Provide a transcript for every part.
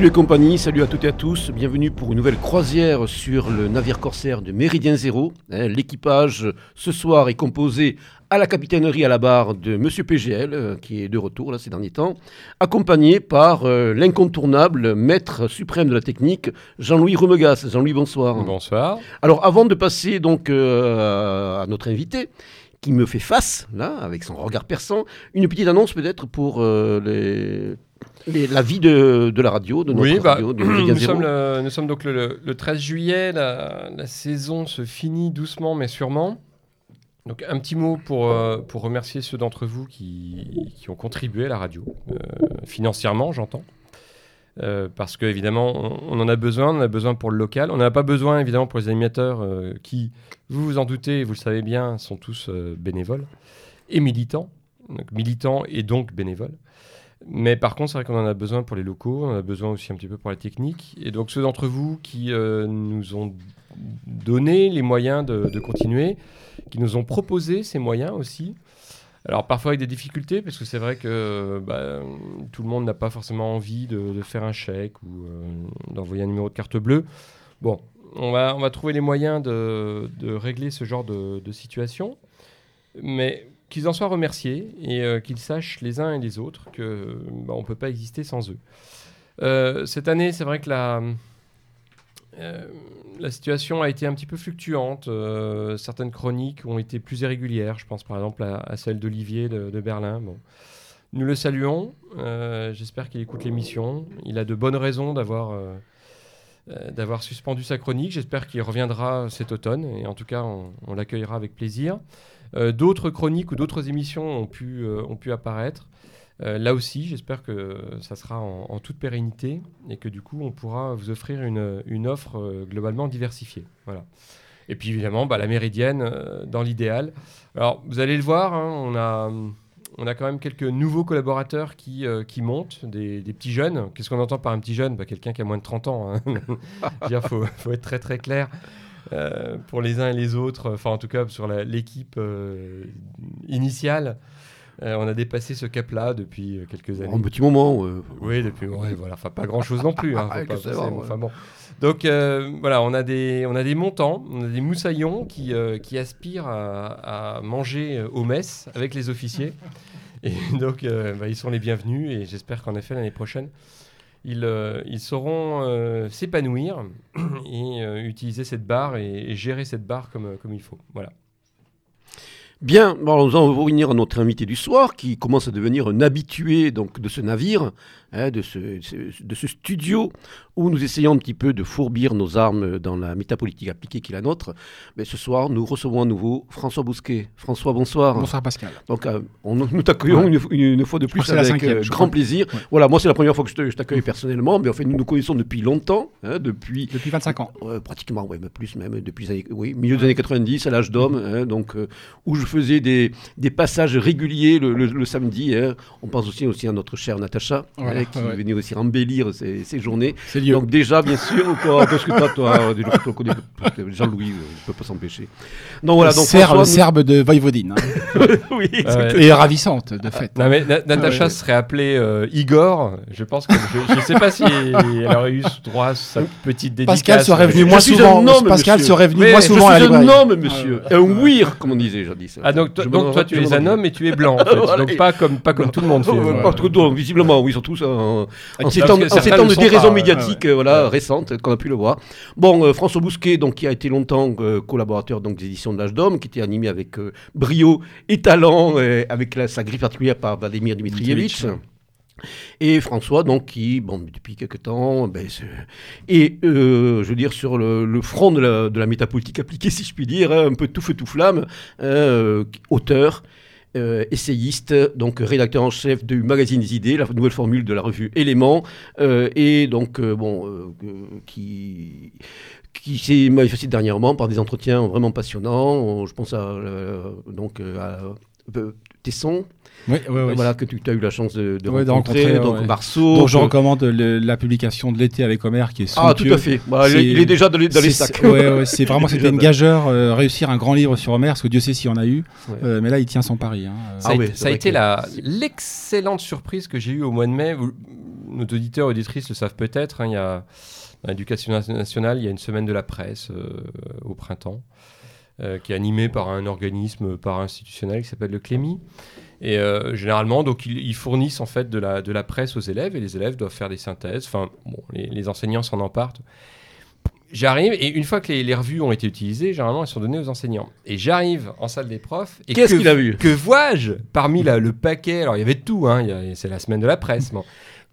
Salut les compagnies, salut à toutes et à tous, bienvenue pour une nouvelle croisière sur le navire corsaire de Méridien Zéro. Hein, l'équipage ce soir est composé à la capitainerie à la barre de Monsieur PGL, euh, qui est de retour là ces derniers temps, accompagné par euh, l'incontournable maître suprême de la technique, Jean-Louis Remegas. Jean-Louis, bonsoir. Bonsoir. Alors avant de passer donc euh, à notre invité, qui me fait face, là, avec son regard perçant, une petite annonce peut-être pour les la vie de, la radio, de notre oui, bah, radio, nous, sommes le, nous, sommes donc le, 13 juillet, la, saison se finit doucement mais sûrement. Donc un petit mot pour, euh, pour remercier ceux d'entre vous qui, qui, ont contribué à la radio, euh, financièrement j'entends. Euh, parce qu'évidemment, on, on, en a besoin, on en a besoin pour le local. On n'en a pas besoin évidemment pour les animateurs qui, vous vous en doutez, vous le savez bien, sont tous bénévoles et militants. Donc militants et donc bénévoles. Mais par contre, c'est vrai qu'on en a besoin pour les locaux, on en a besoin aussi un petit peu pour la technique. Et donc ceux d'entre vous qui euh, nous ont donné les moyens de, continuer, qui nous ont proposé ces moyens aussi. Alors parfois avec des difficultés, parce que c'est vrai que bah, tout le monde n'a pas forcément envie de, faire un chèque ou euh, d'envoyer un numéro de carte bleue. Bon, on va, on va trouver les moyens de, régler ce genre de, de situation. Mais qu'ils en soient remerciés et euh, qu'ils sachent les uns et les autres que bah, on peut pas exister sans eux. Euh, cette année, c'est vrai que la, euh, la situation a été un petit peu fluctuante. certaines chroniques ont été plus irrégulières. Je pense par exemple à, celle d'Olivier de, Berlin. Bon. Nous le saluons. J'espère qu'il écoute l'émission. Il a de bonnes raisons d'avoir d'avoir suspendu sa chronique. J'espère qu'il reviendra cet automne et en tout cas, on l'accueillera avec plaisir. Euh, d'autres chroniques ou d'autres émissions ont pu, euh, ont pu apparaître. Euh, là aussi, j'espère que ça sera en, toute pérennité et que du coup, on pourra vous offrir une, une offre globalement diversifiée. Voilà. Et puis évidemment, bah, la méridienne, dans l'idéal. Alors, vous allez le voir, hein, on, a, on a quand même quelques nouveaux collaborateurs qui, qui montent, des, des, petits jeunes. Qu'est-ce qu'on entend par un petit jeune? Bah, Quelqu'un qui a moins de 30 ans. Il hein. faut, faut, être très très clair. Euh, pour les uns et les autres, enfin en tout cas sur l'équipe euh, initiale. Euh, on a dépassé ce cap-là depuis quelques années. Un petit moment. Oui, depuis. voilà. Enfin, pas grand-chose non plus. Hein, bon. Donc voilà, on a des, on a des montants, on a des moussaillons qui, qui aspirent à, manger au mess avec les officiers. Et donc, bah, ils sont les bienvenus. Et j'espère qu'en effet l'année prochaine, ils, euh, ils sauront euh, s'épanouir et euh, utiliser cette barre et, gérer cette barre comme, comme il faut. Voilà. Bien, nous allons revenir à notre invité du soir qui commence à devenir un habitué donc, de ce navire. Hein, de, ce, de ce studio où nous essayons un petit peu de fourbir nos armes dans la métapolitique appliquée qui est la nôtre. Mais ce soir, nous recevons à nouveau François Bousquet. François, bonsoir. Bonsoir Pascal. Donc, euh, on, nous t'accueillons une, fois de plus avec euh, grand plaisir. Voilà, moi c'est la première fois que je t'accueille personnellement, mais en fait nous nous connaissons depuis longtemps, hein, depuis... Depuis 25 ans. pratiquement, oui, mais plus même, depuis les années, oui, milieu des années 90, à l'âge d'homme, hein, donc, euh, où je faisais des, des passages réguliers le, samedi. On pense aussi, aussi à notre chère Natacha qui ouais. venait aussi embellir ces, ces journées. Donc déjà, bien sûr, quoi, parce que toi, toi, Jean-Louis, euh, ne peut pas s'empêcher. Donc voilà, donc Serbe, serbe de Voivodine. Hein. oui, et ravissante, de fait. Non, mais Natacha serait appelée euh, Igor. Je pense que je ne sais pas si elle aurait eu droit à sa petite dédicace. Pascal serait venu moins souvent. Homme, Pascal serait venu moins souvent à la Je suis un homme, monsieur. Un weir, comme on disait jadis. Ah donc, donc toi, tu es un homme et tu es blanc. Donc pas comme pas comme tout le monde. Pas tout visiblement, oui, ils sont tous en ces temps, de déraison médiatique euh, voilà, récente qu'on a pu le voir. Bon, euh, François Bousquet, donc, qui a été longtemps euh, collaborateur donc, des éditions de l'âge d'homme, qui était animé avec brio et talent, avec sa grille particulière par Vladimir Dmitrievitch. Et François, donc, qui, bon, depuis quelques temps, ben, et je veux dire, sur le, front de la, de la, métapolitique appliquée, si je puis dire, hein, un peu tout feu tout flamme, auteur, euh, essayiste, donc rédacteur en chef du magazine des idées, la nouvelle formule de la revue Éléments, euh, et donc euh, bon, qui s'est manifesté dernièrement par des entretiens vraiment passionnants. Je pense à donc à Tesson, oui, oui, oui. Voilà, que tu as eu la chance de, rencontrer, donc Marceau. Donc je recommande la publication de l'été avec Homer qui est Ah, tout à fait. Bah, il est déjà dans les, dans les sacs. c'est vraiment c'était une gageure, euh, réussir un grand livre sur Homer, parce que Dieu sait si on a eu. Euh, mais là, il tient son pari. Hein. Ça, a, été l'excellente surprise que j'ai eue au mois de mai. nos auditeurs et auditrices le savent peut-être, hein, il y a l'éducation nationale, il y a une semaine de la presse au printemps. qui est animée par un organisme par institutionnel qui s'appelle le Clémy. Et généralement, donc ils, fournissent en fait de la, de la presse aux élèves et les élèves doivent faire des synthèses. Enfin, bon, les, les enseignants s'en emparent. J'arrive et une fois que les, revues ont été utilisées, généralement elles sont données aux enseignants. Et j'arrive en salle des profs. Et qu'est-ce qu'il a vu? Que vois-je parmi le paquet? Alors il y avait tout, hein, c'est la semaine de la presse. Bon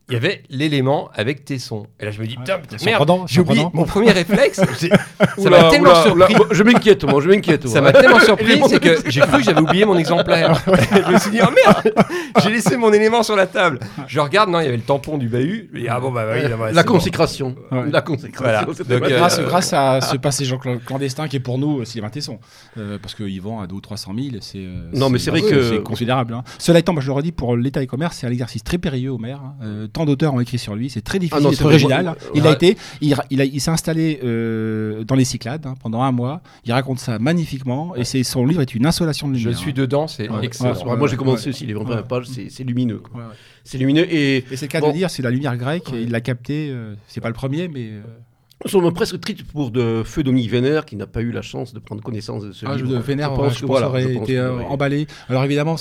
il y avait l'élément avec Tesson. Et là, je me dis, putain, merde, j'ai oublié mon premier réflexe. ça m'a tellement surpris. je m'inquiète, moi, je m'inquiète. Ça m'a tellement surpris, c'est que j'ai cru que j'avais oublié mon exemplaire. je me suis dit, oh merde, j'ai laissé mon élément sur la table. Je regarde, non, il y avait le tampon du bahut. Et, ah bon, bah oui, la consécration. La consécration. Euh, grâce, à ce passage clandestin qui est pour nous Sylvain Tesson. Euh, parce qu'il vend à 2 ou 300 000. C'est, euh, non, mais c'est vrai que. C'est considérable. Hein. Cela étant, moi, je le redis, pour l'État et commerce, c'est un exercice très périlleux au maire. Hein tant d'auteurs ont écrit sur lui, c'est très difficile ah d'être original. il a été, il, il, s'est installé euh, dans les Cyclades hein, pendant un mois. Il raconte ça magnifiquement et c'est son livre est une insolation de lumière. Je suis dedans, c'est excellent. moi j'ai commencé aussi les premières pages, c'est lumineux. C'est lumineux et, c'est le cas de dire, c'est la lumière grecque. Il l'a capté. Euh, c'est pas le premier, mais euh, nous sommes presque tristes pour de feu Dominique Vénère qui n'a pas eu la chance de prendre connaissance de ce ah, livre. De Vénère, je pense, je que voilà, aurait été euh, emballé. Alors évidemment,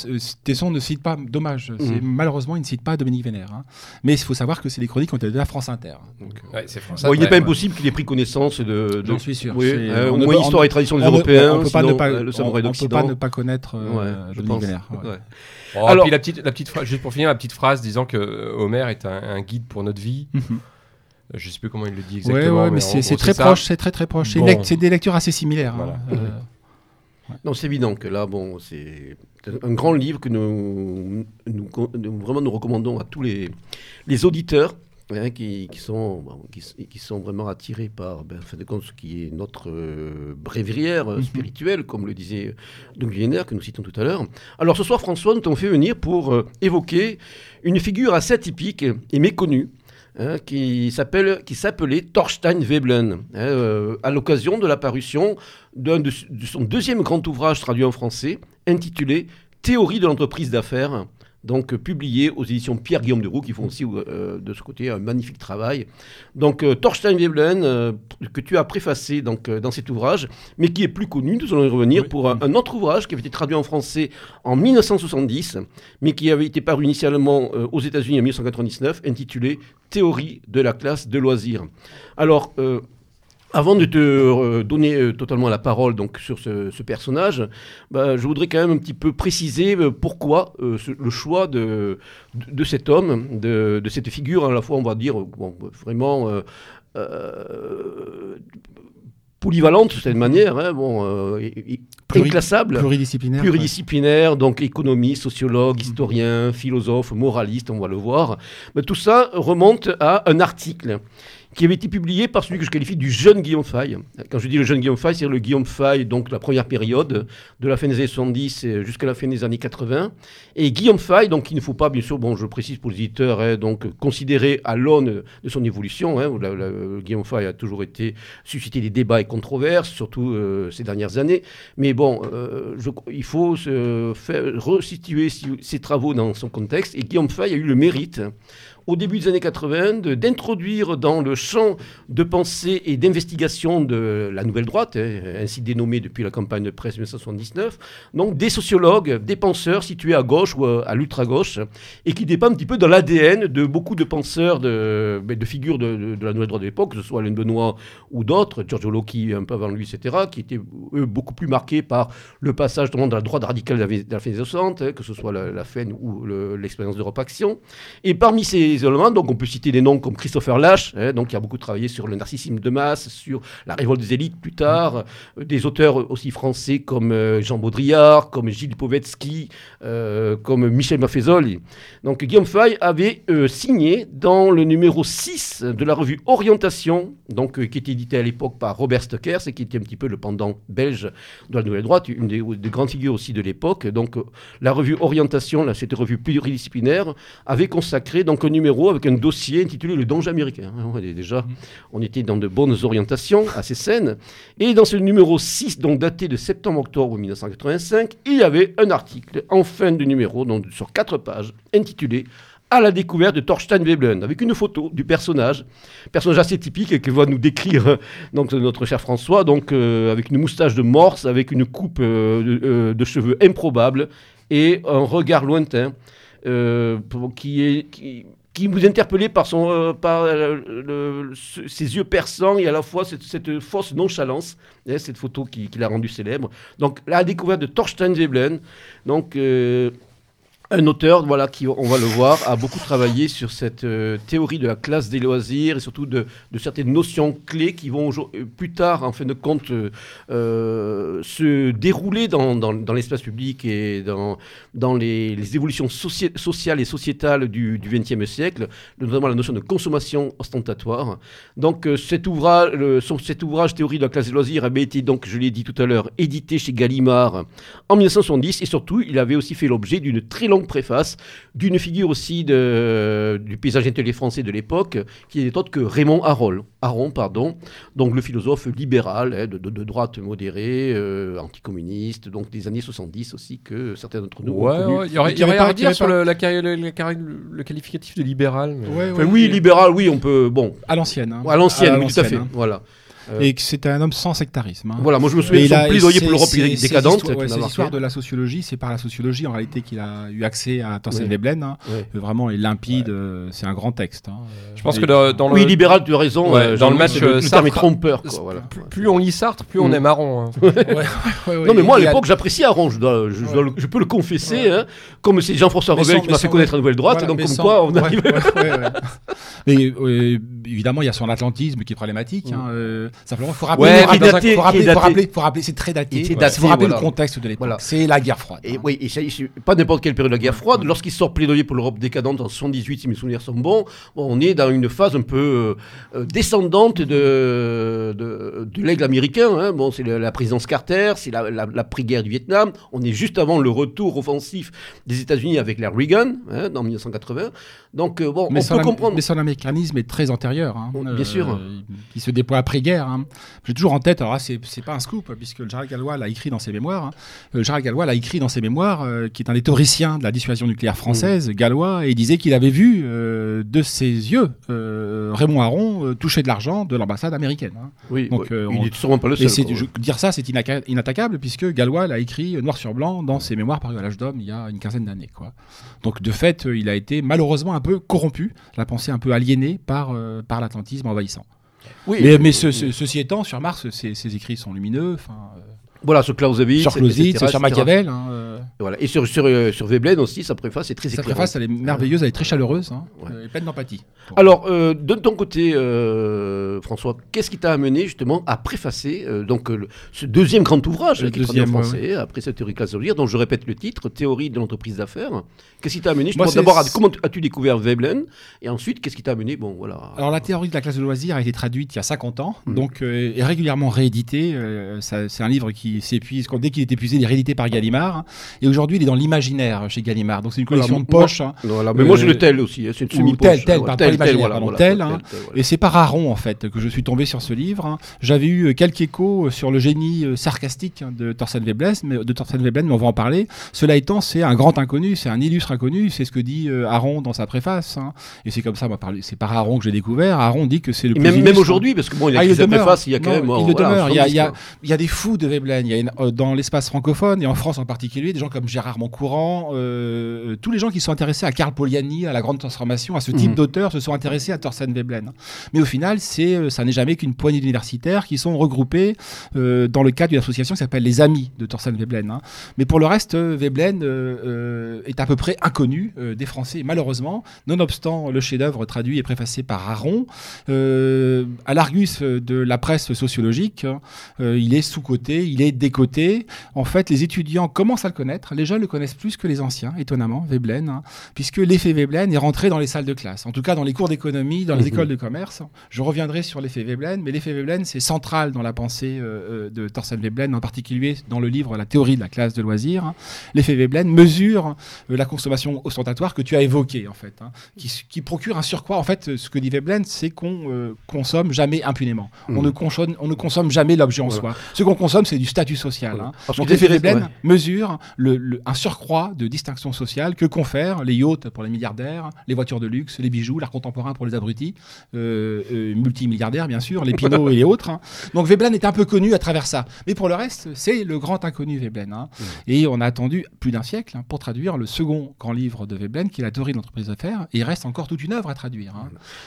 Tesson ne cite pas, dommage, mhm. malheureusement, il ne cite pas Dominique Vénère. Hein. Mais il faut savoir que c'est les chroniques ont été de la France Inter. Donc, euh, ouais, France bon, il n'est pas impossible qu'il ait pris connaissance de. J'en suis sûr. Oui, euh, au moins histoire et tradition des Européens. On ne peut pas ne pas, le on, peut pas ne pas connaître euh, Dominique Vénère. Alors, puis la petite, la petite juste pour finir, la petite phrase disant que Homer est un, guide pour notre vie. Je sais plus comment il le dit exactement. Ouais, mais, c'est très proche, c'est très très proche. C'est des lectures assez similaires. Hein. Euh, non, c'est évident que là, bon, c'est un grand livre que nous, nous, vraiment nous recommandons à tous les, les auditeurs. Hein, qui, qui, sont, qui, sont vraiment attirés par, ben, en fin de compte, ce qui est notre euh, brévrière euh, mhm. spirituelle, comme le disait Doug Vienner, que nous citons tout à l'heure. Alors ce soir, François, nous t'avons fait venir pour évoquer une figure assez atypique et méconnue, Hein, qui s'appelait Thorstein Veblen, hein, euh, à l'occasion de la parution de, de, son deuxième grand ouvrage traduit en français, intitulé Théorie de l'entreprise d'affaires, donc euh, publié aux éditions Pierre-Guillaume de Roux, qui font aussi euh, de ce côté un magnifique travail. Donc euh, Thorstein Veblen, que tu as préfacé donc, dans cet ouvrage, mais qui est plus connu, nous allons y revenir, pour un, autre ouvrage qui avait été traduit en français en 1970, mais qui avait été paru initialement aux États-Unis en 1999, intitulé Théorie de la classe de loisirs. Alors, avant de te euh, donner euh, totalement la parole donc, sur ce, personnage, bah, je voudrais quand même un petit peu préciser euh, pourquoi le choix de, de, cet homme, de, cette figure, à la fois, on va dire, vraiment polyvalente de cette manière, hein, bon, inclassable, pluridisciplinaire, pluridisciplinaire donc économiste, sociologue, historien, philosophe, moraliste, on va le voir. Mais tout ça remonte à un article qui avait été publié par celui que je qualifie du jeune Guillaume Fay. Quand je dis le jeune Guillaume Fay, c'est le Guillaume Fay, donc la première période, de la fin des années 70 jusqu'à la fin des années 80. Et Guillaume Fay, donc il ne faut pas, bien sûr, bon, je précise pour les éditeurs, hein, donc considérer à l'aune de son évolution. Hein, Guillaume Fay a toujours été suscité des débats et controverses, surtout euh, ces dernières années. Mais bon, euh, il faut se faire resituer ses travaux dans son contexte. Et Guillaume Fay a eu le mérite au début des années 80 d'introduire dans le champ de pensée et d'investigation de la nouvelle droite, hein, ainsi dénommée depuis la campagne de presse 1979, donc des sociologues, des penseurs situés à gauche ou à l'ultra-gauche, et qui dépendent un petit peu dans l'ADN de beaucoup de penseurs, de, ben, de figures de, la nouvelle droite de l'époque, que ce soit Alain Benoît ou d'autres, Giorgio Locchi un peu avant lui, etc., qui étaient eux beaucoup plus marqués par le passage de la droite radicale de la, fin des 60, hein, que ce soit la, la FEN ou l'expérience d'Europe Action. Et parmi ces donc on peut citer des noms comme Christopher Lash, hein, donc qui a beaucoup travaillé sur le narcissisme de masse, sur la révolte des élites plus tard, euh, des auteurs aussi français comme euh, Jean Baudrillard, comme Gilles Povetsky, euh, comme Michel Maffezoli. Donc Guillaume Fay avait signé dans le numéro 6 de la revue Orientation, donc, qui était édité à l'époque par Robert Stockers et qui était un petit peu le pendant belge de la Nouvelle Droite, une des, grandes figures aussi de l'époque. Donc la revue Orientation, là, cette revue pluridisciplinaire, avait consacré donc un numéro avec un dossier intitulé Le danger américain. Hein, déjà, mm. on était dans de bonnes orientations assez saines. Et dans ce numéro 6, donc daté de septembre-octobre 1985, il y avait un article en fin de numéro, donc sur quatre pages, intitulé à la découverte de Thorstein Veblen, avec une photo du personnage, personnage assez typique que va nous décrire donc notre cher François, donc avec une moustache de morse, avec une coupe de, cheveux improbable et un regard lointain qui est qui, qui vous interpellait par, son, euh, par euh, ses yeux perçants et à la fois cette, fausse nonchalance, hein, cette photo qui, l'a rendu célèbre. Donc la découverte de Thorstein Veblen, donc euh, un auteur, voilà, qui, on va le voir, a beaucoup travaillé sur cette euh, théorie de la classe des loisirs et surtout de, certaines notions clés qui vont euh, plus tard, en fin de compte, euh, se dérouler dans, l'espace public et dans, les, évolutions sociales et sociétales du XXe siècle, notamment la notion de consommation ostentatoire. Donc cet, ouvrage, cet ouvrage, Théorie de la classe des loisirs, avait été, donc, je l'ai dit tout à l'heure, édité chez Gallimard en 1970 et surtout, il avait aussi fait l'objet d'une très longue préface d'une figure aussi de, du paysage intellectuel français de l'époque, qui n'est autre que Raymond Aron, Aron pardon, donc le philosophe libéral hein, de, de, droite modérée, euh, anticommuniste, donc des années 70 aussi, que certains d'entre nous ouais, ont Il y aurait, rien à dire sur le, la, le, qualificatif de libéral. oui, libéral, oui, on peut. Bon. À l'ancienne. Hein. À l'ancienne, oui, tout à fait. Hein. Voilà. Euh, et que c'était un homme sans sectarisme. Hein. Voilà, moi je me souviens de son plaidoyer pour l'Europe décadente. C'est l'histoire de la sociologie, c'est par la sociologie en réalité qu'il a eu accès à Thorsten Veblen. Hein. Vraiment, est limpide, euh, c'est un grand texte. Hein. Je pense que dans, le... Oui, libéral, tu as raison. Euh, dans le match, le, terme est trompeur. Plus, on lit Sartre, plus on mm. aime Aron. non, mais moi à l'époque, j'appréciais Aron, je peux le confesser. Comme c'est Jean-François Rebelle qui m'a fait connaître la nouvelle droite, donc comme quoi on arrive. Mais évidemment, il y a son atlantisme qui est problématique. Simplement, il faut rappeler, faut rappeler, faut rappeler, c'est très daté. Il faut rappeler le contexte de l'époque. C'est la guerre froide. Et oui, pas n'importe quelle période de la guerre froide. Lorsqu'il sort plaidoyer pour l'Europe décadente en 78, si mes souvenirs sont bons, on est dans une phase un peu euh, descendante de, de, l'aigle américain. Hein. Bon, c'est la présidence Carter, c'est la, la, guerre du Vietnam. On est juste avant le retour offensif des États-Unis avec la Reagan hein, en 1980. Donc, euh, bon, mais on peut comprendre. Mais son américanisme est très antérieur. Hein. Bien sûr. Euh, il se déploie après-guerre. Hein. J'ai toujours en tête, alors c'est pas un scoop, puisque Gérald Gallois l'a écrit dans ses mémoires. Hein. Euh, Gérald Gallois l'a écrit dans ses mémoires, qui est un des théoriciens de la dissuasion nucléaire française, mm. Gallois, et disait qu'il avait vu de ses yeux Raymond Aron toucher de l'argent de l'ambassade américaine. Oui, Donc, il n'est sûrement pas le seul. dire ça, c'est inattaquable, puisque Gallois l'a écrit noir sur blanc dans ses mémoires parus à l'âge d'homme il y a une quinzaine d'années. Donc de fait, il a été malheureusement un peu corrompu, la pensée un peu aliénée par, euh, par l'atlantisme envahissant. Oui, mais, mais ceci étant, sur Mars, ses, écrits sont lumineux. Enfin, euh, voilà, sur Clausewitz, sur Clausewitz, sur Machiavel. Hein, euh. voilà. Et sur, sur, euh, sur, Veblen aussi, sa préface est très Sa préface, elle est merveilleuse, elle est très chaleureuse, hein, elle est pleine d'empathie. Alors, euh, de ton côté, François, qu'est-ce qui t'a amené justement à préfacer donc, ce deuxième grand ouvrage qui est en français, après cette théorie classique, dont je répète le titre, Théorie de l'entreprise d'affaires Qu'est-ce qui t'a amené D'abord, comment as-tu découvert Veblen Et ensuite, qu'est-ce qui t'a amené bon, voilà. Alors, la théorie de la classe de loisirs a été traduite il y a 50 ans, mmh. donc est régulièrement rééditée. c'est un livre qui s'épuise. Dès qu'il est épuisé, il est réédité par Gallimard. Et aujourd'hui, il est dans l'imaginaire chez Gallimard. Donc c'est une collection de poches. Hein. mais moi, j'ai le tel aussi. Hein. C'est une semi-poche. Tel, tel, pas l'imaginaire, tel. Hein. Et c'est par Aron, en fait, que je suis tombé sur ce livre. J'avais eu quelques échos sur le génie euh, sarcastique de Thorsten Veblen, mais, de Thorsten Veblen, mais on va en parler. Cela étant, c'est un grand inconnu, c'est un illustre inconnu. C'est ce que dit euh, Aron dans sa préface. Et c'est comme ça, c'est par Aron que j'ai découvert. Aron dit que c'est le plus Même, même aujourd'hui, parce que bon, il a ah, écrit sa préface, il y a quand même. Il. Il y a des fous de Veblen. Il y a euh, dans l'espace francophone et en France en particulier, des gens comme Gérard Moncourant, euh, euh, tous les gens qui sont intéressés à Karl Poliani, à la grande transformation, à ce type mhm. d'auteur, se sont intéressés à Thorsten Veblen. Mais au final, c'est, ça n'est jamais qu'une poignée d'universitaires qui sont regroupés dans le cadre d'une association qui s'appelle les Amis de Thorsten Veblen. Hein. Mais pour le reste, Veblen est à peu près inconnu des Français, malheureusement, nonobstant le chef-d'œuvre traduit et préfacé par Aron. à l'Argus de la presse sociologique, hein, il est sous-coté, il est décoté en fait, les étudiants commencent à le connaître. Les jeunes le connaissent plus que les anciens, étonnamment, Veblen, hein, puisque l'effet Veblen est rentré dans les salles de classe, en tout cas dans les cours d'économie, dans les mhm. écoles de commerce. Je reviendrai sur l'effet Veblen, mais l'effet Veblen, c'est central dans la pensée euh, euh, de Thorsten Veblen, en particulier dans le livre La théorie de la classe de loisirs. L'effet Veblen mesure euh, la consommation ostentatoire que tu as évoquée, en fait, hein, qui, procure un surcroît. En fait, ce que dit Veblen, c'est qu'on consomme jamais impunément. On, mhm. ne consomme, on ne consomme jamais l'objet en soi. Ce qu'on consomme, c'est du statut social. Hein. Donc l'effet Veblen mesure un surcroît de distinction sociale que confèrent les yachts pour les milliardaires, les voitures de luxe, les bijoux, l'art contemporain pour les abrutis, euh, euh, multimilliardaires bien sûr, les Pinot et les autres. Hein. Donc Veblen est un peu connu à travers ça. Mais pour le reste, c'est le grand inconnu Veblen. Hein. Mmh. Et on a attendu plus d'un siècle hein, pour traduire le second grand livre de Veblen, qui est La théorie de l'entreprise d'affaires. Et il reste encore toute une œuvre à traduire.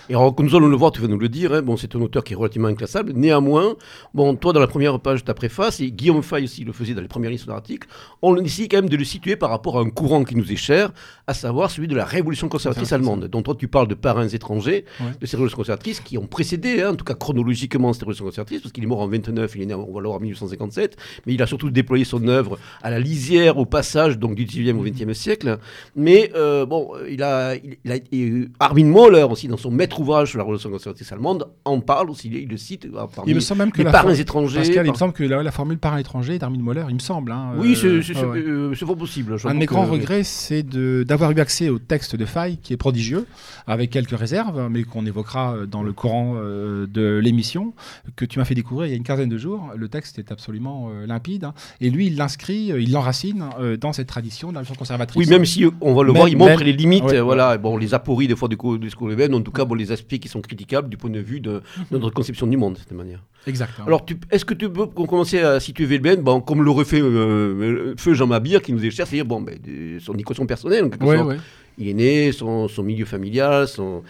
Et alors, nous allons le voir, tu vas nous le dire, bon, c'est un auteur qui est relativement inclassable. Néanmoins, bon, toi, dans la première page de ta préface, Guillaume Fay aussi le faisait dans les premières listes d'articles, on essaye quand même de le situer par rapport à un courant qui nous est cher, à savoir celui de la révolution conservatrice allemande, dont toi tu parles de parrains étrangers, de ces révolutions conservatrices qui ont précédé, hein, en tout cas chronologiquement, cette révolution conservatrice, parce qu'il est mort en 29, il est né, on va en 1857, mais il a surtout déployé son œuvre à la lisière, au passage donc du 18e au 20e siècle. Mais euh, bon, il a, il, a, Armin Mohler aussi, dans son maître ouvrage sur la révolution conservatrice allemande, en parle aussi, il le cite euh, parmi il me semble même que les parrains étrangers. Pascal, il me semble que la, formule parrain étranger d'Armin Mohler, il me semble. Hein, oui, c'est euh, fort possible. Un de mes grands regrets, c'est d'avoir eu accès au texte de Faille, qui est prodigieux, avec quelques réserves, mais qu'on évoquera dans le courant de l'émission, que tu m'as fait découvrir il y a une quinzaine de jours. Le texte est absolument limpide. Hein. et lui, il l'inscrit, il l'enracine dans cette tradition de la conservatrice. Oui, même si on va le voir, il montre les limites. voilà, bon, les apories des fois du de en tout cas, bon, les aspects qui sont critiquables du point de vue de, notre conception du monde, de cette manière. Exactement. Alors, est-ce que tu peux commencer à situer Veblen, bon, comme l'aurait fait euh, Feu Jean Mabir, qui nous est cher, c'est-à-dire bon, ben, son équation personnelle, en quelque sorte. Il est né, son, son milieu familial, son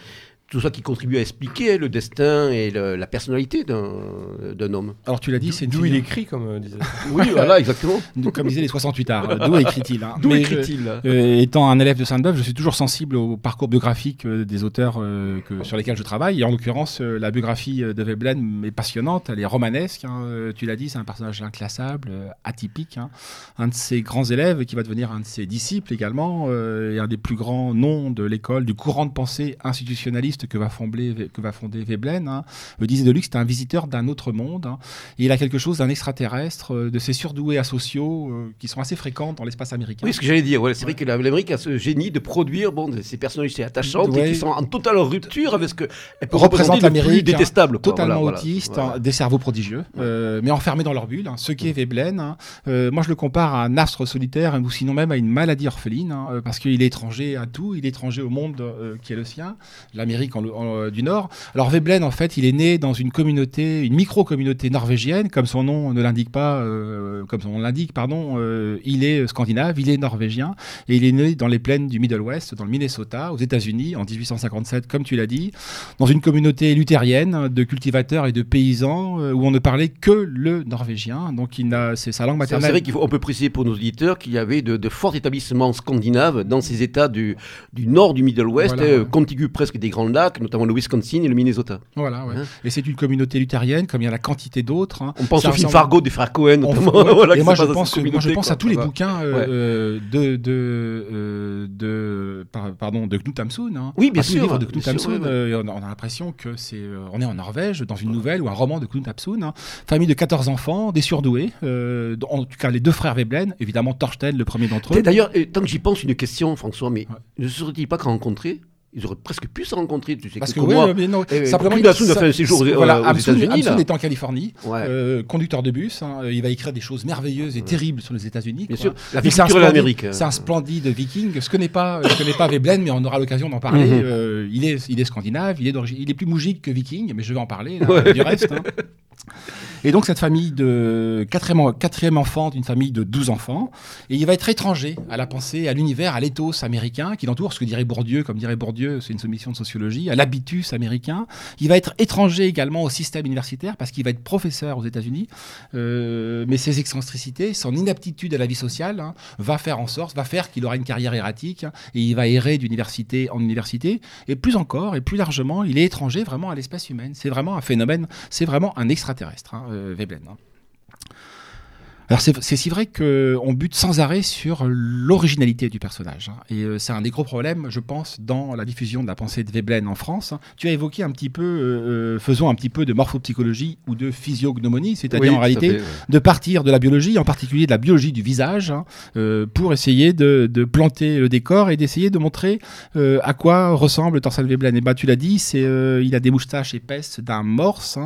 tout ça qui contribue à expliquer le destin et la personnalité d'un homme. Alors tu l'as dit, c'est d'où il écrit, comme euh, disait. oui, voilà, exactement. comme disaient les 68 arts. D'où écrit-il hein. D'où écrit-il euh, Étant un élève de Sainte-Beuve, je suis toujours sensible au parcours biographique euh, des auteurs que, sur lesquels je travaille. Et en l'occurrence, la biographie de Veblen est passionnante, elle est romanesque. Hein. tu l'as dit, c'est un personnage inclassable, atypique. Hein. Un de ses grands élèves qui va devenir un de ses disciples également, et un des plus grands noms de l'école, du courant de pensée institutionnaliste que va fonder, que va fonder Veblen. Hein. disait de Luxe, c'est un visiteur d'un autre monde. Hein. Et il a quelque chose d'un extraterrestre, euh, de ces surdoués asociaux euh, qui sont assez fréquents dans l'espace américain. Oui, ce que j'allais dire. c'est vrai que l'Amérique a ce génie de produire bon, ces personnalités attachantes et qui sont en totale rupture avec ce que représente l'Amérique. Hein, détestable. Totalement autiste, des cerveaux prodigieux, euh, mais enfermés dans leur bulle. ce qui est Veblen. moi, je le compare à un astre solitaire ou sinon même à une maladie orpheline, parce qu'il est étranger à tout. Il est étranger au monde qui est le sien. L'Amérique euh, du Nord. Alors Veblen, en fait, il est né dans une communauté, une micro-communauté norvégienne, comme son nom ne l'indique pas, euh, comme son nom l'indique, pardon, euh, il est scandinave, il est norvégien, et il est né dans les plaines du Middle West, dans le Minnesota, aux États-Unis, en 1857, comme tu l'as dit, dans une communauté luthérienne de cultivateurs et de paysans, où on ne parlait que le norvégien, donc il a, c'est sa langue maternelle. C'est vrai qu'il faut, on peut préciser pour nos auditeurs qu'il y avait de, forts établissements scandinaves dans ces États du, du nord du Middle West, contigus presque des grandes notamment le Wisconsin et le Minnesota. Voilà, ouais. Hein et c'est une communauté luthérienne, comme il y a la quantité d'autres. Hein. On pense au film Fargo des frères Cohen, notamment. et moi, je pense, moi, je pense à tous les bouquins euh, euh, de, de, euh, de, pardon, de Knut Hamsun. Hein. Oui, bien sûr. livres de Knut Hamsun. on a, l'impression que c'est, on est en Norvège, dans une nouvelle ou un roman de Knut Hamsun. Famille de 14 enfants, des surdoués. en tout cas, les deux frères Veblen, évidemment Torsten, le premier d'entre eux. D'ailleurs, tant que j'y pense, une question, François, mais ne serait-il pas rencontré ils auraient presque pu se rencontrer, tu sais. Parce que, oui, mais non, eh, simplement, il a fait un séjour euh, voilà, aux États-Unis. est en Californie, euh, conducteur de bus. Hein, il va écrire des choses merveilleuses et terribles sur les États-unis. Bien sûr, la vie de l'Amérique. C'est un splendide viking. Je connais pas, je connais pas Veblen, mais on aura l'occasion d'en parler. Mhm. euh, il est, il est scandinave, il est il est plus mougique que viking, mais je vais en parler là, du reste. Hein. Et donc cette famille de quatrième, enfant d'une famille de 12 enfants, et il va être étranger à la pensée, à l'univers, à l'éthos américain qui l'entoure, ce que dirait Bourdieu, comme dirait Bourdieu, c'est une soumission de sociologie, à l'habitus américain. Il va être étranger également au système universitaire parce qu'il va être professeur aux États-Unis, euh, mais ses excentricités, son inaptitude à la vie sociale, hein, va faire en sorte, va faire qu'il aura une carrière erratique et il va errer d'université en université. Et plus encore, et plus largement, il est étranger vraiment à l'espèce humaine. C'est vraiment un phénomène, c'est vraiment un extraterrestre. Hein. Euh, Veblen. Hein. Alors c'est si vrai qu'on bute sans arrêt sur l'originalité du personnage. Hein. Et euh, c'est un des gros problèmes, je pense, dans la diffusion de la pensée de Veblen en France. Hein. Tu as évoqué un petit peu, euh, faisons un petit peu de morphopsychologie ou de physiognomonie, c'est-à-dire en réalité de partir de la biologie, en particulier de la biologie du visage, pour essayer de, planter le décor et d'essayer de montrer à quoi ressemble Torsal Veblen. Et bah tu l'as dit, c'est il a des moustaches épaisses d'un morse,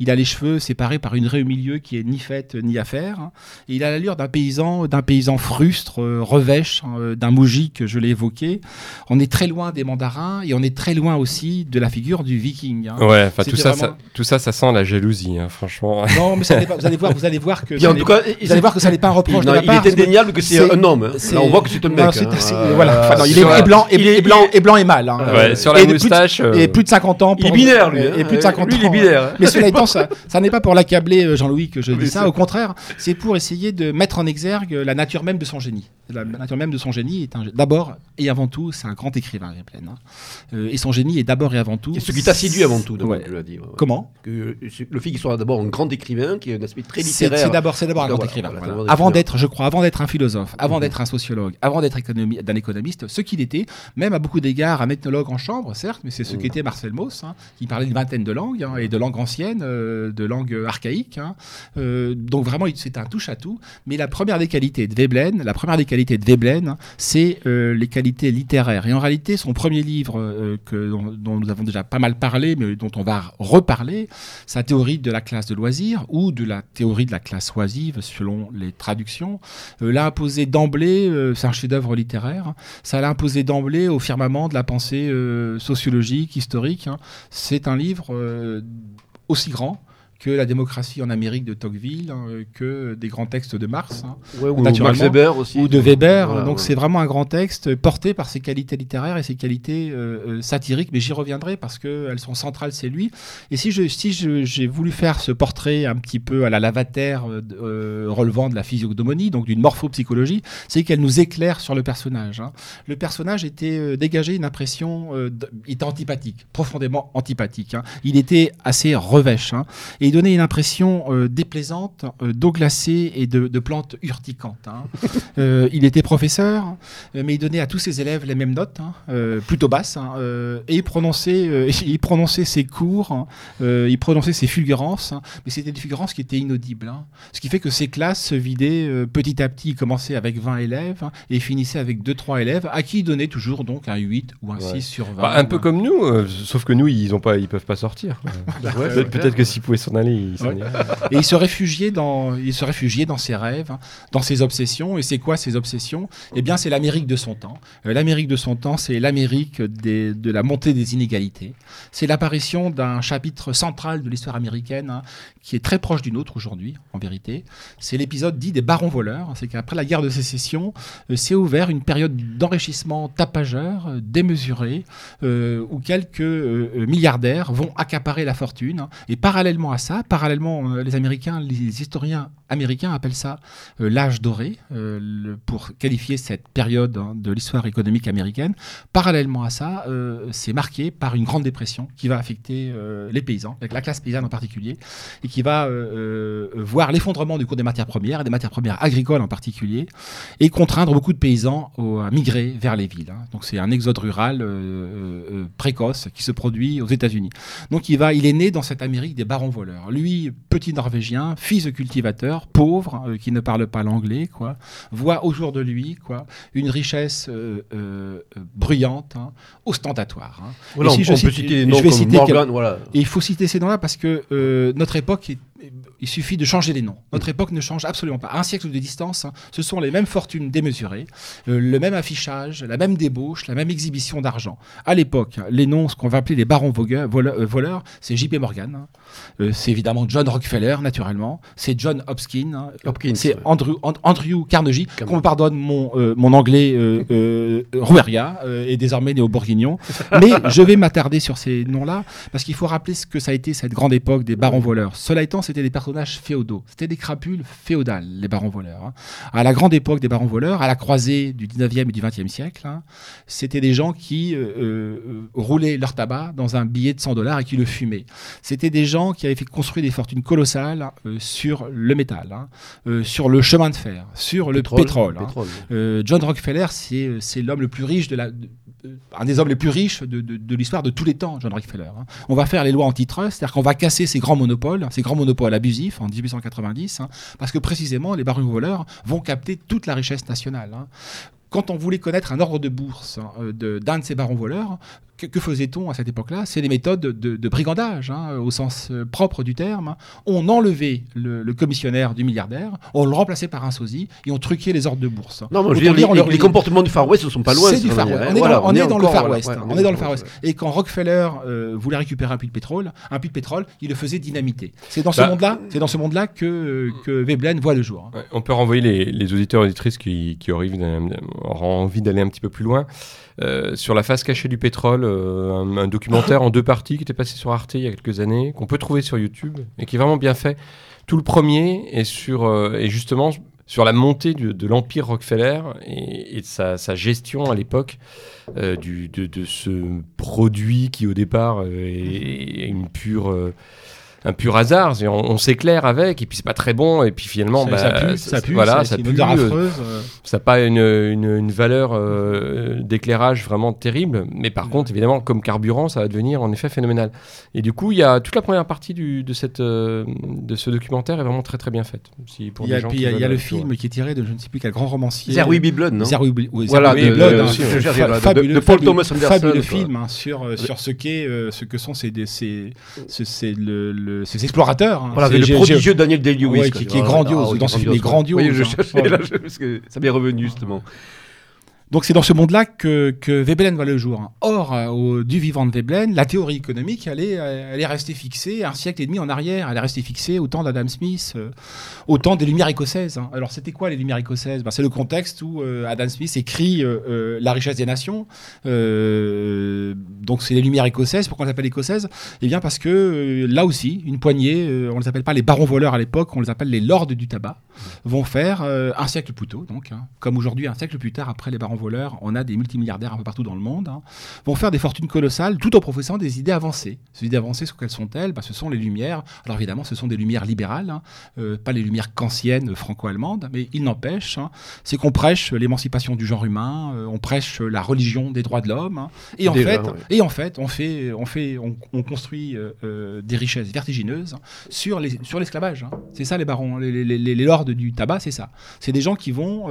il a les cheveux séparés par une raie au milieu qui est ni faite ni à faire. Il a l'allure d'un paysan, d'un paysan frustre, revêche, hein, d'un moujik, je l'ai évoqué. On est très loin des mandarins et on est très loin aussi de la figure du viking. Hein. Ouais, enfin tout ça, ça, tout ça, ça sent la jalousie, hein, franchement. Non, mais pas, vous allez voir, vous allez voir que. en tout cas, vous allez voir que ça n'est pas un reproche. Non, de la il est indéniable que c'est un homme. Là, on voit que c'est un mec. voilà. il est blanc et blanc et blanc et mâle. Sur la moustache. Et plus de 50 ans. Il est binaire, lui. Et plus de 50 ans. il est binaire. Mais cela étant, ça n'est pas pour l'accabler, Jean-Louis, que je dis ça. Au contraire, c'est pour essayer de mettre en exergue la nature même de son génie. La nature même de son génie est d'abord et avant tout, c'est un grand écrivain, Ripley. Euh, et son génie est d'abord et avant tout. Et ce qui t'a séduit avant tout, ouais. je dire. Comment que Le fait qu'il soit d'abord un grand écrivain, qui a un aspect très littéraire. C'est d'abord, c'est d'abord un grand écrivain. Avant d'être, je crois, avant d'être un philosophe, avant mhm. d'être un sociologue, avant d'être d'un économiste, ce qu'il était, même à beaucoup d'égards, un ethnologue en chambre, certes, mais c'est ce mhm. qu'était Marcel Mauss, hein, qui parlait une vingtaine de langues hein, et de langues anciennes, euh, de langues archaïques. Hein. Euh, donc vraiment, c'est un touche à tout. Mais la première des qualités de Veblen, la première des qualités de Veblen, c'est les qualités littéraires. Et en réalité, son premier livre que dont, nous avons déjà pas mal parlé, mais dont on va reparler, sa théorie de la classe de loisirs ou de la théorie de la classe oisive, selon les traductions, euh, l'a imposé d'emblée, euh, c'est un chef-d'œuvre littéraire, ça l'a imposé d'emblée au firmament de la pensée euh, sociologique, historique. Hein. C'est un livre aussi grand que la démocratie en Amérique de Tocqueville, hein, que des grands textes de Marx, hein, ou Max Weber aussi. Ou de Weber. donc c'est vraiment un grand texte porté par ses qualités littéraires et ses qualités euh, euh, satiriques, mais j'y reviendrai parce qu'elles sont centrales, c'est lui. Et si je si j'ai voulu faire ce portrait un petit peu à la Lavater euh, relevant de la physiognomonie, donc d'une morphopsychologie, c'est qu'elle nous éclaire sur le personnage. Hein. Le personnage était dégagé une impression, il était antipathique, profondément antipathique. Il était assez revêche. Et donnait une impression euh, déplaisante euh, d'eau glacée et de, plantes urticantes. Hein. Euh, il était professeur, mais il donnait à tous ses élèves les mêmes notes, hein, plutôt basses, hein, et il prononçait, il prononçait ses cours, il prononçait ses fulgurances, mais c'était des fulgurances qui étaient inaudibles. Ce qui fait que ses classes se vidaient petit à petit. Il commençait avec 20 élèves et finissait avec 2-3 élèves, à qui il donnait toujours donc un 8 ou un 6 sur 20. Bah, un peu comme nous, sauf que nous, ils ne peuvent pas sortir. Peut-être que s'ils pouvaient s'en aller, et il se réfugiait dans, il se réfugiait dans ses rêves, hein, dans ses obsessions. Et c'est quoi ces obsessions? Eh bien, c'est l'Amérique de son temps. Euh, L'Amérique de son temps, c'est l'Amérique de la montée des inégalités. C'est l'apparition d'un chapitre central de l'histoire américaine hein, qui est très proche d'une autre aujourd'hui, en vérité. C'est l'épisode dit des barons voleurs. C'est qu'après la guerre de sécession, euh, s'est ouvert une période d'enrichissement tapageur, euh, démesuré, où quelques milliardaires vont accaparer la fortune. Hein. Et parallèlement à ça, parallèlement, euh, les Américains, les historiens américains appellent ça euh, l'âge doré, euh, pour qualifier cette période hein, de l'histoire économique américaine. Parallèlement à ça, c'est marqué par une grande dépression qui va affecter les paysans, la classe paysanne en particulier, et qui va voir l'effondrement du cours des matières premières, des matières premières agricoles en particulier, et contraindre beaucoup de paysans à migrer vers les villes. Hein. Donc c'est un exode rural précoce qui se produit aux États-Unis. Donc il, va, il est né dans cette Amérique des barons voleurs lui, petit Norvégien, fils de cultivateur, pauvre, euh, qui ne parle pas l'anglais, quoi, voit au jour de lui quoi, une richesse euh, euh, bruyante, hein, ostentatoire. Hein. on, peut citer des noms comme Morgan, voilà. Et il faut citer ces noms-là parce que notre époque est il suffit de changer les noms. Notre époque ne change absolument pas. un siècle de distance, hein, ce sont les mêmes fortunes démesurées, euh, le même affichage, la même débauche, la même exhibition d'argent. À l'époque, les noms, ce qu'on va appeler les barons euh, voleurs, c'est J.P. Morgan, hein. Euh, c'est évidemment John Rockefeller, naturellement, c'est John Hopkins, hein. c'est Andrew, Andrew, Carnegie, qu'on me pardonne mon, mon anglais Roueria, et désormais néo-bourguignon. Mais je vais m'attarder sur ces noms-là, parce qu'il faut rappeler ce que ça a été cette grande époque des barons voleurs. Cela étant, c'était des personnages féodaux. C'était des crapules féodales, les barons voleurs. Hein. À la grande époque des barons voleurs, à la croisée du 19e et du 20e siècle, hein, c'était des gens qui euh, euh, roulaient leur tabac dans un billet de 100 dollars et qui le fumaient. C'était des gens qui avaient fait construire des fortunes colossales euh, sur le métal, hein, sur le chemin de fer, sur le pétrole. John Rockefeller, c'est l'homme le plus riche de la, un des hommes les plus riches de, l'histoire de tous les temps, John Rockefeller. Hein. On va faire les lois antitrust, c'est-à-dire qu'on va casser ces grands monopoles, ces grands monopoles abusifs en 1890, hein, parce que précisément les barons voleurs vont capter toute la richesse nationale. Hein. Quand on voulait connaître un ordre de bourse euh, d'un de, ces barons voleurs, que, faisait-on à cette époque-là? C'est des méthodes de, brigandage, hein, au sens euh, propre du terme. On enlevait le, commissionnaire du milliardaire, on le remplaçait par un sosie et on truquait les ordres de bourse. Non, moi, je veux dire, les, comportements du Far West ne sont pas loin. C'est du Far West. On, est dans, le Far West. on est dans le Far West. Et quand Rockefeller euh, voulait récupérer un puits de pétrole, un puits de pétrole, il le faisait dynamiter. C'est dans ce bah, monde-là, c'est dans ce monde-là que, que Veblen voit le jour. on peut renvoyer les, les auditeurs et auditrices qui, qui auraient envie d'aller un petit peu plus loin. Euh, sur la face cachée du pétrole, euh, un, documentaire en deux parties qui était passé sur Arte il y a quelques années, qu'on peut trouver sur YouTube et qui est vraiment bien fait. Tout le premier est sur, euh, justement sur la montée de l'empire Rockefeller et, de sa, gestion à l'époque de, de, ce produit qui au départ est, une pure un pur hasard. On, s'éclaire avec, et puis c'est pas très bon, et puis finalement, ça, bah, pue, ça pue, voilà, ça pue, euh, ça n'a pas une, une, valeur euh, d'éclairage vraiment terrible, mais par contre, évidemment, comme carburant, ça va devenir en effet phénoménal. Et du coup, il y a toute la première partie du, de, cette, euh, de ce documentaire est vraiment très très bien faite. Si, pour il y a, il y a, le film qui est tiré de je ne sais plus quel grand romancier. Zerwi Biblon, non Zerwi Voilà, de Paul Thomas Anderson. Fabuleux film hein, sur, sur ce qu'est, ce que sont ces, c'est le ces explorateurs. Hein. Voilà, le prodigieux Daniel Day-Lewis. qui, est grandiose. dans ce film, est grandiose. Oui, je cherchais là, parce que ça m'est revenu justement. Donc c'est dans ce monde-là que, que, Veblen voit le jour. Or, euh, du vivant de Veblen, la théorie économique, elle est, elle est restée fixée un siècle et demi en arrière. Elle est restée fixée au temps d'Adam Smith, euh, au temps des Lumières écossaises. Hein. Alors c'était quoi les Lumières écossaises? Ben, C'est le contexte où euh, Adam Smith écrit La richesse des nations. donc c'est les Lumières écossaises. Pourquoi on les appelle écossaises? Eh bien parce que là aussi, une poignée, on ne les appelle pas les barons voleurs à l'époque, on les appelle les lords du tabac, vont faire un siècle plus tôt, donc, hein, comme aujourd'hui un siècle plus tard après les barons voleurs, on a des multimilliardaires un peu partout dans le monde, hein, vont faire des fortunes colossales tout en professant des idées avancées. Ces idées avancées, quelles sont-elles? Bah, Ce sont les Lumières. Alors évidemment, ce sont des Lumières libérales, hein, euh, pas les Lumières kantiennes franco-allemandes, mais il n'empêche, hein, c'est qu'on prêche l'émancipation du genre humain, euh, on prêche la religion des droits de l'homme, et, en fait, et en fait, on fait, on fait, on, construit euh, des richesses vertigineuses sur les, sur l'esclavage. C'est ça les barons, les, les, les, lords du tabac, c'est ça. C'est des gens qui vont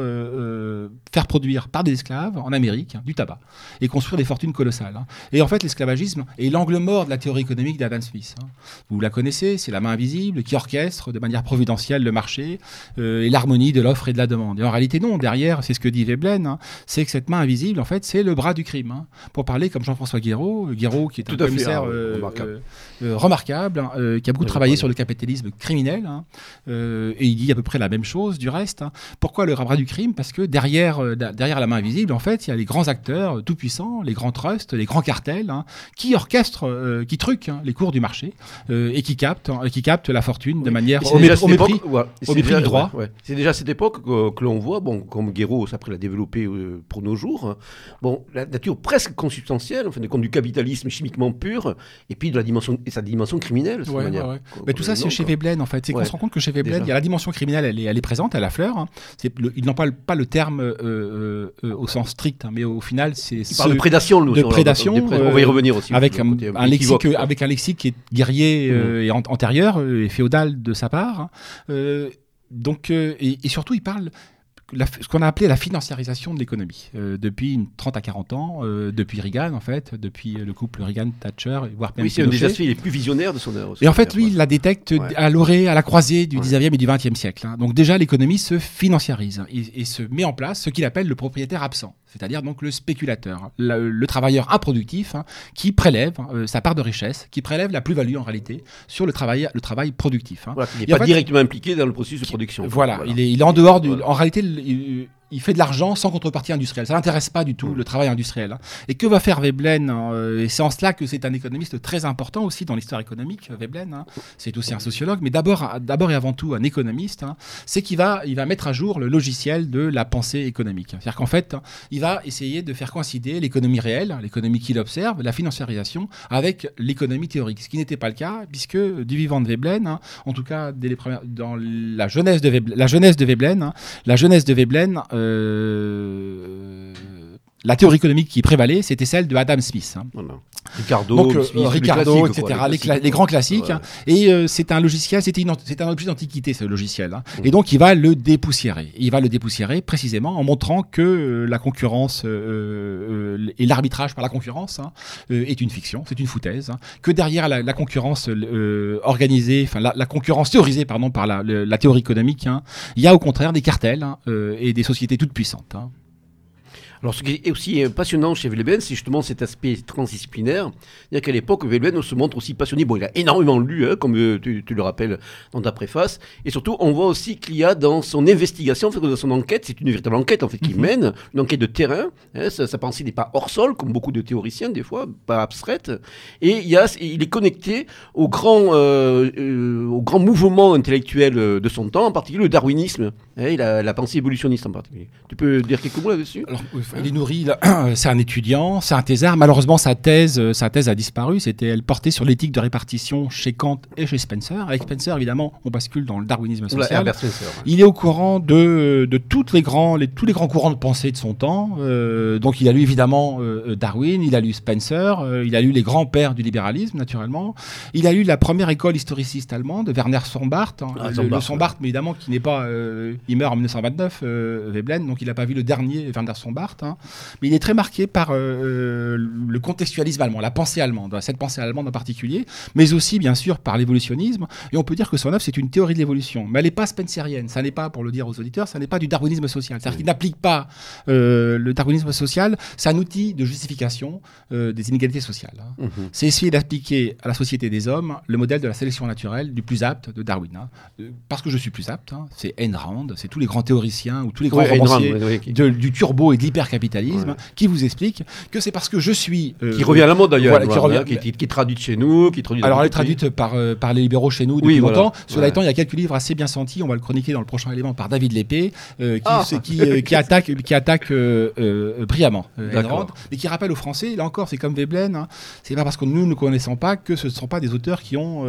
faire produire par des esclaves en Amérique du tabac et construire des fortunes colossales. Hein. Et en fait, l'esclavagisme est l'angle mort de la théorie économique d'Adam Smith. Hein. Vous la connaissez, c'est la main invisible qui orchestre de manière providentielle le marché euh, et l'harmonie de l'offre et de la demande. Et en réalité, non, derrière, c'est ce que dit Veblen, hein, c'est que cette main invisible, en fait, c'est le bras du crime. Pour parler comme Jean-François Guéraud, euh, Guéraud qui est un commissaire euh, remarquable, qui a beaucoup travaillé sur le capitalisme criminel, et il dit à peu près la même chose du reste. Pourquoi le bras du crime? Parce que derrière, derrière la main invisible, en fait, il y a les grands acteurs euh, tout puissants, les grands trusts, les grands cartels, hein, qui orchestrent, euh, qui truquent hein, les cours du marché euh, et qui captent, hein, qui captent la fortune de manière au, mépris, du droit. C'est déjà cette époque que, l'on voit, bon, comme Guéraud après l'a développé pour nos jours, bon, la nature presque consubstantielle, en fin de compte, du capitalisme chimiquement pur, et puis de la dimension, et sa dimension criminelle. Mais tout ça, c'est chez Veblen, en fait. C'est qu'on se rend compte que chez Veblen, il y a la dimension criminelle, elle est, elle est présente, elle fleur. ils n'ont pas, pas le terme au sens strict, hein, mais au final, c'est. Parle de prédation, De prédation. on va y revenir aussi. Avec un, lexique, avec un lexique qui est guerrier mmh. euh, et antérieur euh, et féodal de sa part. Euh, donc, et, surtout, il parle ce qu'on a appelé la financiarisation de l'économie euh, depuis 30 à 40 ans, euh, depuis Reagan en fait, depuis le couple Reagan-Thatcher, voire même Oui, c'est un des aspects les plus visionnaires de son œuvre. Et en fait, lui, il la détecte à l'orée, à la croisée du 19e et du 20e siècle. Hein. Donc déjà, l'économie se financiarise et, se met en place ce qu'il appelle le propriétaire absent, c'est-à-dire donc le spéculateur, le, travailleur improductif hein, qui prélève euh, sa part de richesse, qui prélève la plus-value en réalité sur le travail, le travail productif. Hein. il n'est pas directement impliqué dans le processus de production. Voilà, Il, est, il est en dehors du... En réalité, il, il fait de l'argent sans contrepartie industrielle. Ça l'intéresse pas du tout mm. le travail industriel. Hein. Et que va faire Veblen euh, Et c'est en cela que c'est un économiste très important aussi dans l'histoire économique. Veblen, hein. c'est aussi un sociologue, mais d'abord, d'abord et avant tout un économiste. Hein. c'est qu'il va, il va mettre à jour le logiciel de la pensée économique. C'est-à-dire qu'en fait, il va essayer de faire coïncider l'économie réelle, l'économie qu'il observe, la financiarisation, avec l'économie théorique. Ce qui n'était pas le cas, puisque du vivant de Veblen, en tout cas dès les premières, dans la jeunesse de Veblen, la jeunesse de Veblen, la jeunesse de Veblen euh, yy, la théorie économique qui prévalait, c'était celle de Adam Smith. Hein. Ricardo, Donc, euh, Ricardo, etc. les, grands classiques. Hein. Et euh, c'est un logiciel, c'était un objet d'antiquité, ce logiciel. Hein. Mm. Et donc, il va le dépoussiérer. Il va le dépoussiérer précisément en montrant que euh, la concurrence et l'arbitrage par la concurrence est une fiction, c'est une foutaise. Que derrière la, concurrence organisée, enfin la, concurrence théorisée pardon, par la, la théorie économique, il y a au contraire des cartels et des sociétés toutes puissantes. Alors, ce qui est aussi passionnant chez Veblen, c'est justement cet aspect transdisciplinaire. C'est-à-dire qu'à l'époque, Veblen se montre aussi passionné. Bon, il a énormément lu, hein, comme euh, tu, le rappelles dans ta préface. Et surtout, on voit aussi qu'il y a dans son investigation, en fait, dans son enquête, c'est une véritable enquête en fait qu'il mhm. mène, une enquête de terrain. Hein, sa, pensée n'est pas hors sol, comme beaucoup de théoriciens des fois, pas abstraite. Et il, y a, il est connecté au grand, euh, euh, au grand mouvement intellectuel de son temps, en particulier le darwinisme hein, et la, pensée évolutionniste en particulier. Tu peux dire quelques mots là-dessus? Il est nourri, c'est un étudiant, c'est un thésard. Malheureusement, sa thèse, euh, sa thèse a disparu. C'était, elle portait sur l'éthique de répartition chez Kant et chez Spencer. Avec Spencer, évidemment, on bascule dans le darwinisme social. Il est au courant de, de toutes les grands, les, tous les grands courants de pensée de son temps. Euh, donc, il a lu évidemment euh, Darwin, il a lu Spencer, il a lu les grands pères du libéralisme, naturellement. Il a lu la première école historiciste allemande, Werner Sombart. Hein, ah, le, Sombart, mais évidemment, qui n'est pas. il meurt en 1929, Veblen, donc il n'a pas vu le dernier Werner Sombart. Hein. mais il est très marqué par euh, le contextualisme allemand, la pensée allemande, cette pensée allemande en particulier, mais aussi bien sûr par l'évolutionnisme. Et on peut dire que son œuvre, c'est une théorie de l'évolution, mais elle n'est pas spencerienne. Ça n'est pas, pour le dire aux auditeurs, ça n'est pas du darwinisme social. C'est-à-dire qu'il n'applique pas euh, le darwinisme social, c'est un outil de justification euh, des inégalités sociales. Hein. Mhm. C'est essayer d'appliquer à la société des hommes le modèle de la sélection naturelle du plus apte de Darwin. Hein. parce que je suis plus apte, c'est Ayn Rand, c'est tous les grands théoriciens ou tous les grands romanciers du turbo et de l'hyper capitalisme qui vous explique que c'est parce que je suis. Euh, qui revient à la mode d'ailleurs. qui, revient, qui, traduite chez nous. Qui traduit Alors, elle est traduite par, euh, par les libéraux chez nous depuis longtemps. Cela étant, il y a quelques livres assez bien sentis. On va le chroniquer dans le prochain élément par David Lépée, euh, qui, ah. qui, attaque, qui attaque brillamment mais qui rappelle aux Français, là encore, c'est comme Veblen, hein, c'est pas parce que nous ne connaissons pas que ce ne sont pas des auteurs qui ont.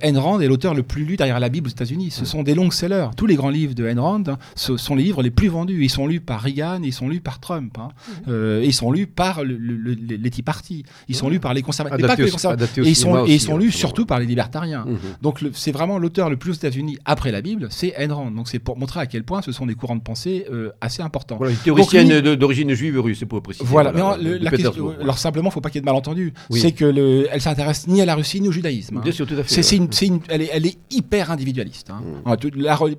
Ayn Rand est l'auteur le plus lu derrière la Bible aux États-Unis. Ce sont des longs sellers. Tous les grands livres de Ayn Rand hein, ce sont les livres les plus vendus. Ils sont lus par Reagan, ils sont lus par Trump. Hein. Euh, ils sont lus par le, les Tea Party. Ils sont lus par les conservateurs. Et ils sont, et ils sont lus surtout par les libertariens. Mhm. Donc c'est vraiment l'auteur le plus aux États-Unis après la Bible, c'est Ayn Rand. Donc c'est pour montrer à quel point ce sont des courants de pensée euh, assez importants. Voilà, une théoricienne d'origine juive russe, c'est pour préciser. Voilà. Mais la question, alors simplement, faut pas qu'il y ait de malentendu. C'est que le, elle s'intéresse ni à la Russie ni au judaïsme. Hein. Bien sûr, tout à fait. C'est, une, elle, est, elle, est, hyper individualiste. Hein. Mhm.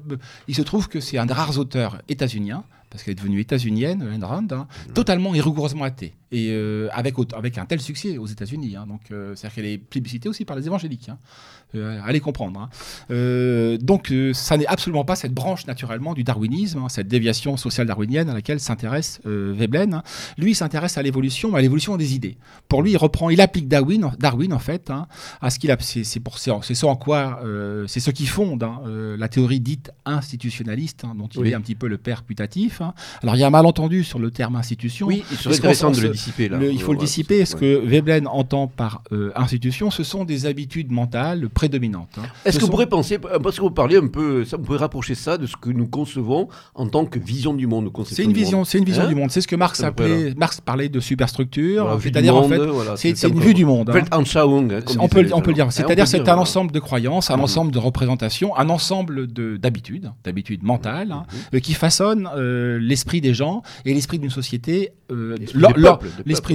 il se trouve que c'est un des rares auteurs états-uniens parce qu'elle est devenue états-unienne, Ayn Rand, hein, totalement et rigoureusement athée et euh, avec, avec un tel succès aux États-Unis. Hein. donc, euh, c'est-à-dire qu'elle est plébiscitée aussi par les évangéliques. Hein. Euh, allez comprendre. Hein. donc, ça n'est absolument pas cette branche naturellement du darwinisme, cette déviation sociale darwinienne à laquelle s'intéresse Veblen. Lui, il s'intéresse à l'évolution, à l'évolution des idées. Pour lui, il reprend, il applique Darwin, Darwin en fait, à ce qu'il a. C'est pour c'est ce en quoi, c'est ce qui fonde la théorie dite institutionnaliste, dont il est un petit peu le père putatif. Alors, il y a un malentendu sur le terme institution. Oui, il serait intéressant de le dire il faut le dissiper. Ce que Veblen entend par euh, institution, ce sont des habitudes mentales prédominantes. Hein. Est-ce que vous pourriez penser, parce que vous parlez un peu, ça, vous pouvez rapprocher ça de ce que nous concevons en tant que vision du monde. C'est une vision, c'est une vision hein du monde. C'est ce que Marx appelait. Marx parlait de superstructure. C'est-à-dire en fait, c'est une vue du monde. Hein. On peut, on peut le dire. C'est-à-dire c'est un ensemble de croyances, un ensemble de représentations, un ensemble d'habitudes, d'habitudes mentales, mhm. qui façonnent euh, l'esprit des gens et l'esprit d'une société. Euh, l'esprit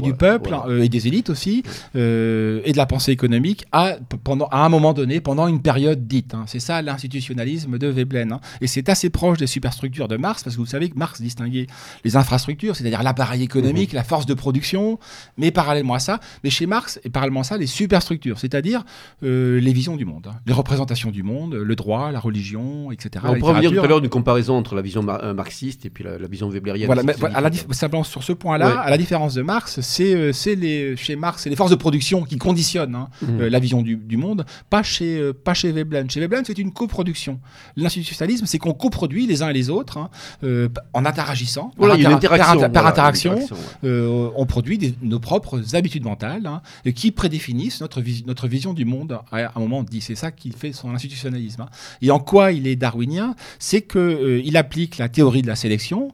du peuple euh, et des élites aussi, euh, et de la pensée économique à, pendant, à un moment donné, pendant une période dite. Hein. C'est ça l'institutionnalisme de Veblen. Hein. Et c'est assez proche des superstructures de Marx, parce que vous savez que Marx distinguait les infrastructures, c'est-à-dire l'appareil économique, mhm. la force de production, mais parallèlement à ça, mais chez Marx, et parallèlement à ça, les superstructures, c'est-à-dire euh, les visions du monde, hein. les représentations du monde, le droit, la religion, etc. On pourrait dire tout à l'heure une comparaison entre la vision marxiste et puis la, vision weblerienne. Voilà, simplement sur ce point-là, à la différence de Marx, c'est les chez Marx, c'est les forces de production qui conditionnent hein, mmh. euh, la vision du, monde, pas chez euh, pas chez Veblen. Chez Veblen, c'est une coproduction. L'institutionnalisme, c'est qu'on coproduit les uns et les autres hein, euh, en interagissant, par, interaction, par, interaction, on produit nos propres habitudes mentales hein, qui prédéfinissent notre notre vision du monde à un moment dit. C'est ça qui fait son institutionnalisme. Et en quoi il est darwinien, c'est que il applique la théorie de la sélection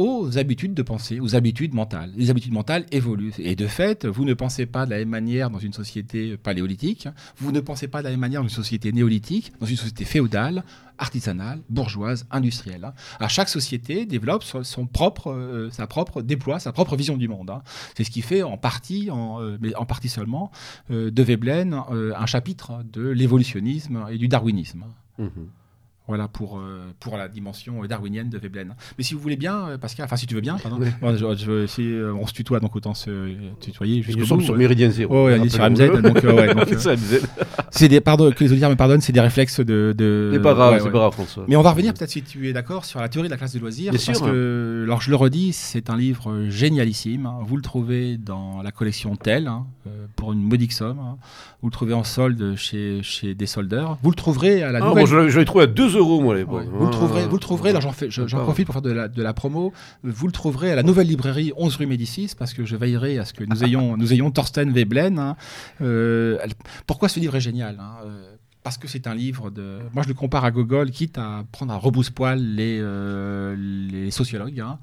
aux habitudes de pensée, aux habitudes mentales. Les habitudes mentales évoluent. Et de fait, vous ne pensez pas de la même manière dans une société paléolithique, vous ne pensez pas de la même manière dans une société néolithique, dans une société féodale, artisanale, bourgeoise, industrielle. À chaque société développe son, propre, euh, sa propre déploie, sa propre vision du monde. Hein. C'est ce qui fait en partie, en, euh, en partie seulement, euh, de Veblen un chapitre de l'évolutionnisme et du darwinisme. Mmh voilà pour, euh, pour la dimension darwinienne de Veblen. Mais si vous voulez bien, euh, Pascal, enfin si tu veux bien, pardon, je, si, euh, on se tutoie, donc autant se tutoyer. Nous sommes sur Méridien Zéro. Oh, ouais, sur MZ. donc, ouais, donc c'est des, pardon, que les auditeurs me pardonnent, c'est des réflexes de. de c'est pas grave, c'est pas grave, François. Mais on va revenir peut-être si tu es d'accord sur la théorie de la classe de loisirs. Bien parce sûr. Que, alors je le redis, c'est un livre génialissime. Hein. Vous le trouvez dans la collection Tel hein, pour une modique somme. Hein. Vous le trouvez en solde chez, chez des soldeurs. Vous le trouverez à la ah, nouvelle... je, je l'ai trouvé à 2 euros, moi, Vous le trouverez, vous le trouverez j'en, profite pour faire de la, de la, promo. Vous le trouverez à la nouvelle librairie 11 rue Médicis, parce que je veillerai à ce que nous ayons, nous ayons Thorsten Veblen. Hein. Euh, pourquoi ce livre est génial hein, euh, parce que c'est un livre de. Moi, je le compare à Gogol, quitte à prendre à rebousse-poil les, euh, les sociologues. Hein.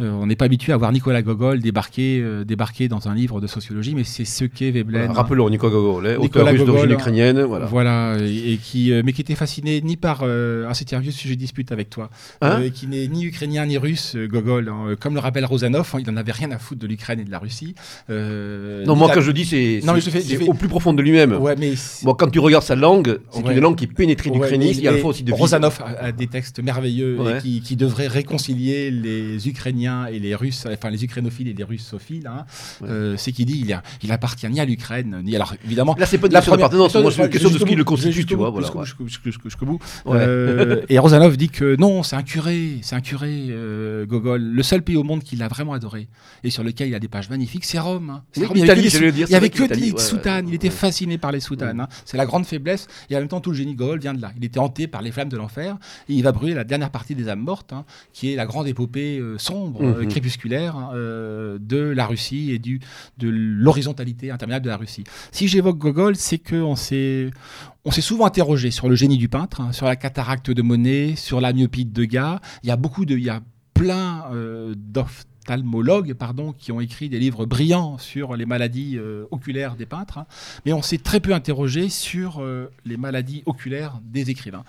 Euh, on n'est pas habitué à voir Nicolas Gogol débarquer, euh, débarquer dans un livre de sociologie, mais c'est ce qu'est Veblen. rappelons Nicolas Gogol, hein, auteur russe d'origine ukrainienne. Voilà, voilà et, qui, mais qui était fasciné ni par. ah, c'était un vieux sujet de dispute avec toi. Hein qui n'est ni ukrainien ni russe, Gogol. Hein. comme le rappelle Rosanov, il n'en avait rien à foutre de l'Ukraine et de la Russie. non, moi, quand je dis, c'est au plus profond de lui-même. Ouais, mais bon, quand tu regardes sa langue, c'est une langue qui est pénétrée d'ukrainiste. il y a fois aussi de Rosanov a, des textes merveilleux qui, qui devraient réconcilier les Ukrainiens et les Russes, enfin les Ukrainophiles et les Russophiles. Hein. Euh, c'est qu'il dit il, a, il appartient ni à l'Ukraine, ni alors évidemment. Là, c'est pas de la première appartenance, c'est une question de ce qui le constitue, tu vois. Voilà, euh, et Rosanov dit que non, c'est un curé, c'est un curé, euh, Gogol. Le seul pays au monde qu'il a vraiment adoré et sur lequel il a des pages magnifiques, c'est Rome. Hein. Il y avait que des soutanes. Il était fasciné par les soutanes. Hein. C'est la grande faiblesse. Et en même temps, tout le génie Gogol vient de là. Il était hanté par les flammes de l'enfer et il va brûler la dernière partie des âmes mortes, qui est la grande épopée sombre, mhm. crépusculaire de la Russie et du, de l'horizontalité interminable de la Russie. Si j'évoque Gogol, c'est qu'on s'est on s'est souvent interrogé sur le génie du peintre, hein, sur la cataracte de Monet, sur la myopie de Degas. Il y a beaucoup de, il y a plein euh, ophtalmologues pardon, qui ont écrit des livres brillants sur les maladies euh, oculaires des peintres, hein. mais on s'est très peu interrogé sur euh, les maladies oculaires des écrivains.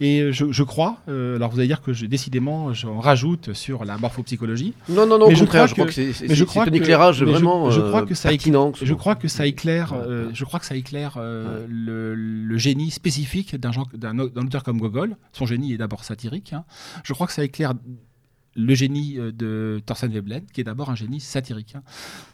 Et euh, je, crois, alors vous allez dire que je, décidément j'en rajoute sur la morphopsychologie. Non, non, non, mais je crois je crois que c'est un éclairage vraiment je, crois que ça éclaire, je crois que ça éclaire, je crois que ça éclaire le, le, génie spécifique d'un auteur comme Gogol. Son génie est d'abord satirique. Hein. Je crois que ça éclaire le génie euh, de Thorsten Veblen, qui est d'abord un génie satirique. Hein.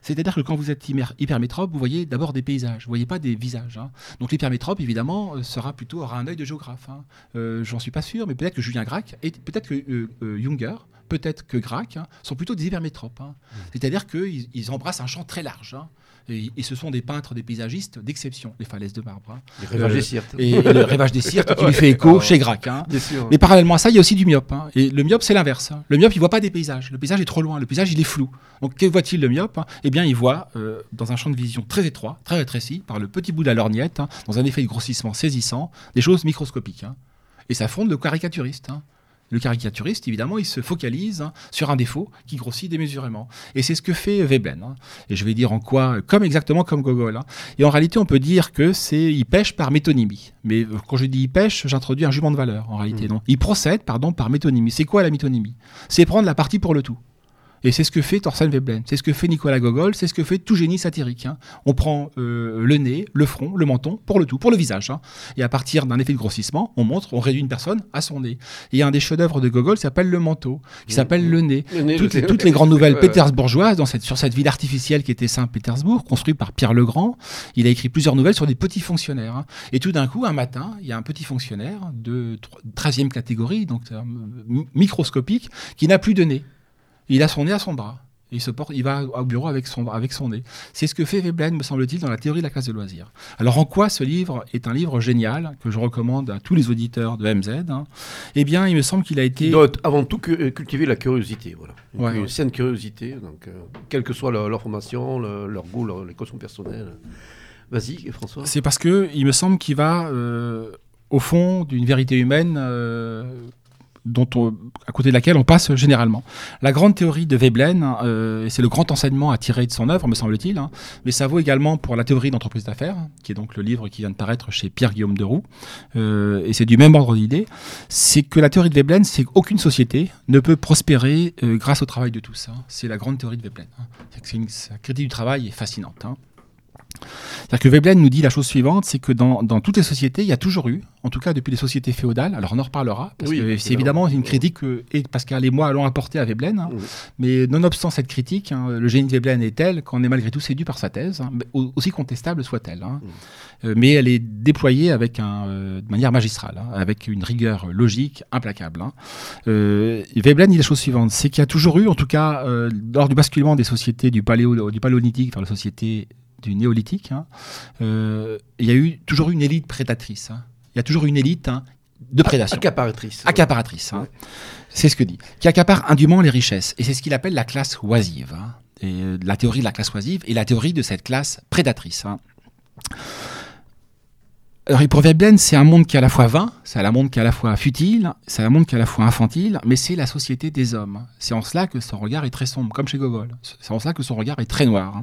C'est-à-dire que quand vous êtes hypermétrope, vous voyez d'abord des paysages, vous voyez pas des visages. Hein. Donc l'hypermétrope, évidemment, euh, sera plutôt aura un œil de géographe. Hein. Euh, J'en suis pas sûr, mais peut-être que Julien Gracq et peut-être que euh, Junger, peut-être que Gracq sont plutôt des hypermétropes. Mmh. C'est-à-dire qu'ils ils embrassent un champ très large. Et, ce sont des peintres, des paysagistes d'exception, les falaises de marbre. Hein. Des Sirtes. Et, le rêvage des Sirtes qui lui fait écho chez Grac. Hein. Mais parallèlement à ça, il y a aussi du myope. Hein. Et le myope, c'est l'inverse. Le myope, il voit pas des paysages. Le paysage est trop loin. Le paysage, il est flou. Donc, que voit-il le myope Eh bien, il voit euh, dans un champ de vision très étroit, très rétréci, par le petit bout de la lorgnette, dans un effet de grossissement saisissant, des choses microscopiques. Et ça fonde le caricaturiste. Le caricaturiste, évidemment, il se focalise hein, sur un défaut qui grossit démesurément. Et c'est ce que fait Veblen. Hein. Et je vais dire en quoi, comme exactement comme Gogol. Hein. Et en réalité, on peut dire que c'est il pêche par métonymie. Mais euh, quand je dis il pêche, j'introduis un jugement de valeur en réalité. Mmh. il procède, pardon, par métonymie. C'est quoi la métonymie? C'est prendre la partie pour le tout. Et c'est ce que fait Thorsten Veblen, c'est ce que fait Nicolas Gogol, c'est ce que fait tout génie satirique. Hein. On prend euh, le nez, le front, le menton, pour le tout, pour le visage. Hein. Et à partir d'un effet de grossissement, on montre, on réduit une personne à son nez. Et un des chefs-d'œuvre de Gogol s'appelle le manteau, qui mmh. s'appelle le nez. toutes, les, grandes nouvelles pétersbourgeoises dans cette, sur cette ville artificielle qui était Saint-Pétersbourg, construite par Pierre Legrand, il a écrit plusieurs nouvelles sur des petits fonctionnaires. Hein. Et tout d'un coup, un matin, il y a un petit fonctionnaire de 13e catégorie, donc euh, microscopique, qui n'a plus de nez. Il a son nez à son bras. Il, se porte, il va au bureau avec son, avec son nez. C'est ce que fait Veblen, me semble-t-il, dans la théorie de la classe de loisirs. Alors en quoi ce livre est un livre génial, que je recommande à tous les auditeurs de MZ hein? Eh bien, il me semble qu'il a été... Il avant tout euh, cultiver la curiosité, voilà. Une, saine curiosité, donc, euh, quelle que soit leur, formation, leur, goût, leur, les questions personnelles. Vas-y, François. C'est parce que il me semble qu'il va, euh, au fond d'une vérité humaine dont à côté de laquelle on passe généralement. La grande théorie de Veblen, euh, c'est le grand enseignement à tirer de son œuvre, me semble-t-il, hein, mais ça vaut également pour la théorie d'entreprise d'affaires, qui est donc le livre qui vient de paraître chez Pierre-Guillaume Deroux, euh, et c'est du même ordre d'idée, c'est que la théorie de Veblen, c'est qu'aucune société ne peut prospérer euh, grâce au travail de tous. Hein. C'est la grande théorie de Veblen. Hein. C'est une, sa critique du travail est fascinante. C'est-à-dire que Veblen nous dit la chose suivante, c'est que dans, toutes les sociétés, il y a toujours eu, en tout cas depuis les sociétés féodales, alors on en reparlera, parce que c'est évidemment une critique que et Pascal et moi allons apporter à Veblen, hein. mais nonobstant cette critique, hein, le génie de Veblen est tel qu'on est malgré tout séduit par sa thèse, hein, aussi contestable soit-elle. Euh, mais elle est déployée avec un, euh, de manière magistrale, avec une rigueur logique implacable. Euh, Veblen dit la chose suivante, c'est qu'il y a toujours eu, en tout cas lors du basculement des sociétés du, paléo, du paléolithique vers la société du néolithique, hein, euh, il y a eu toujours une élite prédatrice. Hein. Il y a toujours une élite hein, de prédation. Accaparatrice. Accaparatrice. C'est ce que dit. Qui accapare indûment les richesses. Et c'est ce qu'il appelle la classe oisive. Et euh, la théorie de la classe oisive et la théorie de cette classe prédatrice. Alors, Veblen, c'est un monde qui est à la fois vain, c'est un monde qui est à la fois futile, c'est un monde qui est à la fois infantile, mais c'est la société des hommes. C'est en cela que son regard est très sombre, comme chez Gogol. C'est en cela que son regard est très noir.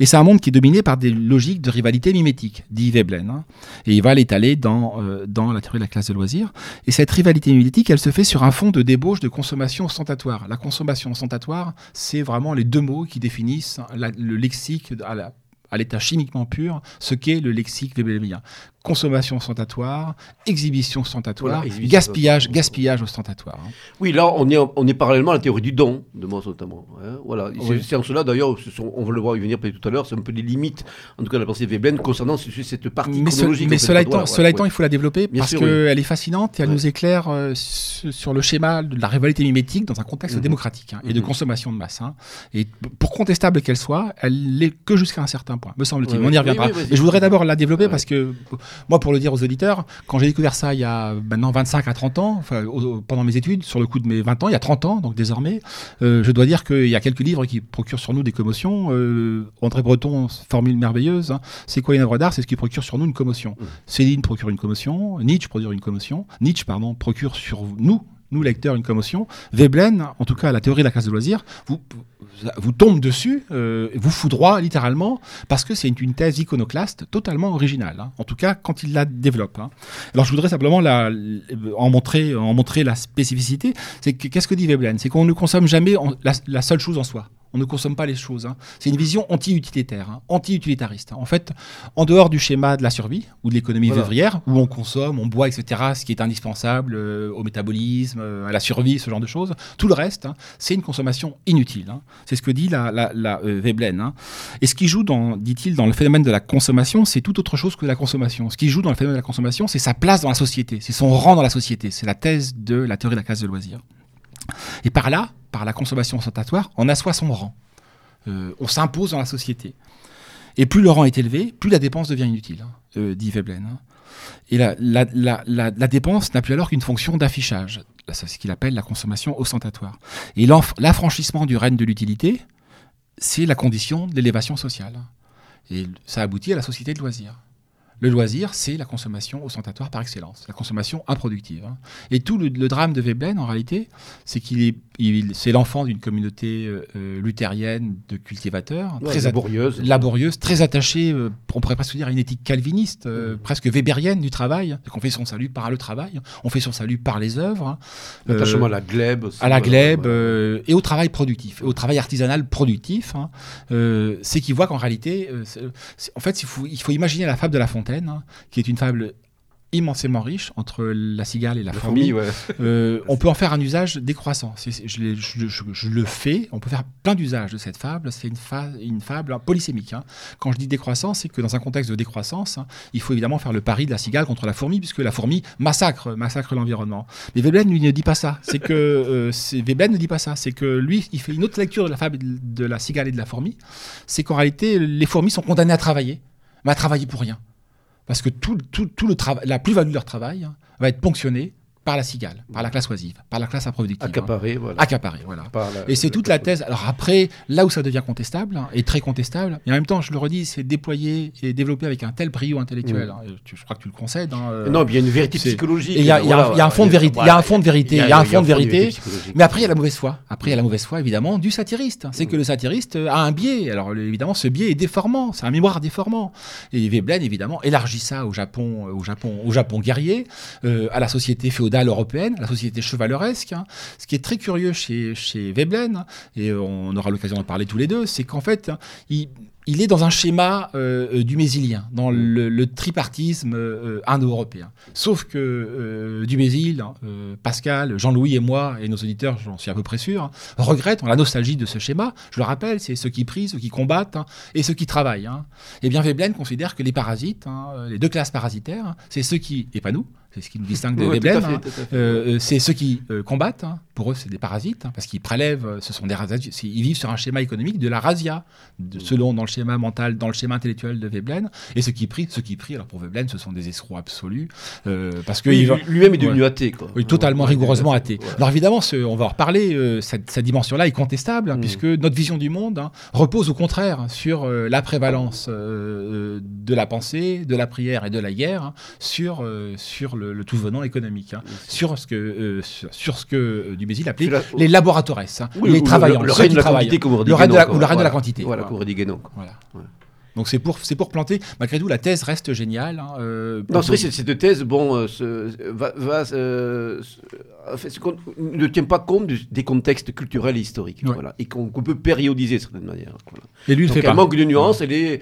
Et c'est un monde qui est dominé par des logiques de rivalité mimétique, dit Veblen. Hein. Et il va l'étaler dans, euh, dans la théorie de la classe de loisirs. Et cette rivalité mimétique, elle se fait sur un fond de débauche de consommation ostentatoire. La consommation ostentatoire, c'est vraiment les deux mots qui définissent le lexique à l'état chimiquement pur ce qu'est le lexique webelemien consommation ostentatoire, exhibition ostentatoire, gaspillage, gaspillage ostentatoire. Hein. Oui, là, on est, on est parallèlement à la théorie du don, de Mons notamment. Hein. voilà. C'est en cela, d'ailleurs, on va le voir y venir peut-être tout à l'heure, c'est un peu les limites, en tout cas, de la pensée Veblen concernant cette partie mais chronologique. mais cela étant, cela étant il faut la développer parce qu'elle est fascinante et elle nous éclaire euh, sur le schéma de la rivalité mimétique dans un contexte mhm. démocratique hein, et de mhm. consommation de masse. Et pour contestable qu'elle soit, elle l'est que jusqu'à un certain point, me semble-t-il. on y reviendra. mais je voudrais d'abord la développer parce que moi, pour le dire aux auditeurs, quand j'ai découvert ça il y a maintenant 25 à 30 ans, enfin, pendant mes études, sur le coup de mes 20 ans, il y a 30 ans, donc désormais, euh, je dois dire qu'il y a quelques livres qui procurent sur nous des commotions. Euh, André Breton, formule merveilleuse, hein. c'est quoi une œuvre d'art? C'est ce qui procure sur nous une commotion. Mmh. Céline procure une commotion, Nietzsche procure une commotion, Nietzsche, pardon, procure sur nous nous lecteurs, une commotion. Veblen, en tout cas la théorie de la classe de loisirs, vous, vous tombe dessus, euh, vous foudroie littéralement, parce que c'est une, thèse iconoclaste totalement originale, hein. en tout cas quand il la développe. Hein. Alors je voudrais simplement la, en, montrer, en montrer la spécificité. C'est qu'est-ce que dit Veblen? C'est qu'on ne consomme jamais la seule chose en soi on ne consomme pas les choses. Hein. C'est une vision anti-utilitaire, hein, anti-utilitariste. En fait, en dehors du schéma de la survie ou de l'économie vivrière, où on consomme, on boit, etc., ce qui est indispensable euh, au métabolisme, euh, à la survie, ce genre de choses, tout le reste, hein, c'est une consommation inutile. C'est ce que dit la, la, euh, Veblen. Et ce qui joue, dit-il, dans le phénomène de la consommation, c'est tout autre chose que la consommation. Ce qui joue dans le phénomène de la consommation, c'est sa place dans la société, c'est son rang dans la société. C'est la thèse de la théorie de la classe de loisirs. Et par là, par la consommation ostentatoire, on assoit son rang. Euh, on s'impose dans la société. Et plus le rang est élevé, plus la dépense devient inutile, hein, euh, dit Veblen. Hein. Et la, la, dépense n'a plus alors qu'une fonction d'affichage. C'est ce qu'il appelle la consommation ostentatoire. Et l'affranchissement du règne de l'utilité, c'est la condition de l'élévation sociale. Et ça aboutit à la société de loisirs. Le loisir, c'est la consommation ostentatoire par excellence, la consommation improductive. Hein. Et tout le, drame de Veblen, en réalité, c'est qu'il est, c'est l'enfant d'une communauté euh, euh, luthérienne de cultivateurs, très laborieuse, laborieuse, très attachée, euh, on pourrait presque dire à une éthique calviniste, mmh. presque weberienne du travail. On fait son salut par le travail, on fait son salut par les œuvres. Hein. L'attachement à la glèbe, à la glèbe et au travail productif, au travail artisanal productif. Hein. c'est qu'il voit qu'en réalité, en fait, il faut, il faut imaginer la fable de la fontaine Hein, qui est une fable immensément riche entre la cigale et la, fourmi. Euh, on peut en faire un usage décroissant. Je, je, le fais. On peut faire plein d'usages de cette fable. C'est une, une, fable polysémique. Hein. Quand je dis décroissant, c'est que dans un contexte de décroissance, hein, il faut évidemment faire le pari de la cigale contre la fourmi, puisque la fourmi massacre, massacre l'environnement. Mais Veblen lui ne dit pas ça. C'est que euh, Veblen ne dit pas ça. C'est que lui, il fait une autre lecture de la fable de la cigale et de la fourmi. C'est qu'en réalité, les fourmis sont condamnées à travailler, mais à travailler pour rien parce que tout, tout, tout le travail, la plus-value de leur travail hein, va être ponctionnée par la cigale, par la classe oisive, par la classe improductive. Accaparé, hein. voilà. Accaparé, voilà. et c'est toute la thèse. Alors après, là où ça devient contestable, hein, et très contestable, mais en même temps, je le redis, c'est déployé et développé avec un tel brio intellectuel. Mm. Hein, je crois que tu le concèdes. Euh, non, il y a une vérité psychologique. Il y, a un fond de vérité. Il y a un fond de vérité. Il y a un fond de vérité. Mais après, il y a la mauvaise foi. Après, il y a la mauvaise foi, évidemment, du satiriste. C'est que le satiriste a un biais. Alors évidemment, ce biais est déformant. C'est un mémoire déformant. Et Veblen, évidemment, élargit ça au Japon, au Japon, au Japon guerrier, euh, à la société féodale européenne, la société chevaleresque. Hein. Ce qui est très curieux chez, chez Veblen, et on aura l'occasion d'en parler tous les deux, c'est qu'en fait, il, il est dans un schéma euh, euh, du mésilien, dans le, tripartisme euh, indo-européen. Sauf que Dumézil, hein, Pascal, Jean-Louis et moi, et nos auditeurs, j'en suis à peu près sûr, hein, regrettent, la nostalgie de ce schéma. Je le rappelle, c'est ceux qui prient, ceux qui combattent et ceux qui travaillent. Eh bien Veblen considère que les parasites, les deux classes parasitaires, c'est ceux qui, et pas nous, c'est ce qui nous distingue de Veblen. Hein. Euh, c'est ceux qui euh, combattent. Hein. Pour eux, c'est des parasites hein, parce qu'ils prélèvent. Euh, ce sont des Ils vivent sur un schéma économique de la razzia, selon dans le schéma mental, dans le schéma intellectuel de Veblen. Et ceux qui prient, ceux qui prient. Alors pour Veblen, ce sont des escrocs absolus parce que lui-même est devenu athée. Quoi. Oui, totalement rigoureusement athée. Alors évidemment, on va en reparler. Cette, dimension-là est contestable mm. puisque notre vision du monde repose au contraire sur la prévalence de la pensée, de la prière et de la guerre sur sur le, tout venant économique, hein, sur ce que, euh, sur, ce que euh, Dumézil appelait les laboratoires, hein, les travailleurs, le, règne de la quantité, comme le règne de la, le de la quantité. Voilà, voilà. Donc c'est pour, c'est pour planter. Malgré tout, la thèse reste géniale. Hein, euh, non, c'est vrai, cette thèse, bon, va, va ne tient pas compte des contextes culturels et historiques, voilà, et qu'on peut périodiser de certaine manière. Voilà. Et lui, il fait pas. manque de nuances, elle est,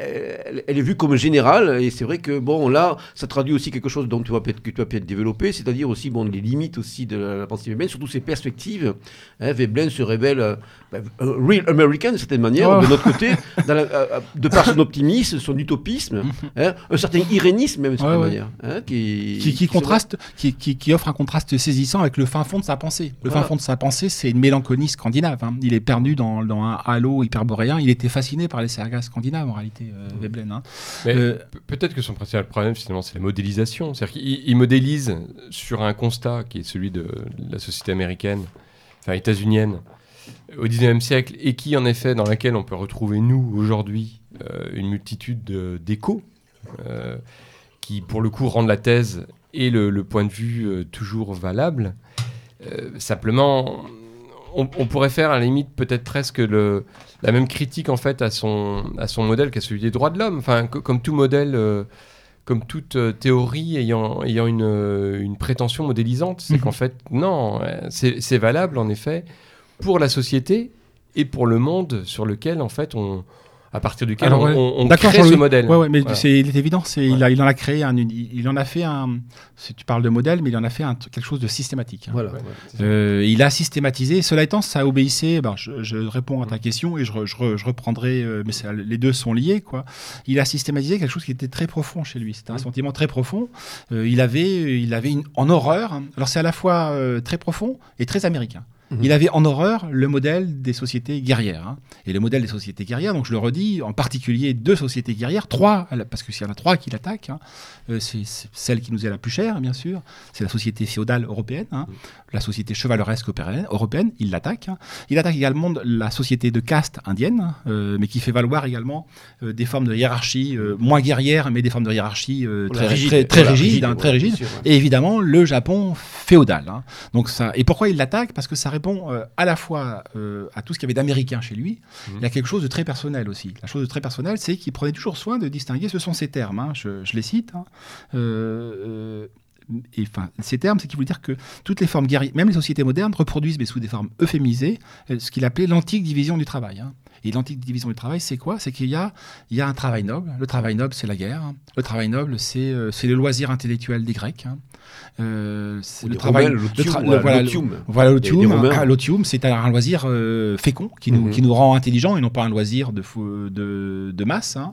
elle, est vue comme générale, et c'est vrai que, bon, là, ça traduit aussi quelque chose dont tu vas peut-être, que tu vas peut-être développer, c'est-à-dire aussi, bon, les limites aussi de la, pensée Veblen, surtout ses perspectives. Hein, Veblen se révèle ben, real American, de certaine manière, oh. de notre côté, euh, de par son optimisme, son utopisme, hein, un certain irénisme, même, de certaine manière. Hein, qui, qui, contraste, qui, qui, offre un contraste saisissant avec le fin fond de sa pensée. Le fin fond de sa pensée, c'est une mélancolie scandinave. Il est perdu dans, dans un halo hyperboréen, il était fasciné par les sagas scandinaves, en réalité. Euh, Veblen. Hein. Euh, peut-être que son principal problème, finalement, c'est la modélisation. C'est-à-dire qu'il modélise sur un constat qui est celui de la société américaine, enfin états-unienne, au 19e siècle, et qui, en effet, dans laquelle on peut retrouver, nous, aujourd'hui, euh, une multitude d'échos, qui, pour le coup, rendent la thèse et le, point de vue toujours valable. simplement, on, pourrait faire à la limite peut-être presque le, la même critique en fait à son, à son modèle qu'à celui des droits de l'homme. Enfin, comme tout modèle, euh, comme toute euh, théorie ayant, ayant une, euh, une prétention modélisante, c'est mhm. qu'en fait, non, c'est valable en effet pour la société et pour le monde sur lequel en fait on, à partir duquel on, crée ce modèle. Ouais, ouais mais c'est, il est évident, c'est, il, a, il en a créé un, il, en a fait un, si tu parles de modèle, mais il en a fait un, quelque chose de systématique. Hein. Voilà. Euh, il a systématisé. Cela étant, ça obéissait. Ben, je, je, réponds à ta question et je, je, je reprendrai, euh, mais les deux sont liés, quoi. Il a systématisé quelque chose qui était très profond chez lui. C'était un sentiment très profond. Euh, il avait, il avait une, en horreur. Hein. Alors c'est à la fois très profond et très américain. Mhm. Il avait en horreur le modèle des sociétés guerrières. Hein. Et le modèle des sociétés guerrières, donc je le redis, en particulier deux sociétés guerrières, trois, parce qu'il y en a trois qui l'attaquent. Hein. Euh, c'est celle qui nous est la plus chère, bien sûr. C'est la société féodale européenne, hein. La société chevaleresque européenne. Il l'attaque. Il attaque également la société de caste indienne, euh, mais qui fait valoir également euh, des formes de hiérarchie moins guerrières, mais des formes de hiérarchie très, rigides, très, rigides, très rigides. Et évidemment, le Japon féodal. Donc ça. Et pourquoi il l'attaque? Parce que ça répond euh, à la fois euh, à tout ce qu'il y avait d'américain chez lui, mmh. il y a quelque chose de très personnel aussi. La chose de très personnelle, c'est qu'il prenait toujours soin de distinguer, ce sont ces termes, hein, je, les cite, hein. euh, et enfin, ces termes, c'est qu'il voulait dire que toutes les formes guerrières, même les sociétés modernes, reproduisent, mais sous des formes euphémisées, ce qu'il appelait l'antique division du travail. Hein. Et l'antique division du travail, c'est quoi? C'est qu'il y a, il y a un travail noble. Le travail noble, c'est la guerre. Le travail noble, c'est le loisir intellectuel des Grecs. Euh, le travail, voilà, l'otium. c'est un loisir euh, fécond qui nous, mhm. qui nous rend intelligents et non pas un loisir de, de, de masse. Hein.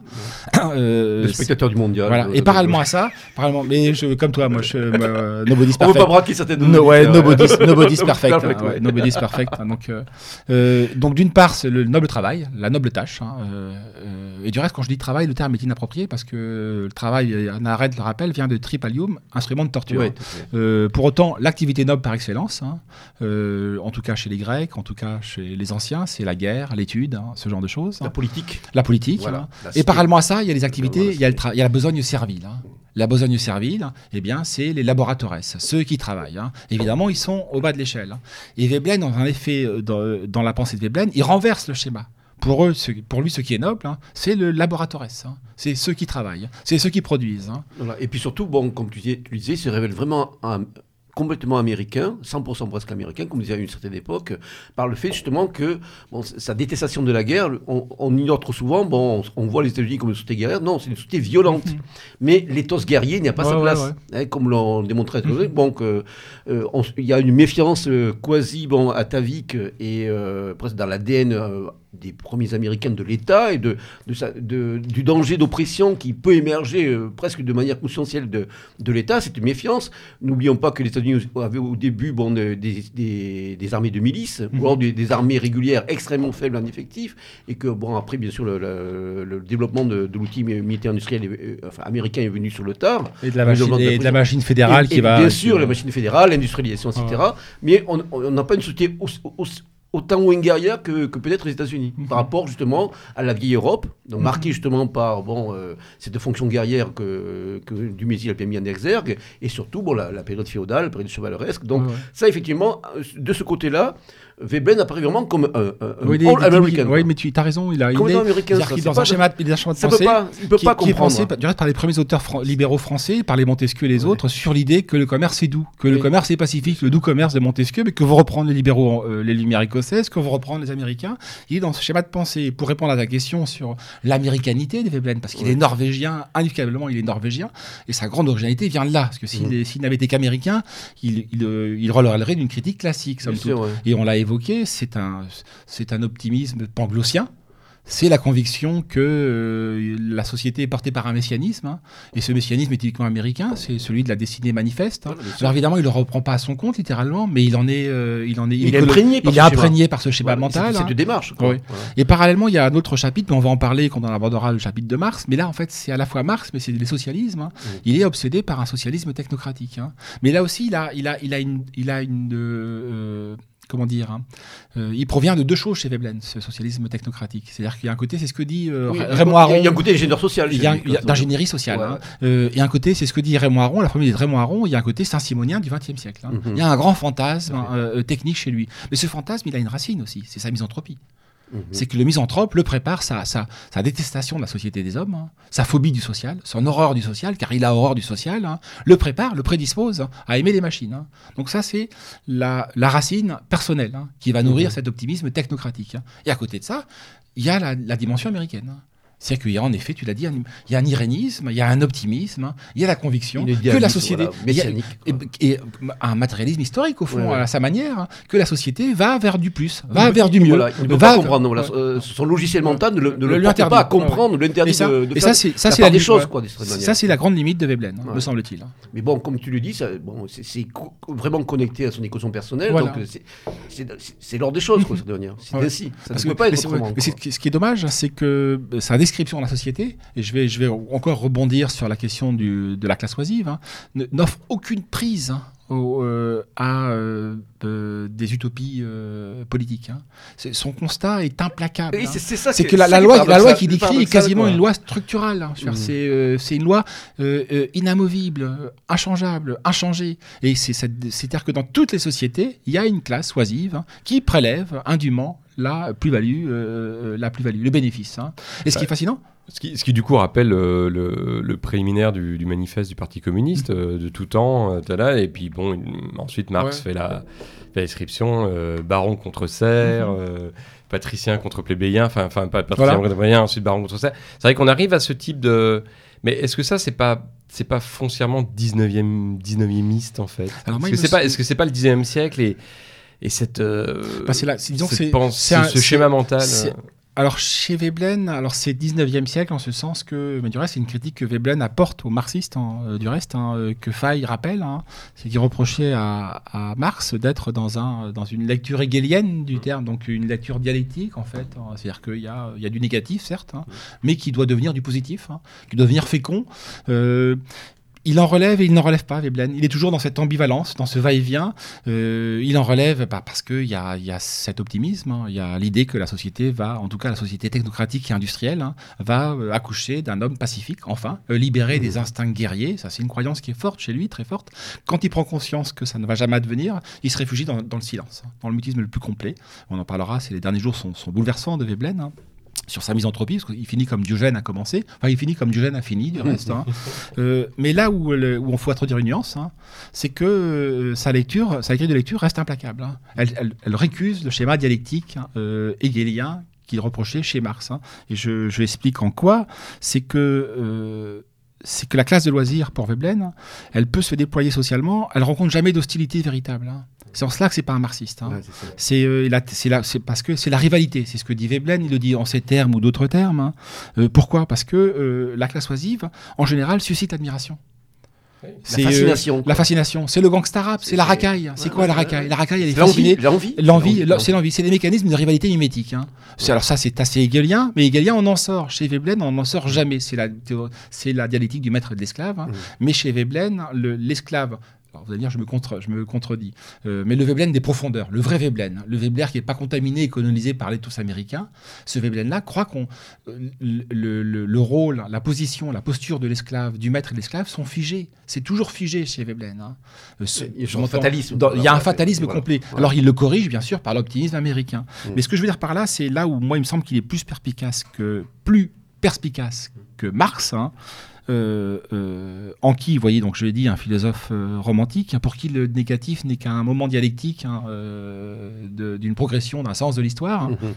Euh, le spectateur du mondial. Voilà. Et parallèlement à ça, parallèlement, mais je, comme toi, moi, je, euh, nobody's perfect. On veut pas braquer certaines no, ouais, nobody's, nobody's perfect. Hein, nobody's perfect. Hein, donc, donc d'une part, c'est le noble travail travail, la noble tâche. Hein, et du reste, quand je dis travail, le terme est inapproprié parce que le travail, Arendt le rappelle, vient de tripalium, instrument de torture. pour autant, l'activité noble par excellence, hein, en tout cas chez les Grecs, en tout cas chez les anciens, c'est la guerre, l'étude, hein, ce genre de choses. La politique. La politique. et parallèlement à ça, il y a les activités, il y, a la besogne servile. La besogne servile, eh bien, c'est les laboratoires, ceux qui travaillent. Hein. Évidemment, ils sont au bas de l'échelle. Et Veblen, en effet, euh, dans, la pensée de Veblen, il renverse le schéma. Pour, eux, pour lui, ce qui est noble, hein, c'est le laboratoire. C'est ceux qui travaillent, c'est ceux qui produisent. Et puis surtout, bon, comme tu disais, tu disais, se révèle vraiment un, complètement américain, 100% presque américain, comme disait à une certaine époque, par le fait justement que bon, sa détestation de la guerre, on, ignore trop souvent, bon, on, voit les États-Unis comme une société guerrière, non, c'est une société violente. Mhm. Mais l'éthos guerrier n'y a pas sa place, hein, comme l'ont démontré. Mhm. Bon, euh, il y a une méfiance euh, quasi bon, atavique et euh, presque dans l'ADN des premiers Américains de l'État et de, de, du danger d'oppression qui peut émerger euh, presque de manière conscientielle de, de l'État, cette méfiance. N'oublions pas que les États-Unis avaient au début bon, des, des, armées de milices, ou alors des, armées régulières extrêmement faibles en effectif, et que, bon, après, bien sûr, le, le, développement de, l'outil militaire industriel euh, enfin, américain est venu sur le tard. Et de la, machine, de la machine fédérale qui va... Bien sûr, la machine fédérale, l'industrialisation, etc. Mais on n'a pas une société aussi autant ou guerrière que, que peut-être les États-Unis, mhm. par rapport justement à la vieille Europe, donc mhm. marquée justement par bon, euh, cette fonction guerrière que, que Dumézil avait mis en exergue, et surtout bon, la, période féodale, la période chevaleresque. Donc ça, effectivement, euh, de ce côté-là, Veblen apparaît vraiment comme un, oui, all-American. Oui, mais tu as raison, il a américain, il dans un schéma, il pensée pas, il peut pas comprendre. Qui est pensé, du reste, par les premiers auteurs libéraux français, par les Montesquieu et les autres, sur l'idée que le commerce est doux, que le commerce est pacifique, le doux commerce de Montesquieu, mais que vont reprendre les libéraux, euh, les Lumières écossaises, que vont reprendre les Américains. Il est dans ce schéma de pensée. Pour répondre à ta question sur l'américanité de Veblen, parce qu'il est norvégien, indiscutablement, il est norvégien, et sa grande originalité vient de là, parce que s'il mm. n'avait été qu'américain, il, il, euh, il relèverait d'une critique classique, somme toute. Et on l'a évoqué, c'est un c'est un optimisme panglossien. C'est la conviction que euh, la société est portée par un messianisme, hein. et ce messianisme est typiquement américain, c'est celui de la destinée manifeste. Hein. Alors évidemment, il ne le reprend pas à son compte littéralement, mais il en est, euh, il en est, il, est imprégné, par, il est imprégné par ce schéma mental. C'est hein. démarche. Et parallèlement, il y a un autre chapitre, mais on va en parler quand on abordera le chapitre de Marx. Mais là, en fait, c'est à la fois Marx, mais c'est le socialisme. Il est obsédé par un socialisme technocratique. Mais là aussi, il a, il a, il a une, il a une euh, comment dire, hein. euh, il provient de deux choses chez Veblen, ce socialisme technocratique. C'est-à-dire qu'il y a un côté, c'est ce que dit euh, Raymond Aron. Il y a un côté d'ingénierie sociale. Il y a, d'ingénierie sociale. Hein. Euh, et un côté, c'est ce que dit Raymond Aron, la première de Raymond Aron, il y a un côté saint-simonien du XXe siècle. Hein. Mhm. Il y a un grand fantasme technique chez lui. Mais ce fantasme, il a une racine aussi, c'est sa misanthropie. Mhm. C'est que le misanthrope le prépare sa, sa, sa, détestation de la société des hommes, hein, sa phobie du social, son horreur du social, car il a horreur du social, hein, le prépare, le prédispose hein, à aimer les machines. Donc ça, c'est la, la, racine personnelle qui va nourrir mhm. cet optimisme technocratique. Et à côté de ça, il y a la, la dimension américaine. C'est qu'il y a en effet, tu l'as dit, il y a un irénisme, il y a un optimisme, hein, il y a la conviction que la société, et, un matérialisme historique au fond, à sa manière, hein, que la société va vers du plus, va vers du mieux. il ne peut pas comprendre, euh, son logiciel mental ne le, le, pas à comprendre, l'interdit de, de, et ça, c'est ça, c'est la, des choses, quoi, Ça, c'est la grande limite de Veblen, me semble-t-il. Mais bon, comme tu le dis, bon, c'est vraiment connecté à son équation personnelle, donc c'est l'ordre des choses, quoi. C'est ainsi, ça ne peut pas être autrement. Ce qui est dommage, c'est que ça a description de la société, et je vais, je vais encore rebondir sur la question du, de la classe oisive, hein, n'offre aucune prise hein, euh, à euh, euh, des utopies politiques. Hein. Son constat est implacable. C'est que la, loi, la loi qui décrit est quasiment une loi structurale. Mmh. C'est une loi inamovible, inchangeable, inchangée. Et c'est-à-dire que dans toutes les sociétés, il y a une classe oisive qui prélève indûment la plus-value, la plus-value, le bénéfice. Et ce qui est fascinant, ce qui, ce qui, du coup rappelle euh, le, le, préliminaire du, du, manifeste du Parti communiste euh, de tout temps, euh, et puis bon, ensuite Marx fait, la, la, description baron contre serf, mhm. patricien contre plébéien, enfin, enfin pas patricien contre plébéien, ensuite baron contre serf. C'est vrai qu'on arrive à ce type de. Mais est-ce que ça, c'est pas c'est pas foncièrement 19e 19e en fait? Est-ce que c'est pas est-ce que c'est pas le 19e siècle et et cette bah, là, disons cette ce schéma mental alors chez Veblen, alors c'est 19e siècle en ce sens que, mais du reste c'est une critique que Veblen apporte aux marxistes hein, euh, du reste, hein, euh, que Fay rappelle, hein, c'est qu'il reprochait à, Marx d'être dans, un, dans une lecture hegelienne du terme, donc une lecture dialectique en fait, c'est-à-dire qu'il y a, il y a du négatif certes, mais qui doit devenir du positif, qui doit devenir fécond. Euh, il en relève et il n'en relève pas, Veblen. Il est toujours dans cette ambivalence, dans ce va-et-vient. Euh, il en relève bah, parce qu'il y a, cet optimisme, hein. il y a l'idée que la société va, en tout cas la société technocratique et industrielle, hein, va euh, accoucher d'un homme pacifique, enfin, euh, libéré des instincts guerriers. Ça, c'est une croyance qui est forte chez lui, très forte. Quand il prend conscience que ça ne va jamais advenir, il se réfugie dans, le silence, hein, dans le mutisme le plus complet. On en parlera, les derniers jours sont, sont bouleversants de Veblen sur sa misanthropie, parce qu'il finit comme Diogène a commencé, enfin il finit comme Diogène a fini du reste. Hein. Euh, mais là où, où on faut introduire une nuance, hein, c'est que euh, sa lecture, sa grille de lecture reste implacable. Hein. Elle, récuse le schéma dialectique euh, hegelien qu'il reprochait chez Marx. Et je, je, explique en quoi, c'est que c'est que la classe de loisirs pour Veblen, elle peut se déployer socialement, elle rencontre jamais d'hostilité véritable. C'est en cela que c'est pas un marxiste. Hein. Euh, c'est parce que c'est la rivalité. C'est ce que dit Veblen. Il le dit en ces termes ou d'autres termes. Hein. Euh, pourquoi? Parce que euh, la classe oisive, en général, suscite admiration. La fascination. la fascination. C'est le gangsta rap, c'est la racaille. C'est quoi la racaille? La racaille, elle est L'envie. L'envie, c'est l'envie. C'est des mécanismes de rivalité mimétique. Hein. Alors ça, c'est assez hegelien, mais hegelien, on en sort. Chez Veblen, on n'en sort jamais. C'est la, la dialectique du maître et de l'esclave. Mmh. Mais chez Veblen, l'esclave vous allez dire, je me, contre, je me contredis. Euh, mais le Veblen des profondeurs, le vrai Veblen, le Veblen qui n'est pas contaminé et colonisé par les tous américains, ce Veblen-là croit qu'on euh, le, rôle, la position, la posture de l'esclave, du maître et de l'esclave sont figés. C'est toujours figé chez Veblen. Hein. Euh, il y a un fatalisme. il y a un fatalisme complet. Alors il le corrige, bien sûr, par l'optimisme américain. Mm. Mais ce que je veux dire par là, c'est là où moi, il me semble qu'il est plus perspicace que, plus perspicace que Marx. Hein. Euh, euh, en qui, vous voyez, donc je l'ai dit, un philosophe euh, romantique, pour qui le négatif n'est qu'un moment dialectique hein, d'une progression d'un sens de l'histoire. Hein. Mmh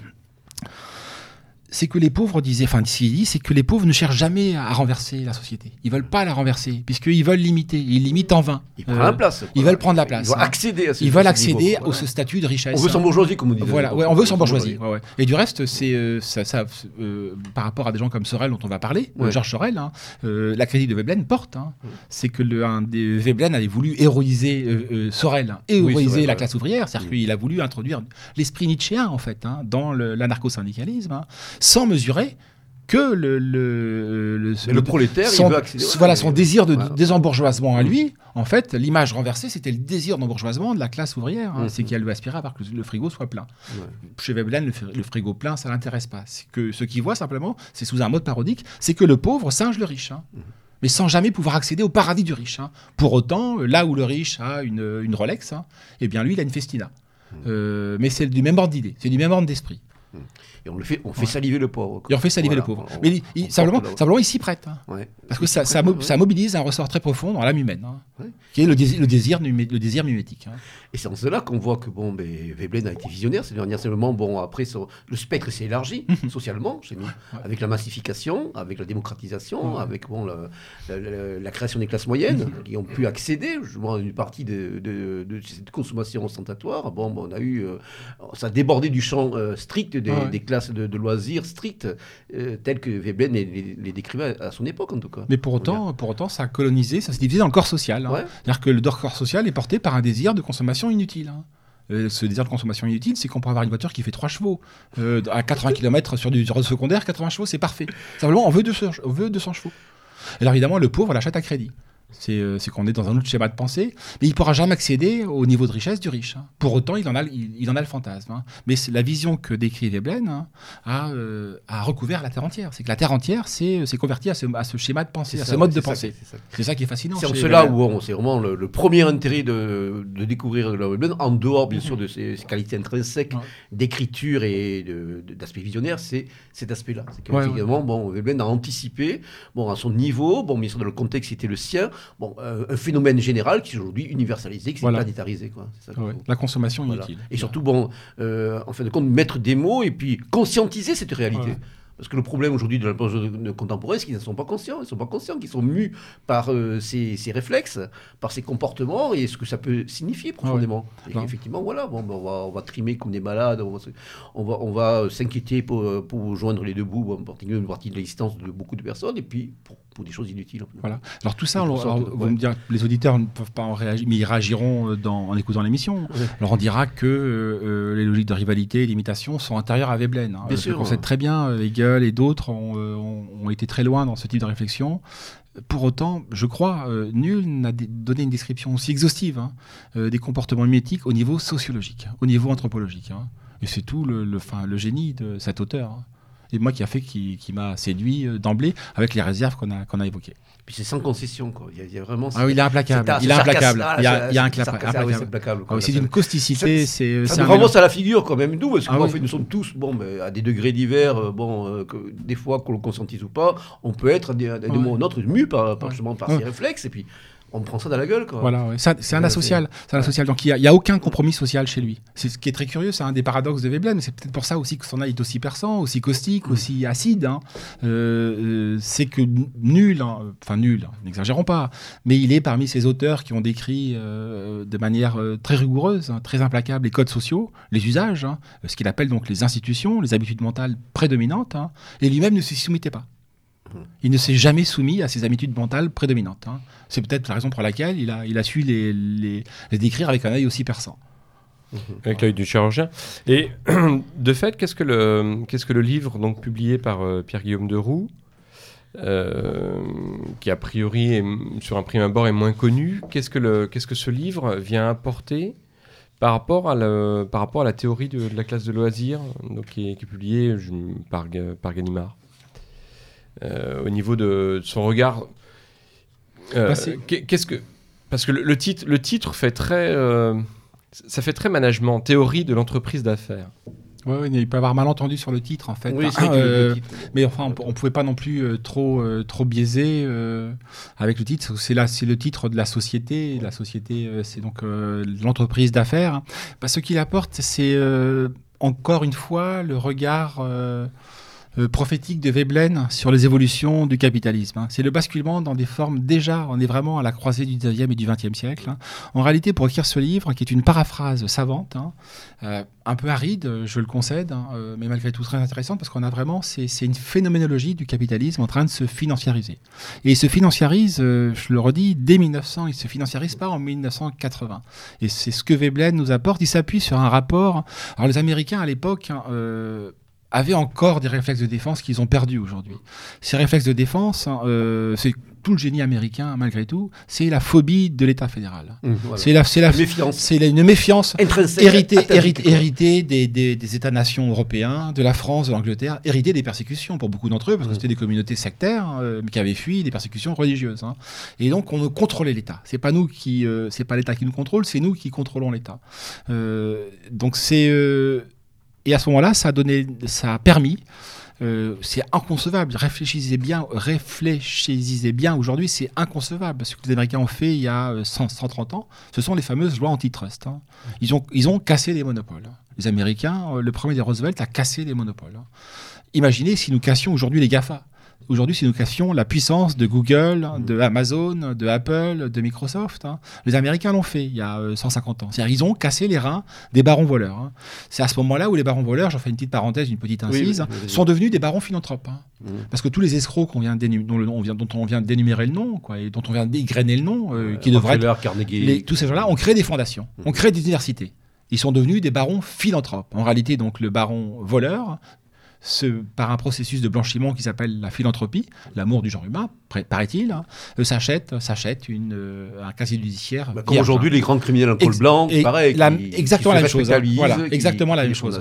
c'est que les pauvres disaient, enfin, ce qu'il dit, c'est que les pauvres ne cherchent jamais à renverser la société. Ils veulent pas la renverser, puisqu'ils veulent limiter. Ils limitent en vain. Ils prennent la place. Ils veulent prendre la place. Ils veulent accéder à ce Ils veulent accéder au ce statut de richesse. On veut sans bourgeoisie, comme on dit. Voilà, ouais, on veut sans bourgeoisie. Ouais, ouais. Et du reste, c'est euh, ça, ça euh, par rapport à des gens comme Sorel dont on va parler, Georges Sorel, hein, euh, la critique de Veblen porte. Hein, c'est que le, un des Veblen avait voulu héroïser Sorel, hein, héroïser la classe ouvrière, c'est-à-dire qu'il a voulu introduire l'esprit nietzschéen en fait hein, dans l'anarcho-syndicalisme, sans mesurer que le, le, le, prolétaire, son, il veut accéder voilà, son désir de désembourgeoisement à lui, en fait, l'image renversée, c'était le désir d'embourgeoisement de la classe ouvrière. Hein. C'est qu'elle veut aspirer à que le frigo soit plein. Chez Veblen, le, frigo plein, ça l'intéresse pas. que ce qu'il voit simplement, c'est sous un mode parodique, c'est que le pauvre singe le riche. Hein. mais sans jamais pouvoir accéder au paradis du riche. Hein. Pour autant, là où le riche a une, une Rolex, eh bien lui, il a une Festina. Euh, mais c'est du même ordre d'idée, c'est du même ordre d'esprit. Et on le fait, on fait saliver le pauvre. Et on fait saliver le pauvre. Mais simplement, simplement, il s'y prête. Hein. Parce que ça, ça, mobilise un ressort très profond dans l'âme humaine, hein, qui est le désir, le désir, le désir mimétique. Hein. Et c'est en cela qu'on voit que bon, ben, Veblen a été visionnaire. C'est dernier seulement, bon, après, le spectre s'est élargi socialement, chez nous, avec la massification, avec la démocratisation, avec bon, la, création des classes moyennes mhm. qui ont pu accéder justement à une partie de, de, cette consommation ostentatoire. Bon, on a eu, euh, ça a débordé du champ euh, strict des, des classes de, loisirs strictes, euh, telles que Veblen les, décrivait à, son époque, en tout cas. Mais pour autant, pour autant ça a colonisé, ça s'est divisé dans le corps social. Hein. C'est-à-dire que le corps social est porté par un désir de consommation inutile. Hein. Euh, ce désir de consommation inutile, c'est qu'on peut avoir une voiture qui fait 3 chevaux. Euh, à 80 km sur du secondaire, 80 chevaux, c'est parfait. Simplement, on veut 200, on veut 200 chevaux. Alors évidemment, le pauvre l'achète à crédit. Euh, c'est qu'on est dans un autre schéma de pensée, mais il ne pourra jamais accéder au niveau de richesse du riche. Hein. Pour autant, il en a, il, en a le fantasme. Hein. Mais la vision que décrit Veblen hein, euh, a, recouvert la Terre entière. C'est que la Terre entière s'est convertie à ce, à ce, schéma de pensée, à ce mode de pensée. C'est ça, qui est fascinant. C'est cela où c'est vraiment le, premier intérêt de, de découvrir Veblen, en dehors bien sûr de ses, qualités intrinsèques d'écriture et d'aspect visionnaire, c'est cet aspect-là. C'est qu'effectivement, bon, Veblen a anticipé, bon, à son niveau, bon, bien sûr, dans le contexte qui était le sien, bon, euh, un phénomène général qui est aujourd'hui universalisé, qui s'est planétarisé. Quoi. la consommation inutile. Et surtout, bon, euh, en fin de compte, mettre des mots et puis conscientiser cette réalité. Parce que le problème aujourd'hui de la plongée contemporaine, c'est qu'ils ne sont pas conscients. Ils ne sont pas conscients qu'ils sont mus par euh, ces, réflexes, par ces comportements et ce que ça peut signifier profondément. Et effectivement, voilà, bon, ben, on, va, on va trimer comme des malades, on va, on va, euh, s'inquiéter pour, euh, pour, joindre les deux bouts, en particulier une partie de l'existence de beaucoup de personnes, et puis pour, des choses inutiles. Voilà. Alors tout ça, vous me dire, les auditeurs ne peuvent pas en réagir, mais ils réagiront dans, en écoutant l'émission. Alors on dira que les logiques de rivalité et d'imitation sont intérieures à Veblen. Hein. On sait très bien, Hegel et d'autres ont, ont, été très loin dans ce type de réflexion. Pour autant, je crois, euh, nul n'a donné une description aussi exhaustive hein, euh, des comportements mimétiques au niveau sociologique, au niveau anthropologique. Hein. Et c'est tout le, le, le, génie de cet auteur. Hein et moi qui a fait, qui, qui m'a séduit euh, d'emblée avec les réserves qu'on a, qu'on a évoquées. Puis c'est sans concession, quoi. Il y a, vraiment. Ah oui, il est implacable. Il est implacable. Il y a, il y a un implacable. C'est d'une causticité. C'est ça nous renvoie à la figure, quand même, nous, parce que ah fait, nous sommes tous, bon, mais à des degrés divers, euh, bon, euh, que, des fois, qu'on le consentisse ou pas, on peut être, d'un moment ou d'un autre, mu par, par, par ces réflexes, et puis on prend ça dans la gueule. Quoi. Voilà, c'est un asocial. C'est un asocial. Donc il n'y a, aucun compromis social chez lui. C'est ce qui est très curieux, c'est un des paradoxes de Veblen. C'est peut-être pour ça aussi que son âge est aussi perçant, aussi caustique, mm. aussi acide. Hein. Euh, euh, c'est que nul, hein, enfin nul, n'exagérons pas, mais il est parmi ces auteurs qui ont décrit euh, de manière très rigoureuse, hein, très implacable les codes sociaux, les usages, ce qu'il appelle donc les institutions, les habitudes mentales prédominantes, et lui-même ne s'y soumettait pas. Il ne s'est jamais soumis à ses habitudes mentales prédominantes. Hein. C'est peut-être la raison pour laquelle il a, su les, décrire avec un œil aussi perçant. Avec l'œil du chirurgien. Et de fait, qu'est-ce que le, livre donc, publié par euh, Pierre-Guillaume de Roux, euh, qui a priori est, sur un prime abord est moins connu, qu'est-ce que, ce livre vient apporter par rapport à, la théorie de, la classe de loisirs donc, qui, est, qui est publiée par, par Ganimard? Euh, au niveau de, son regard. Euh, qu'est-ce que parce que le, titre, le titre fait très, euh, ça fait très management, théorie de l'entreprise d'affaires. Oui, il peut y avoir malentendu sur le titre en fait. Oui, mais enfin, on, ne pouvait pas non plus trop trop biaiser avec le titre. C'est là, c'est le titre de la société. La société, c'est donc l'entreprise d'affaires. ce qu'il apporte, c'est encore une fois le regard euh, prophétique de Veblen sur les évolutions du capitalisme. Hein. C'est le basculement dans des formes déjà, on est vraiment à la croisée du 19e et du 20e siècle. Hein. En réalité, pour écrire ce livre, qui est une paraphrase savante, hein, euh, un peu aride, je le concède, euh, mais malgré tout très intéressante, parce qu'on a vraiment, c'est une phénoménologie du capitalisme en train de se financiariser. Et il se financiarise, je le redis, dès 1900, il se financiarise pas en 1980. Et c'est ce que Veblen nous apporte, il s'appuie sur un rapport. Alors les Américains à l'époque, avaient encore des réflexes de défense qu'ils ont perdus aujourd'hui. Ces réflexes de défense, hein, euh, c'est tout le génie américain, malgré tout, c'est la phobie de l'État fédéral. Mmh, c'est la, c'est la méfiance. C'est une méfiance héritée, héritée, des, des, États-nations européens, de la France, de l'Angleterre, héritée des persécutions pour beaucoup d'entre eux, parce que mmh. c'était des communautés sectaires euh, qui avaient fui des persécutions religieuses. Hein. Et donc on contrôlait l'État. C'est pas nous qui, euh, c'est pas l'État qui nous contrôle, c'est nous qui contrôlons l'État. donc c'est et à ce moment-là, ça a donné, ça a permis. Euh, c'est inconcevable. Réfléchissez bien, réfléchissez bien. Aujourd'hui, c'est inconcevable. Ce que les Américains ont fait il y a 130 euh, ans, ce sont les fameuses lois antitrust. Hein. Ils, ont, ils ont cassé les monopoles. Les Américains, euh, le premier des Roosevelt a cassé les monopoles. Hein. Imaginez si nous cassions aujourd'hui les GAFA. Aujourd'hui, c'est une question la puissance de Google, mm. de Amazon, de Apple, de Microsoft. Hein. Les Américains l'ont fait il y a 150 euh, ans. C'est-à-dire ils ont cassé les reins des barons voleurs. Hein. C'est à ce moment-là où les barons voleurs, j'en fais une petite parenthèse, une petite incise, sont devenus des barons philanthropes. Hein. Mm. Parce que tous les escrocs qu'on vient dont, le nom, dont on vient d'énumérer le nom, quoi, et dont on vient d'égrainer le nom, euh, qui devraient être... tous ces gens-là ont créé des fondations, mm. ont créé des universités ils sont devenus des barons philanthropes. En réalité, donc, le baron voleur par un processus de blanchiment qui s'appelle la philanthropie, l'amour du genre humain, paraît-il, hein, euh, s'achète, s'achète une, euh, un casier judiciaire. Bah, comme aujourd'hui, les grands criminels en col blanc, pareil. exactement, la même chose, voilà, exactement la même chose.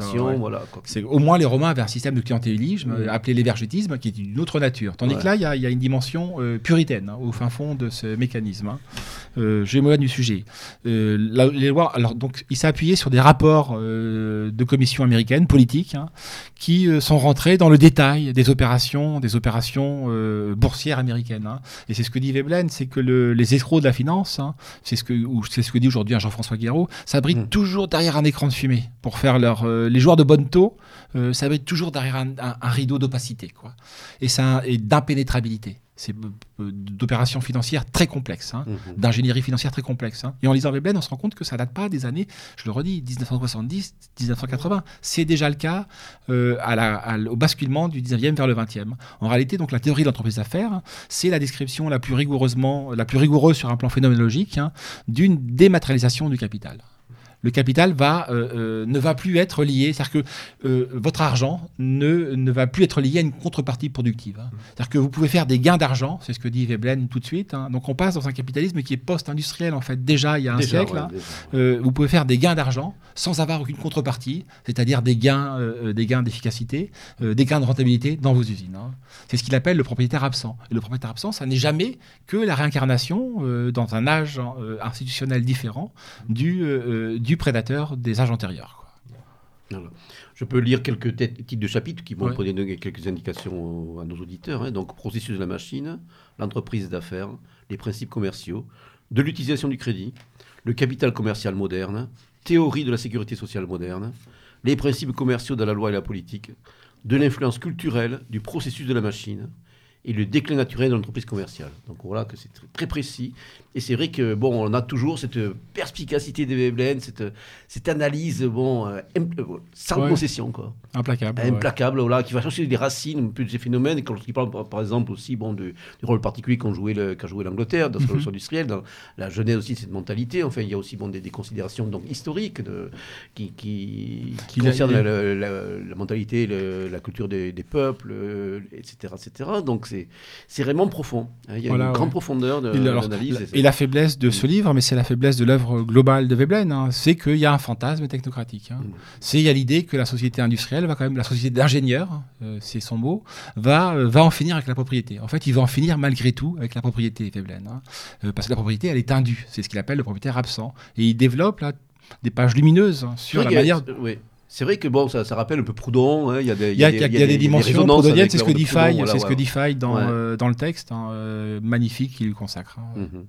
C'est au moins les Romains avaient un système de clientélisme appelé l'évergétisme qui est d'une autre nature. Tandis que là, il y, a une dimension euh, puritaine hein, au fin fond de ce mécanisme. Hein. Je m'éloigne du sujet. les lois, alors donc, il s'est appuyé sur des rapports de commissions américaines politiques qui sont rentrés dans le détail des opérations, des opérations boursières américaines américaine. Hein. Et c'est ce que dit Veblen, c'est que les escrocs de la finance, hein, c'est ce que, c'est ce que dit aujourd'hui Jean-François Guéraud, s'abritent mmh. toujours derrière un écran de fumée pour faire leur. Euh, les joueurs de bonne taux euh, s'abritent toujours derrière un, rideau d'opacité, quoi. Et ça et d'impénétrabilité c'est d'opérations financières très complexes, hein, mhm. d'ingénierie financière très complexe. Hein. Et en lisant Veblen, on se rend compte que ça date pas des années, je le redis, 1970, 1980. C'est déjà le cas euh, à au basculement du 19e vers le 20e. En réalité, donc la théorie de l'entreprise d'affaires, c'est la description la plus rigoureusement, la plus rigoureuse sur un plan phénoménologique hein, d'une dématérialisation du capital le capital va, euh, euh, ne va plus être lié, c'est-à-dire que euh, votre argent ne, ne va plus être lié à une contrepartie productive. Hein. C'est-à-dire que vous pouvez faire des gains d'argent, c'est ce que dit Veblen tout de suite. Hein. Donc on passe dans un capitalisme qui est post-industriel en fait déjà il y a un siècle. Hein. vous pouvez faire des gains d'argent sans avoir aucune contrepartie, c'est-à-dire des gains, des gains d'efficacité, des gains de rentabilité dans vos usines. C'est ce qu'il appelle le propriétaire absent. Et le propriétaire absent, ça n'est jamais que la réincarnation dans un âge institutionnel différent du, du du prédateur des âges antérieurs. Je peux lire quelques titres de chapitres qui vont donner quelques indications à nos auditeurs. Hein. Donc, processus de la machine, l'entreprise d'affaires, les principes commerciaux, de l'utilisation du crédit, le capital commercial moderne, théorie de la sécurité sociale moderne, les principes commerciaux de la loi et la politique, de l'influence culturelle du processus de la machine, et le déclin naturel de l'entreprise commerciale. Donc voilà que c'est très, précis. Et c'est vrai que bon, on a toujours cette perspicacité des Veblen, cette, cette analyse bon, euh, euh, sans concession. Quoi. Implacable. Implacable, voilà, qui va chercher les racines de ces phénomènes. Et quand il parle par exemple aussi bon, du rôle particulier qu'a joué l'Angleterre dans la révolution industrielle, dans la jeunesse aussi de cette mentalité. Enfin, il y a aussi bon, des, considérations donc, historiques de, qui, qui, concernent la, mentalité, la culture des, des peuples, etc., euh, etc. Donc c'est vraiment profond. Hein. Il y a une grande profondeur d'analyse. Et, la faiblesse de ce livre, mais c'est la faiblesse de l'œuvre globale de Veblen, hein, c'est qu'il y a un fantasme technocratique. Hein. Mm. C'est il y a l'idée que la société industrielle va quand même, la société d'ingénieurs, euh, c'est son mot, va, euh, va en finir avec la propriété. En fait, il va en finir malgré tout avec la propriété, Veblen. Euh, parce que la propriété, elle est indue. C'est ce qu'il appelle le propriétaire absent. Et il développe là des pages lumineuses sur la manière. Oui. C'est vrai que bon, ça, ça, rappelle un peu Proudhon. Hein, il y a des, y a, y a, y a des, dimensions proudhoniennes, c'est ce que dit Faye, c'est ce que dit Faye dans, euh, dans le texte, hein, magnifique qu'il consacre. Hein. Mhm.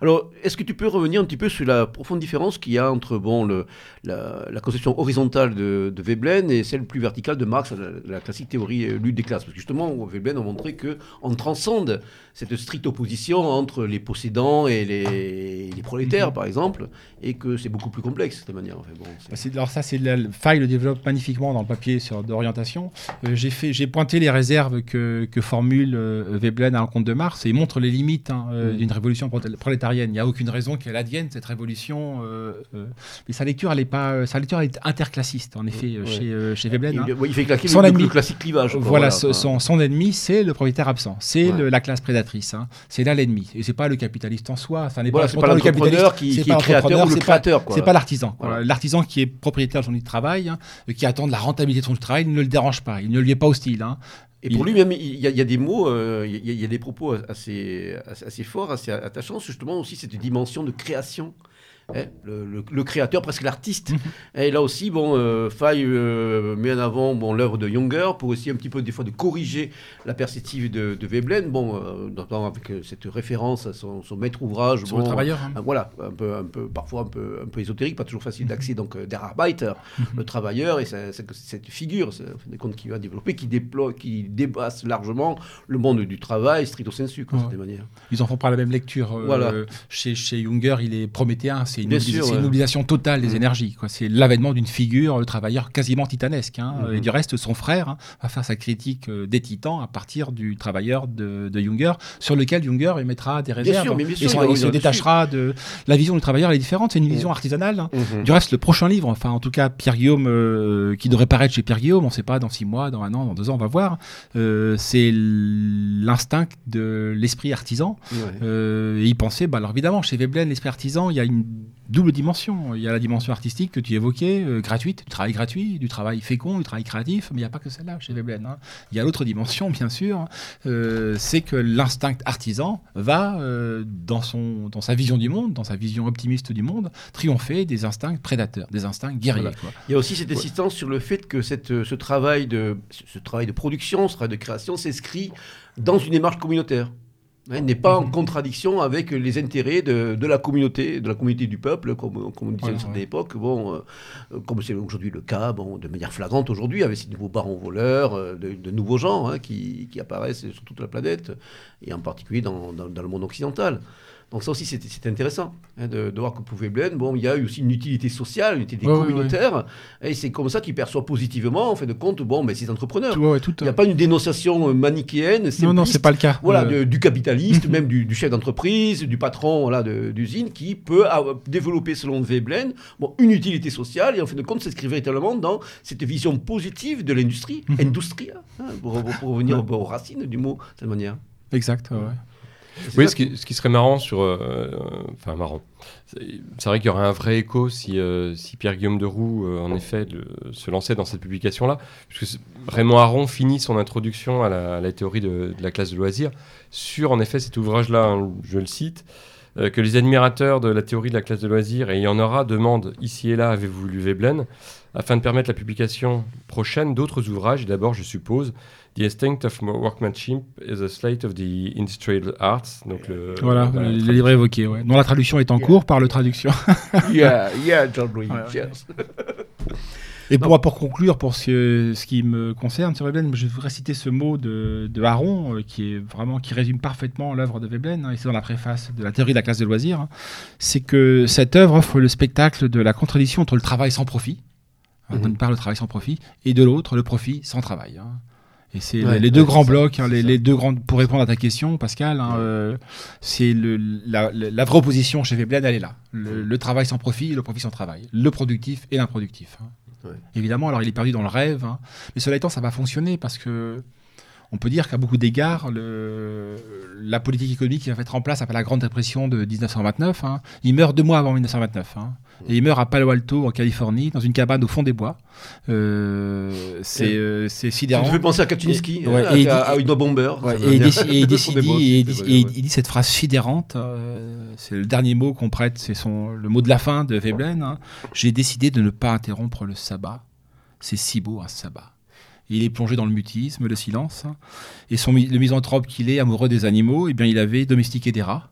Alors, est-ce que tu peux revenir un petit peu sur la profonde différence qu'il y a entre bon, le, la, conception horizontale de, Veblen et celle plus verticale de Marx, la, classique théorie euh, lutte des classes? Parce que justement, Veblen a montré qu'on transcende cette stricte opposition entre les possédants et les, prolétaires, mhm. par exemple, et que c'est beaucoup plus complexe, de cette manière. bon, bah, alors ça, c'est la faille le développe magnifiquement dans le papier sur d'orientation. Euh, j'ai fait, j'ai pointé les réserves que, que formule euh, Veblen à l'encontre de Marx et il montre les limites hein, mhm. d'une révolution prolétarienne. Il n'y a aucune raison qu'elle advienne cette révolution. mais sa lecture, elle est pas, euh, sa lecture est interclassiste, en effet, euh, chez, euh, chez Veblen. Il, hein. il fait claquer son le, ennemi, le classique clivage. Voilà, son, son, ennemi, c'est le propriétaire absent, c'est la classe prédatrice. Hein. C'est là l'ennemi. Et c'est pas le capitaliste en soi. Ça n'est pas, pas le capitaliste qui, qui est créateur ou le créateur. C'est pas l'artisan. L'artisan qui est propriétaire de son travail, hein, qui attend de la rentabilité de son travail, ne le dérange pas. Il ne lui est pas hostile. Et pour lui-même, il y, a des mots, il y, a des propos assez, assez forts, assez attachants, justement aussi cette dimension de création Hein, le, créateur, presque l'artiste. Mhm. et là aussi, bon, euh, Faye euh, met en avant bon, l'œuvre de Junger pour aussi un petit peu des fois de corriger la perspective de, de Veblen, bon, euh, avec euh, cette référence à son, maître ouvrage. Sur le travailleur. Hein. voilà, un peu, un peu, parfois un peu, un peu ésotérique, pas toujours facile d'accès. Donc, Der Arbeiter, mhm. le travailleur, et cette figure, des comptes qui va développer, qui déploie, qui dépasse largement le monde du travail, stricto sensu, quoi, de manière. Ils en font pas la même lecture. Voilà. chez, chez Junger, il est prométhéen, c'est une, mobilisation totale des mm. énergies. C'est l'avènement d'une figure, le travailleur quasiment titanesque. Hein. Mm-hmm. Et du reste, son frère hein, va faire sa critique euh, des titans à partir du travailleur de, de Junger, sur lequel Junger émettra des réserves. et il se détachera de. La vision du travailleur est différente, c'est une vision mm. artisanale. Hein. Du reste, le prochain livre, enfin en tout cas Pierre Guillaume, euh, qui devrait paraître chez Pierre Guillaume, on ne sait pas, dans six mois, dans un an, dans deux ans, on va voir, euh, c'est l'instinct de l'esprit artisan. et il pensait, bah, alors évidemment, chez Veblen, l'esprit artisan, il y a une double dimension. Il y a la dimension artistique que tu évoquais, euh, gratuite, du travail gratuit, du travail fécond, du travail créatif, mais il n'y a pas que celle-là chez Veblen. Hein. Il y a l'autre dimension, bien sûr, euh, c'est que l'instinct artisan va, euh, dans, son, dans sa vision du monde, dans sa vision optimiste du monde, triompher des instincts prédateurs, des instincts guerriers. Il y a aussi cette insistance sur le fait que cette, ce, travail de, ce travail de production, ce travail de création s'inscrit dans une démarche communautaire. Hein, n'est pas en contradiction avec les intérêts de, de, la communauté, de la communauté du peuple, comme, comme on disait à cette époque, bon, euh, comme c'est aujourd'hui le cas, bon, de manière flagrante aujourd'hui, avec ces nouveaux barons voleurs, euh, de, nouveaux gens hein, qui, qui, apparaissent sur toute la planète, et en particulier dans, dans, dans le monde occidental. Donc ça aussi, c'est intéressant hein, de, voir que pour Veblen, bon, il y a aussi une utilité sociale, une utilité communautaire, et c'est comme ça qu'il perçoit positivement, en fait de compte, bon, mais ces entrepreneurs. il n'y a pas une dénonciation euh, manichéenne. Non, non, c'est pas le cas. Voilà, du capitaliste, même du, chef d'entreprise, du patron voilà, d'usine, qui peut développer, selon Veblen, bon, une utilité sociale, et en fin de compte, s'inscrit véritablement dans cette vision positive de l'industrie, mhm. industria, hein, pour, pour, revenir aux racines du mot, de cette manière. Exact, ouais. Oui, ce qui, ce qui, serait marrant sur. Euh, enfin, marrant. C'est vrai qu'il y aurait un vrai écho si, euh, si Pierre-Guillaume de Roux, euh, en effet, se lançait dans cette publication-là. Puisque Raymond Aron finit son introduction à la, théorie de, la classe de loisirs sur, en effet, cet ouvrage-là, hein, je le cite, que les admirateurs de la théorie de la classe de loisirs, et il y en aura, demandent ici et là, avez-vous lu Veblen afin de permettre la publication prochaine d'autres ouvrages, d'abord, je suppose, The Instinct of Workmanship is a Slate of the Industrial Arts. Donc le, voilà, le, livre évoqué, ouais. dont la traduction est en cours par le traduction. yeah, yeah, John Louis, Et pour, pour conclure, pour ce, ce qui me concerne sur Veblen, je voudrais citer ce mot de, de Aaron, euh, qui est vraiment qui résume parfaitement l'œuvre de Veblen, hein, et c'est dans la préface de la théorie de la classe de loisirs. Hein. c'est que cette œuvre offre le spectacle de la contradiction entre le travail sans profit, hein, mm-hmm. d'une part le travail sans profit, et de l'autre le profit sans travail. Hein. Et c'est les deux grands blocs, hein, les, deux grandes. Pour répondre à ta question, Pascal, hein, euh, c'est la, la, vraie opposition chez Veblen, elle est là. Le, travail sans profit, le profit sans travail. Le productif et l'improductif. Hein. Évidemment, alors il est perdu dans le rêve, mais cela étant, ça va fonctionner parce que on peut dire qu'à beaucoup d'égards, la politique économique qui va être en place après la Grande Dépression de 1929, il meurt deux mois avant 1929. Et il meurt à Palo Alto, en Californie, dans une cabane au fond des bois. Euh, c'est euh, sidérant. Ça me fait penser à Kaczynski, ouais, à, une Bomber. et, il dit, cette phrase sidérante, euh, c'est le dernier mot qu'on prête, c'est le mot de la fin de Veblen. Hein. J'ai décidé de ne pas interrompre le sabbat. C'est si beau un sabbat. Il est plongé dans le mutisme, le silence. Et son, le misanthrope qu'il est, amoureux des animaux, eh bien, il avait domestiqué des rats.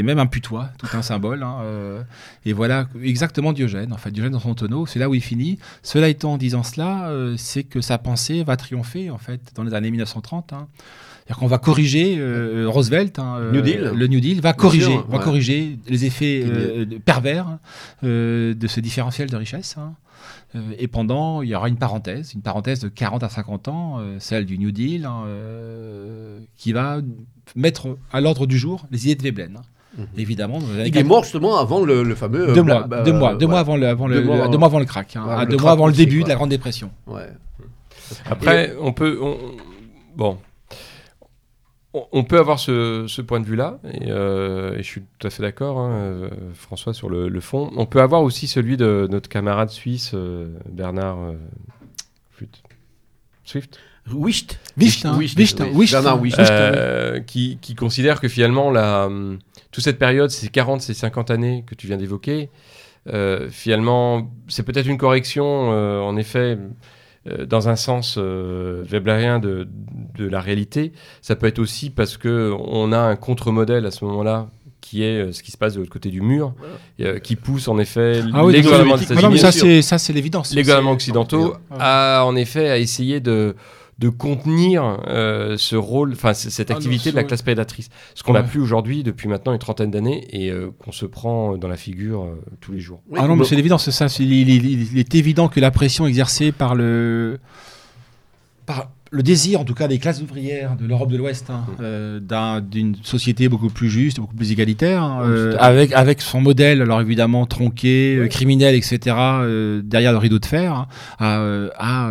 A même un putois, tout un symbole. Hein, euh, et voilà exactement Diogène. En fait, Diogène dans son tonneau, c'est là où il finit. Cela étant, en disant cela, euh, c'est que sa pensée va triompher en fait dans les années 1930. Hein. C'est-à-dire qu'on va corriger euh, Roosevelt, hein, New Deal. le New Deal, va corriger, va corriger les effets pervers de ce différentiel de richesse. Et pendant, il y aura une parenthèse, une parenthèse de 40 à 50 ans, celle du New Deal, qui va mettre à l'ordre du jour les idées de Veblen. Mhm. Évidemment. Il est mort justement avant le, fameux. Deux mois, deux mois, deux mois avant le, avant le, deux mois, avant le crack, hein, deux mois avant le début de la Grande Dépression. Ouais. Après, on peut, bon, on peut avoir ce, ce point de vue-là, et, euh, et, je suis tout à fait d'accord, hein, euh, François, sur le, fond. On peut avoir aussi celui de notre camarade suisse, euh, Bernard Swift. Wicht. Wicht, hein. Wicht, Bernard Wicht. Euh, qui, qui, considère que finalement, la, toute cette période, ces 40, ces 50 années que tu viens d'évoquer, euh, finalement, c'est peut-être une correction, euh, en effet, euh, dans un sens weblerien de, de, la réalité. Ça peut être aussi parce qu'on a un contre-modèle à ce moment-là qui est ce qui se passe de l'autre côté du mur, qui pousse en effet ah les gouvernements des Ça, c'est l'évidence. Les gouvernements occidentaux à, en effet, à essayer de de contenir euh, ce rôle, enfin cette ah activité de la classe prédatrice. Ce qu'on n'a plus aujourd'hui depuis maintenant une trentaine d'années et euh, qu'on se prend dans la figure euh, tous les jours. ah non, mais c'est évident, c'est ça. il, est évident que la pression exercée par le par le désir, en tout cas, des classes ouvrières de l'Europe de l'Ouest, hein, mm. euh, d'une société beaucoup plus juste, beaucoup plus égalitaire, hein, euh, avec, avec son modèle, alors évidemment tronqué, euh, criminel, etc., derrière le rideau de fer, hein, à,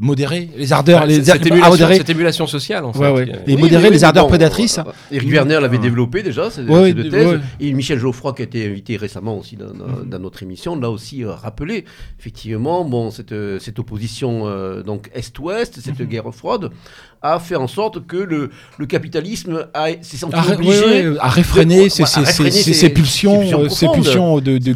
modérer les ardeurs, les, cette, émulation, modérer, cette émulation sociale, en fait. Et modérer les ardeurs prédatrices. Eric Werner l'avait développé déjà, ces, deux thèses. Et Michel Geoffroy, qui a été invité récemment aussi dans, dans, mm. notre émission, l'a aussi rappelé. Effectivement, bon, cette, cette opposition donc Est-Ouest, cette guerre froide, a fait en sorte que le, le capitalisme s'est senti obligé à réfréner ses, pulsions, ses pulsions de, de,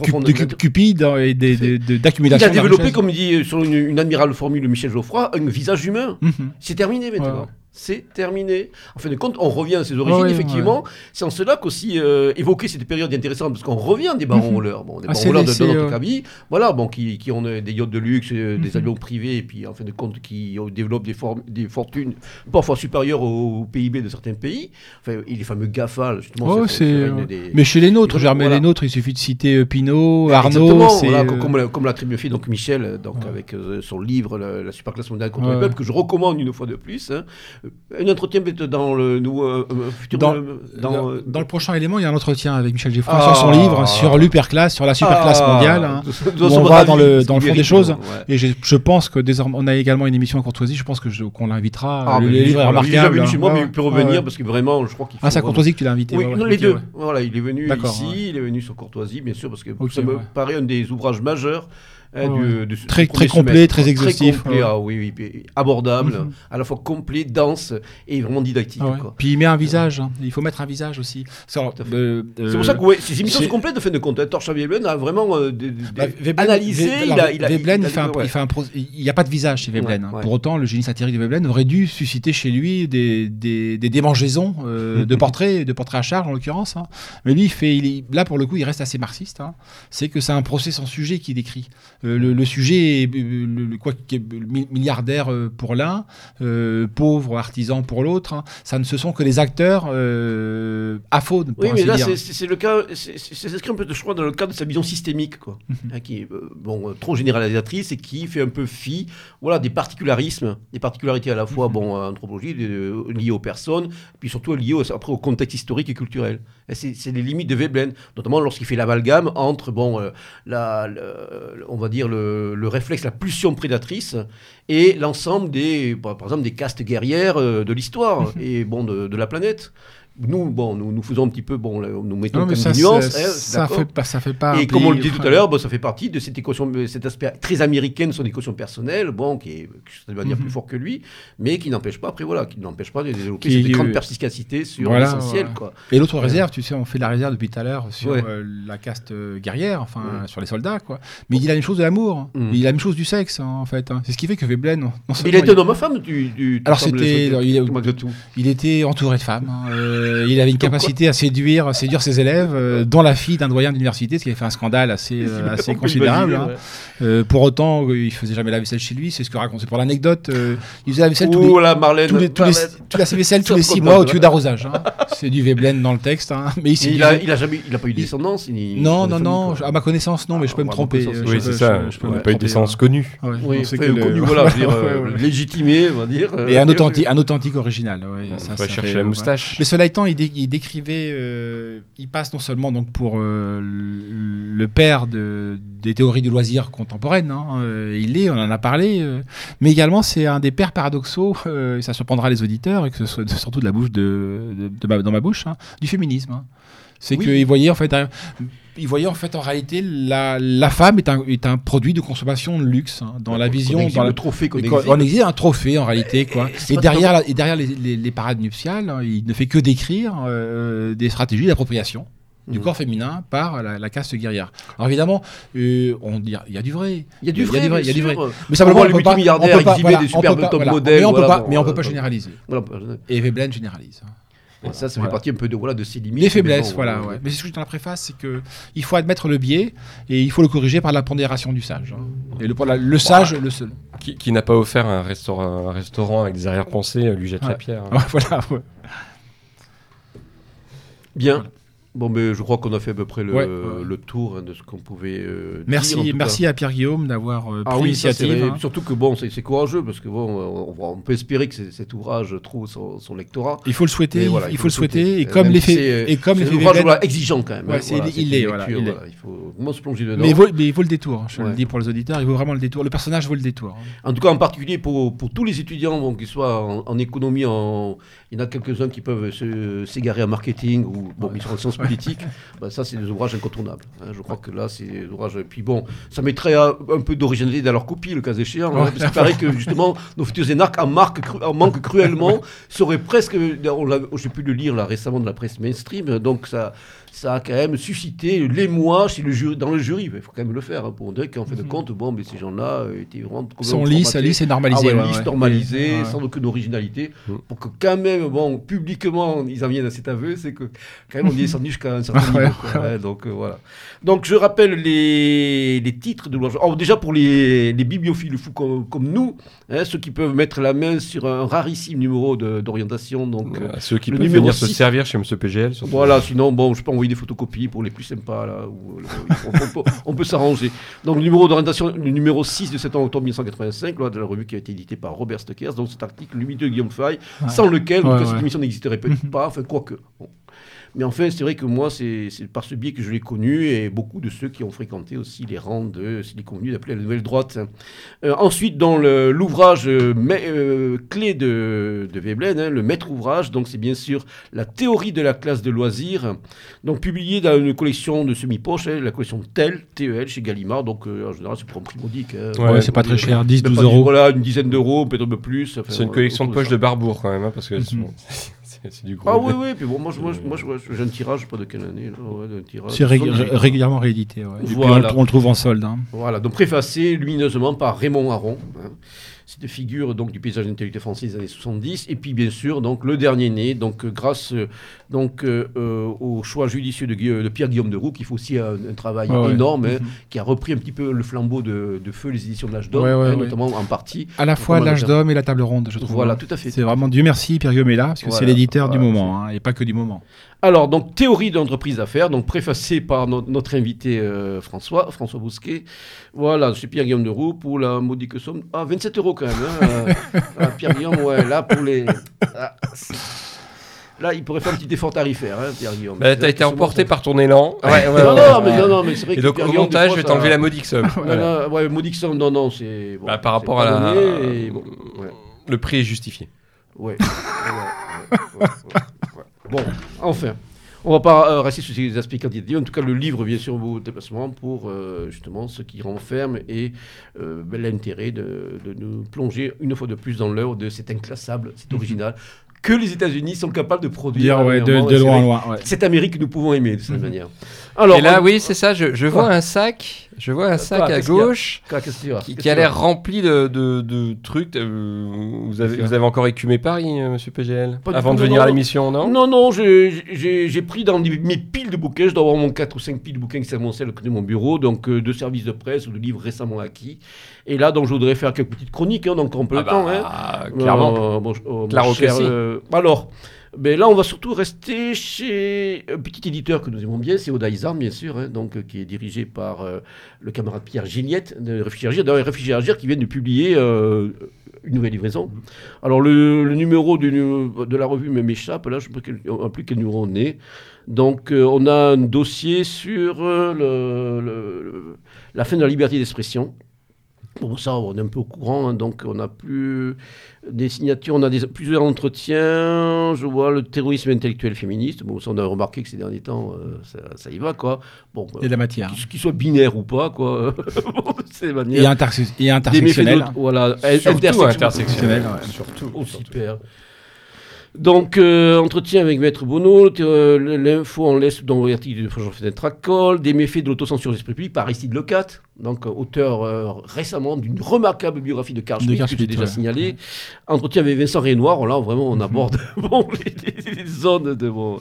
cupide et d'accumulation. Il a développé, comme dit sur une, admirable formule de Michel Geoffroy, un visage humain. Mhm. C'est terminé maintenant. C'est terminé. En fin de compte, on revient à ses origines, effectivement. C'est en cela qu'aussi euh, évoquer cette période intéressante, parce qu'on revient des barons rollers. Bon, des ah, barons rollers de, notre cabine, voilà, bon, qui, qui, ont des yachts de luxe, euh, des mhm. avions privés, et puis en fin de compte, qui développent des, des fortunes parfois supérieures au, PIB de certains pays. Enfin, et les fameux GAFA, justement. Oh, c'est Mais chez les nôtres, Germain, les nôtres, il suffit de citer euh, Pinot, Arnaud. Voilà, comme, comme l'a fait donc Michel, donc avec son livre La, superclasse mondiale contre le peuple, que je recommande une fois de plus. Hein. Un entretien peut-être dans le euh, futur. Dans, dans, dans, le prochain élément, il y a un entretien avec Michel Geoffroy sur son ah. livre sur l'hyperclasse, sur la superclasse ah. mondiale. Hein, on va dans le, dans le fond des choses. Et je pense que désormais, on a également une émission à Courtoisie. Je pense que qu'on l'invitera. Ah, le livre est remarquable. venu chez moi, mais il peut revenir parce que vraiment, je crois qu'il. Ah, c'est à Courtoisie que tu l'as invité. Oui, les deux. Voilà, il est venu ici, il est venu sur Courtoisie, bien sûr, parce que ça me paraît un des ouvrages majeurs Hein, très, très complet, très exhaustif. Très complet, ah, oui, oui, abordable, mhm. à la fois complet, dense et vraiment didactique. Quoi. Puis il met un visage, hein. il faut mettre un visage aussi. C'est euh, pour ça que ouais, ces émissions sont complètes de fin de compte. Hein. Torcha Veblen a vraiment euh, bah, analysé. Veblen, il, n'y a pas de visage chez Veblen. Pour autant, le génie satirique de Veblen aurait dû susciter chez lui des, des, des démangeaisons euh, de portraits, de portraits à charge en l'occurrence. Mais lui, il fait, il là pour le coup, il reste assez marxiste. C'est que c'est un procès sans sujet qu'il décrit. Euh, le, sujet est euh, le, quoi, milliardaire euh, pour l'un, pauvre artisan pour l'autre. Hein. Ça ne se sont que les acteurs euh, aphones. Oui, mais là, c'est le cas, c'est s'inscrit un peu, je crois, dans le cadre de sa vision systémique, quoi, hein, qui est bon, trop généralisatrice et qui fait un peu fi voilà, des particularismes, des particularités à la fois mhm. bon, anthropologique, liées aux personnes, puis surtout liées après au contexte historique et culturel. C'est les limites de Veblen, notamment lorsqu'il fait l'amalgame entre, bon, la, on va dire, le, réflexe, la pulsion prédatrice, et l'ensemble des, par exemple, des castes guerrières euh, de l'histoire et bon, de la planète. Nous, bon, nous, nous faisons un petit peu, bon, nous mettons comme des nuances. Hein, ça, fait pas, ça fait pas. Et comme on le dit tout à l'heure, bon, ça fait partie de cette équation, cet aspect très américain de son équation personnelle, bon, qui est, ça va dire plus mhm. fort que lui, mais qui n'empêche pas, après voilà, qui n'empêche pas de développer cette grande perspicacité sur l'essentiel, quoi. Et l'autre réserve, tu sais, on fait la réserve depuis tout à l'heure sur euh, la caste euh, guerrière, enfin, sur les soldats, quoi. Mais il dit la même chose de l'amour, hein. mm. il dit la même chose du sexe, hein, en fait. C'est ce qui fait que Veblen. il était un homme à femme du. du Alors c'était, il, était entouré de femmes. Euh, il avait une capacité à séduire, à séduire ses élèves, euh, dont la fille d'un doyen d'université, ce qui avait fait un scandale assez, euh, assez considérable. Hein. Euh, pour autant, il faisait jamais la vaisselle chez lui, c'est ce que racontait pour l'anecdote. il faisait la vaisselle tous les, la Marlène, tous les, tous les, vaisselle tous les six mois au tuyau d'arrosage. Hein. C'est du Veblen dans le texte. Hein. Mais ici, il, a, il a jamais, il a pas eu de descendance. non, non, non. À ma connaissance, non, mais je peux me tromper. Oui, c'est ça. Je n'a pas eu de descendance connue. Oui, voilà, légitimé, on va dire. Et un authentique original. On va chercher la moustache. Mais cela il décrivait euh, il passe non seulement donc pour euh, le père de, des théories du loisir contemporaines, hein, euh, il est, on en a parlé, mais également c'est un des pères paradoxaux, ça surprendra les auditeurs et que ce soit surtout de la bouche de, dans ma bouche, hein, du féminisme. Hein. C'est qu'il voyait en fait il voyait en fait en réalité la, la femme est un, est un, produit de consommation de luxe dans la vision dans le trophée qu'on on existe un trophée en réalité quoi et, derrière et derrière les, les, parades nuptiales il ne fait que décrire euh, des stratégies d'appropriation du mmh. corps féminin par la, caste guerrière. Alors évidemment, euh, on dit il y a du vrai. Il y a du vrai, il y a du vrai. Mais simplement, les multimilliardaires exhiber des superbes top modèles. Mais on peut pas, mais on peut pas généraliser. Et Veblen généralise ça, ça fait partie un peu de, voilà, de ses limites. Les faiblesses, voilà. Ouais. Mais c'est ce que je dis dans la préface, c'est que il faut admettre le biais et il faut le corriger par la pondération du sage. Hein. Et le, le sage, le seul. Qui, n'a pas offert un restaurant, un restaurant avec des arrière-pensées lui jette la pierre. Hein. voilà. Bien. Bon, mais je crois qu'on a fait à peu près le, tour hein, de ce qu'on pouvait euh, merci, dire. Merci à Pierre Guillaume d'avoir euh, ah pris l'initiative. Hein. Surtout que bon, c'est courageux parce que bon, on, peut espérer que cet ouvrage trouve son, lectorat. Il faut le souhaiter. il, faut le souhaiter. Et comme l'effet, et comme l'effet ouvrage exigeant quand même. Hein, il, est, il, faut vraiment se plonger dedans. Mais il vaut, mais il vaut le détour. Je le dis pour les auditeurs, il vaut vraiment le détour. Le personnage vaut le détour. En tout cas, en particulier pour, pour tous les étudiants, qu'ils soient en, économie, en, il y en a quelques-uns qui peuvent s'égarer en marketing ou bon, ils sont en sciences politiques. Bah, ça, c'est des ouvrages incontournables. Hein. Je crois que là, c'est des ouvrages. Puis bon, ça mettrait un, peu d'originalité dans leur copie, le cas échéant. Hein, parce qu'il paraît que justement, nos futurs énarques en, en manquent cruellement. Serait presque. J'ai pu le lire là récemment de la presse mainstream. Donc ça, ça a quand même suscité l'émoi chez le jury, dans le jury, il faut quand même le faire, hein, pour dire qu'en fin de mhm. compte, bon, mais ces gens-là étaient vraiment... Sont lisses, lisses et normalisés. Ah ouais, normalisés, sans aucune originalité, mhm. pour que quand même, bon, publiquement, ils en viennent à cet aveu, c'est que quand même on y est descendu jusqu'à un certain niveau. donc voilà. Donc je rappelle les, les titres de l'ouvrage. Oh, déjà pour les, les bibliophiles fous comme, comme nous, hein, ceux qui peuvent mettre la main sur un rarissime numéro d'orientation. Donc, euh, ceux qui peuvent venir se servir chez M. PGL. Voilà, sinon, bon, je peux envoyer des photocopies pour les plus sympas. Là, où, on, peut, s'arranger. Donc, le numéro d'orientation, le numéro 6 de 7 octobre 1985, loi de la revue qui a été édité par Robert Stekers. Donc, cet article limite de Guillaume Fay, sans lequel cette émission n'existerait peut-être pas. Enfin, quoique. Bon. Mais enfin, c'est vrai que moi, c'est par ce biais que je l'ai connu et beaucoup de ceux qui ont fréquenté aussi les rangs de ce qu'il est convenu d'appeler la nouvelle droite. Euh, ensuite, dans l'ouvrage euh, euh, clé de, de Veblen, hein, le maître ouvrage, donc c'est bien sûr la théorie de la classe de loisirs, donc publié dans une collection de semi-poche, hein, la collection TEL, TEL chez Gallimard, donc en général c'est pour un prix modique. Hein. ouais, c'est pas très cher, 10, 12 euros. Voilà, une dizaine d'euros, peut-être un peu plus. c'est une collection de poches de Barbour quand même, parce que mhm. c'est du gros. Ah oui, oui, puis bon, moi, moi, moi, j'ai un tirage, pas de quelle année. c'est régulièrement réédité, ouais. Voilà. on, le trouve en solde. Hein. Voilà, donc préfacé lumineusement par Raymond Aron. Hein. C'était figure donc du paysage intellectuel français des années 70. Et puis bien sûr donc le dernier né, donc euh, grâce euh, donc euh, au choix judicieux de, de, Pierre Guillaume de Roux, qui fait aussi un, travail énorme, hein, mhm. qui a repris un petit peu le flambeau de, feu les éditions de l'âge d'homme, hein, notamment en partie. À la fois l'âge d'homme et la table ronde, je trouve. Voilà, hein. tout à fait. C'est vraiment Dieu merci Pierre Guillaume est là, parce que c'est l'éditeur du moment, et pas que du moment. Alors, donc, théorie d'entreprise d'affaires, donc préfacée par notre invité euh, François, François Bousquet. Voilà, c'est Pierre-Guillaume de Roux pour la modique somme. Ah, 27 euros quand même. Hein, euh, ah, Pierre-Guillaume, ouais, là, pour les. Ah, là, il pourrait faire un petit effort tarifaire, hein, Pierre-Guillaume. Bah, T'as été emporté par ton élan. Ouais, ouais, non, non, mais, non, non, mais c'est vrai Et donc, au montage, je vais t'enlever la modique somme. voilà. ouais, modique somme, non, non, c'est. Bon, bah, par rapport à la. Le prix est justifié. Ouais. Bon, enfin. On va pas euh, rester sur ces aspects quantitatifs. En tout cas, le livre vient sur vos déplacements pour euh, justement ce qui renferme et euh, ben, l'intérêt de, nous plonger une fois de plus dans l'œuvre de cet inclassable, cet mhm. original que les États-Unis sont capables de produire. de, loin en loin. Cette Amérique que nous pouvons aimer de cette mhm. manière. Alors, et là, oui, c'est ça. Je, vois un sac. Je vois un sac à gauche qui, a l'air rempli de, trucs. Euh, vous, avez, vous avez encore écumé Paris, euh, monsieur PGL Avant de venir à l'émission, non Non, non, j'ai pris dans mes piles de bouquins. Je dois avoir mon 4 ou 5 piles de bouquins qui s'amoncellent de mon bureau. Donc, euh, de services de presse ou de livres récemment acquis. Et là, donc, je voudrais faire quelques petites chroniques. Hein, donc, on peut ah le temps. Hein. Clairement. Bon, oh, cher, alors. Mais là, on va surtout rester chez un petit éditeur que nous aimons bien, c'est Odaïsarn, bien sûr, hein, donc, euh, qui est dirigé par euh, le camarade Pierre Gillette de Réfugiés Agir, d'ailleurs, qui vient de publier euh, une nouvelle livraison. Alors, le, numéro de la revue m'échappe, là, je ne sais plus quel numéro on est. Donc, on a un dossier sur la fin de la liberté d'expression. Bon, ça, on est un peu au courant, hein, donc on a plus des signatures, on a des, plusieurs entretiens. Je vois le terrorisme intellectuel féministe. Bon, ça, on a remarqué que ces derniers temps, euh, ça, y va, quoi. Bon, Il y a de la matière. Qu'il soit binaire ou pas, quoi. c'est manière. Et, intersectionnel. Voilà, surtout intersectionnel. Surtout. Oh, super. Donc, euh, entretien avec Maître Bono, euh, l'info en laisse dans l'article de Jean Tracol, des méfaits de l'autocensure de l'esprit public par Aristide Lecat, donc euh, auteur récemment d'une remarquable biographie de Carl Schmitt, que j'ai déjà signalé. Entretien avec Vincent Renoir, là vraiment on mhm. aborde les, zones de, bon,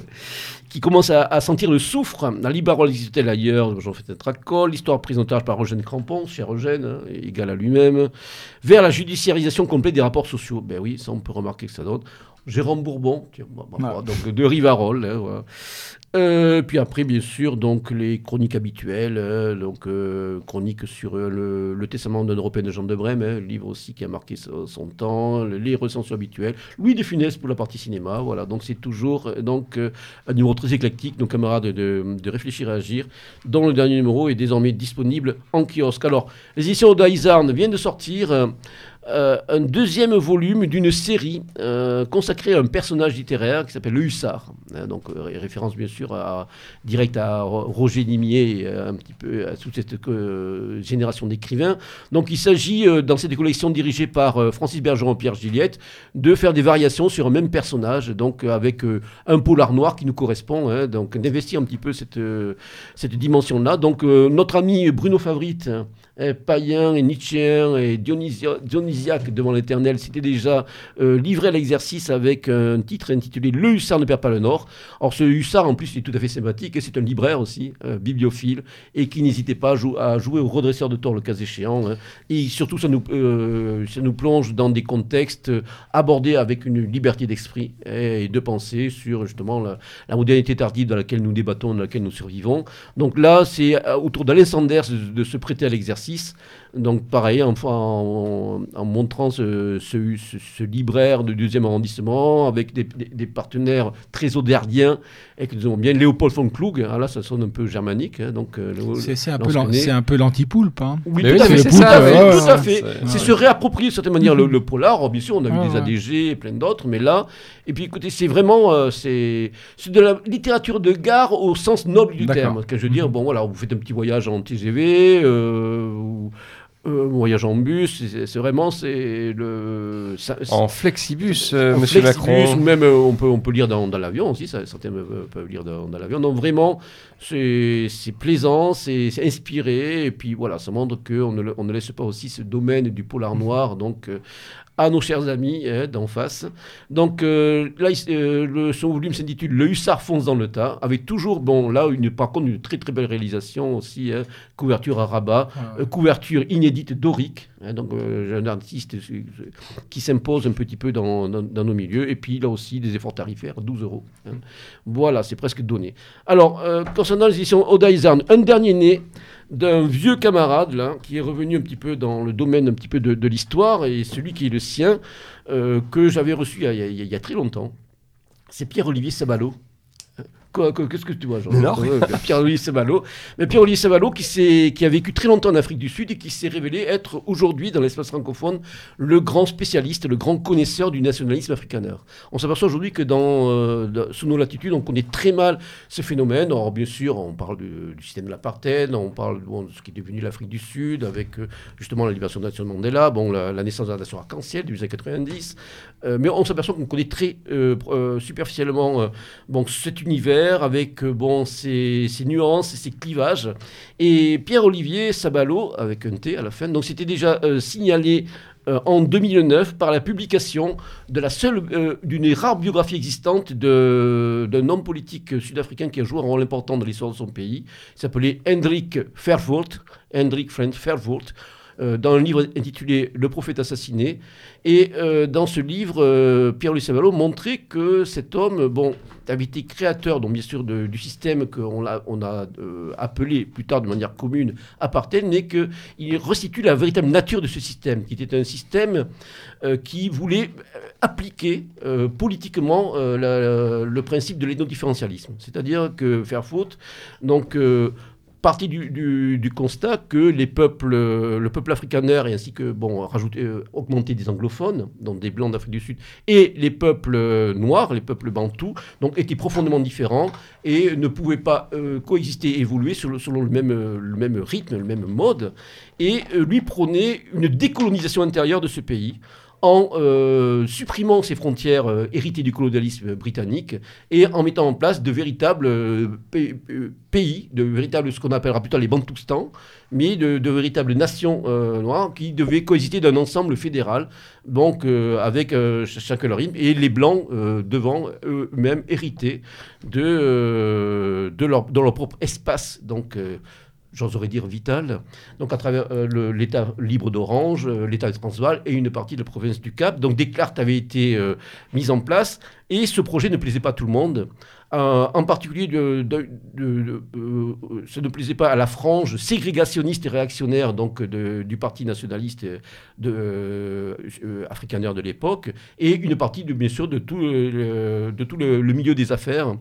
qui commencent à, sentir le soufre. La libéralisation ailleurs, Jean Tracol, l'histoire prise en charge par Eugène Crampon, cher Eugène, hein, égal à lui-même, vers la judiciarisation complète des rapports sociaux. Ben oui, ça on peut remarquer que ça donne. Jérôme Bourbon, donc de Rivarol. Hein, euh, puis après, bien sûr, donc les chroniques habituelles, euh, donc euh, chroniques sur le, testament d'un Européen de Jean de Brême, hein, livre aussi qui a marqué son, temps, les recensions habituelles, Louis de Funès pour la partie cinéma, voilà. Donc c'est toujours donc un numéro très éclectique, nos camarades de, de, réfléchir et agir, dont le dernier numéro est désormais disponible en kiosque. Alors, les éditions d'Aizarn viennent de sortir euh, un deuxième volume d'une série euh, consacrée à un personnage littéraire qui s'appelle le Hussard. Hein, donc, euh, référence bien sûr à, direct à Roger Nimier un petit peu à toute cette génération d'écrivains. Donc, il s'agit, dans cette collection dirigée par Francis Bergeron et Pierre Gilliette, de faire des variations sur un même personnage, donc avec un polar noir qui nous correspond, hein, donc d'investir un petit peu cette, dimension-là. Donc, notre ami Bruno Favrite, païen et nietzschéen et dionysiaque devant l'éternel s'était déjà euh, livré à l'exercice avec un titre intitulé Le hussard ne perd pas le nord. Or ce hussard en plus est tout à fait sympathique et c'est un libraire aussi, bibliophile, et qui n'hésitait pas à, jouer au redresseur de tort le cas échéant. Hein. Et surtout ça nous, euh, ça nous plonge dans des contextes abordés avec une liberté d'esprit et de pensée sur justement la, modernité tardive dans laquelle nous débattons, dans laquelle nous survivons. Donc là c'est euh, autour d'Alain Sanders de se prêter à l'exercice exercice donc pareil, en, en, montrant ce, ce, libraire de deuxième arrondissement avec des, partenaires très auderdiens et que nous avons bien Léopold von Klug. Ah là, ça sonne un peu germanique. Hein, donc euh, c'est un, peu l'antipoulpe. Hein. Oui, tout, à fait, tout, à fait, C'est se réapproprier de certaine manière le, polar. bien sûr, on a vu des ADG et plein d'autres, mais là, et puis écoutez, c'est vraiment euh, c'est de la littérature de gare au sens noble du terme. Que je veux dire, bon voilà, vous faites un petit voyage en TGV. Euh, euh, voyage en bus, c'est vraiment c'est le en flexibus, euh, Monsieur Macron. même euh, on peut on peut lire dans, dans l'avion aussi, ça, certains peuvent lire dans, dans l'avion. Donc vraiment c'est plaisant, c'est inspiré et puis voilà, ça montre qu'on ne, on ne laisse pas aussi ce domaine du polar noir donc à nos chers amis hein, d'en face. Donc euh, là, euh, le, son volume s'intitule Le hussard fonce dans le tas, avec toujours, bon, là, une, par contre, une très très belle réalisation aussi, hein, couverture à rabat, euh, couverture inédite dorique, hein, donc un artiste qui s'impose un petit peu dans, dans, nos milieux, et puis là aussi des efforts tarifaires, 12 euros. Voilà, c'est presque donné. Alors, concernant les éditions Oda un dernier né, d'un vieux camarade là, qui est revenu un petit peu dans le domaine un petit peu de, l'histoire et celui qui est le sien euh, que j'avais reçu il y, a, très longtemps. C'est Pierre-Olivier Sabalot. Qu'est-ce que tu vois, Jean Pierre-Louis Sabalot. Mais Pierre-Louis Sabalot qui, qui a vécu très longtemps en Afrique du Sud et qui s'est révélé être aujourd'hui, dans l'espace francophone, le grand spécialiste, le grand connaisseur du nationalisme africaner. On s'aperçoit aujourd'hui que dans, euh, sous nos latitudes, on connaît très mal ce phénomène. Alors, bien sûr, on parle du, système de l'apartheid, on parle de ce qui est devenu l'Afrique du Sud, avec euh, justement la libération de Nelson Mandela, bon, la, naissance de la nation arc-en-ciel des années 90. Euh, mais on s'aperçoit qu'on connaît très superficiellement bon, cet univers avec euh, bon, ses, nuances et ses clivages. Et Pierre-Olivier Sabalot, avec un T à la fin, donc c'était déjà euh, signalé euh, en 2009 par la publication de la seule, d'une rare biographie existante d'un homme politique sud-africain qui a joué un rôle important dans l'histoire de son pays. Il s'appelait Hendrik Verwoerd, Hendrik. Euh, dans un livre intitulé Le prophète assassiné. Et euh, dans ce livre, euh, Pierre-Louis Savalot montrait que cet homme, bon, avait été créateur, donc bien sûr, du système qu'on a, on a appelé plus tard de manière commune apartheid, mais qu'il restitue la véritable nature de ce système, qui était un système qui voulait appliquer politiquement le principe de l'ethno-différentialisme. C'est-à-dire que faire faute, donc partie du, constat que le peuple africaner et ainsi que, bon, rajouter, euh, augmenter des anglophones, donc des blancs d'Afrique du Sud, et les peuples euh, noirs, les peuples bantous, donc étaient profondément différents et ne pouvaient pas euh, coexister, évoluer selon, le, même, le même rythme, le même mode, et lui prônait une décolonisation intérieure de ce pays en euh, supprimant ces frontières euh, héritées du colonialisme britannique et en mettant en place de véritables euh, pays, de véritables, ce qu'on appellera plus tard les Bantoustans, mais de, véritables nations noires qui devaient coexister d'un ensemble fédéral, donc avec chacun leur rythme, et les Blancs devant eux-mêmes hériter de, de, leur, de leur propre espace. Donc, j'oserais dire vital, donc à travers euh, l'État libre d'Orange, euh, l'État de Transvaal et une partie de la province du Cap. Donc des cartes avaient été euh, mises en place. Et ce projet ne plaisait pas à tout le monde. En particulier, ça ne plaisait pas à la frange ségrégationniste et réactionnaire donc, du parti nationaliste de, de l'époque, et une partie, de, bien sûr, de tout le, milieu des affaires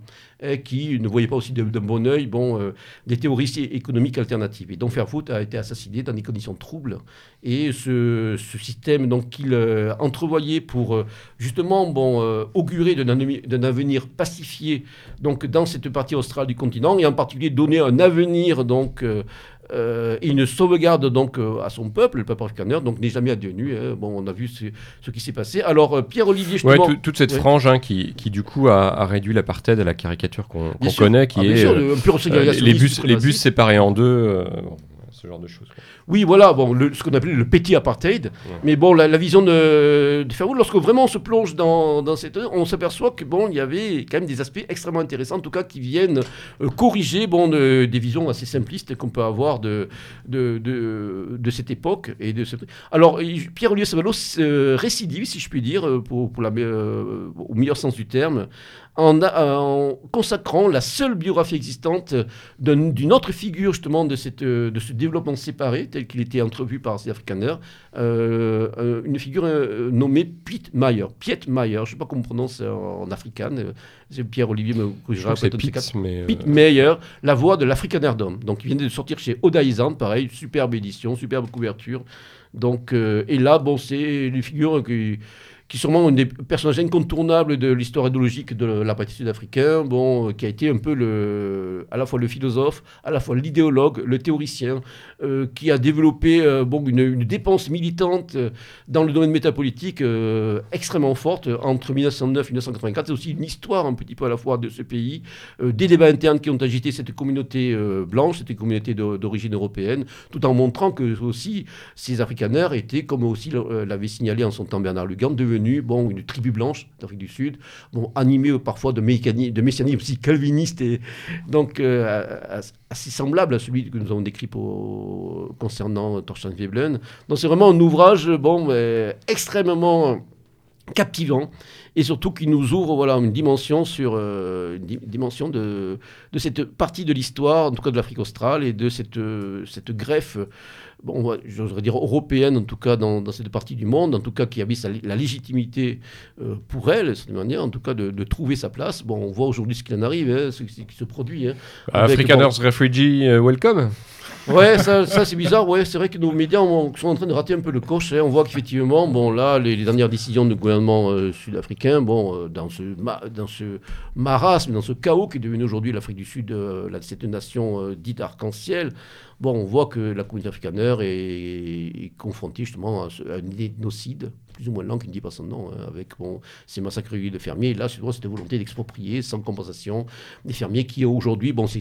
qui ne voyait pas aussi d'un bon oeil bon, des théories économiques alternatives. Et donc Fairfoot a été assassiné dans des conditions troubles. Et ce, système qu'il entrevoyait pour justement bon, augurer d'un avenir pacifié donc dans cette partie australe du continent et en particulier donner un avenir donc euh, euh, une sauvegarde donc euh, à son peuple, le peuple africaner, donc n'est jamais advenu. Hein. Bon, on a vu ce, ce qui s'est passé. Alors Pierre-Olivier, justement, ouais, toute cette frange hein, qui, qui, du coup a, a réduit l'apartheid à la caricature qu'on connaît, qui ah, est sûr, les bus les bus séparés en deux. Bon ce genre de choses. Oui, voilà, bon, ce qu'on appelait le petit apartheid. Mais bon, la, vision de, de Fairwood, lorsque vraiment on se plonge dans, dans cette, on s'aperçoit que bon, il y avait quand même des aspects extrêmement intéressants, en tout cas qui viennent euh, corriger bon des visions assez simplistes qu'on peut avoir de de, de, cette époque et de Alors Pierre-Olivier Savallo euh, récidive, si je puis dire, euh, pour, pour la, au meilleur sens du terme, en, consacrant la seule biographie existante d'une autre figure justement de, cette, de ce développement séparé tel qu'il était entrevu par ces Afrikaners, euh, euh, une figure euh, nommée Piet Meyer. Piet Meyer, je ne sais pas comment on prononce en, africain, Pierre-Olivier me corrigera. C'est Piet, mais Piet Meyer, la voix de l'Afrikanerdom. Donc il vient de sortir chez Odaïsant, pareil, superbe édition, superbe couverture. Donc, et là, bon, c'est une figure qui qui est sûrement un des personnages incontournables de l'histoire idéologique de l'apartheid sud-africain, bon, euh, qui a été un peu le, à la fois le philosophe, à la fois l'idéologue, le théoricien, euh, qui a développé euh, bon, une, dépense militante dans le domaine métapolitique extrêmement forte entre 1909 et 1984. C'est aussi une histoire un petit peu à la fois de ce pays, des débats internes qui ont agité cette communauté blanche, cette communauté d'origine européenne, tout en montrant que aussi ces Afrikaners étaient, comme aussi l'avait signalé en son temps Bernard Lugan, devenus bon, une tribu blanche d'Afrique du Sud, bon, animée parfois de, de messianisme aussi calviniste et donc euh, assez semblable à celui que nous avons décrit concernant Thorstein Veblen. Donc c'est vraiment un ouvrage bon, extrêmement captivant et surtout qui nous ouvre voilà, une dimension sur euh, une dimension de, de cette partie de l'histoire, en tout cas de l'Afrique australe, et de cette, cette greffe bon, j'oserais dire européenne, en tout cas dans, cette partie du monde, en tout cas qui avait la légitimité euh, pour elle, cette manière, en tout cas de, trouver sa place. Bon, on voit aujourd'hui ce qui en arrive, hein, ce, qui se produit. Hein, Afrikaners Refugee euh, Welcome Ouais, ça, c'est bizarre. Ouais, c'est vrai que nos médias sont en train de rater un peu le coche. Hein. On voit qu'effectivement, bon, là, les, dernières décisions du gouvernement euh, sud-africain, bon, dans, ce dans ce marasme, dans ce chaos qui est devenu aujourd'hui l'Afrique du Sud, cette nation dite arc-en-ciel, bon, on voit que la communauté africaine est, confrontée justement à, une idée de nocide, plus ou moins lent, qui ne dit pas son nom, hein, avec bon, ces massacres de fermiers. Et là, c'est cette volonté d'exproprier sans compensation des fermiers qui aujourd'hui, bon, c'est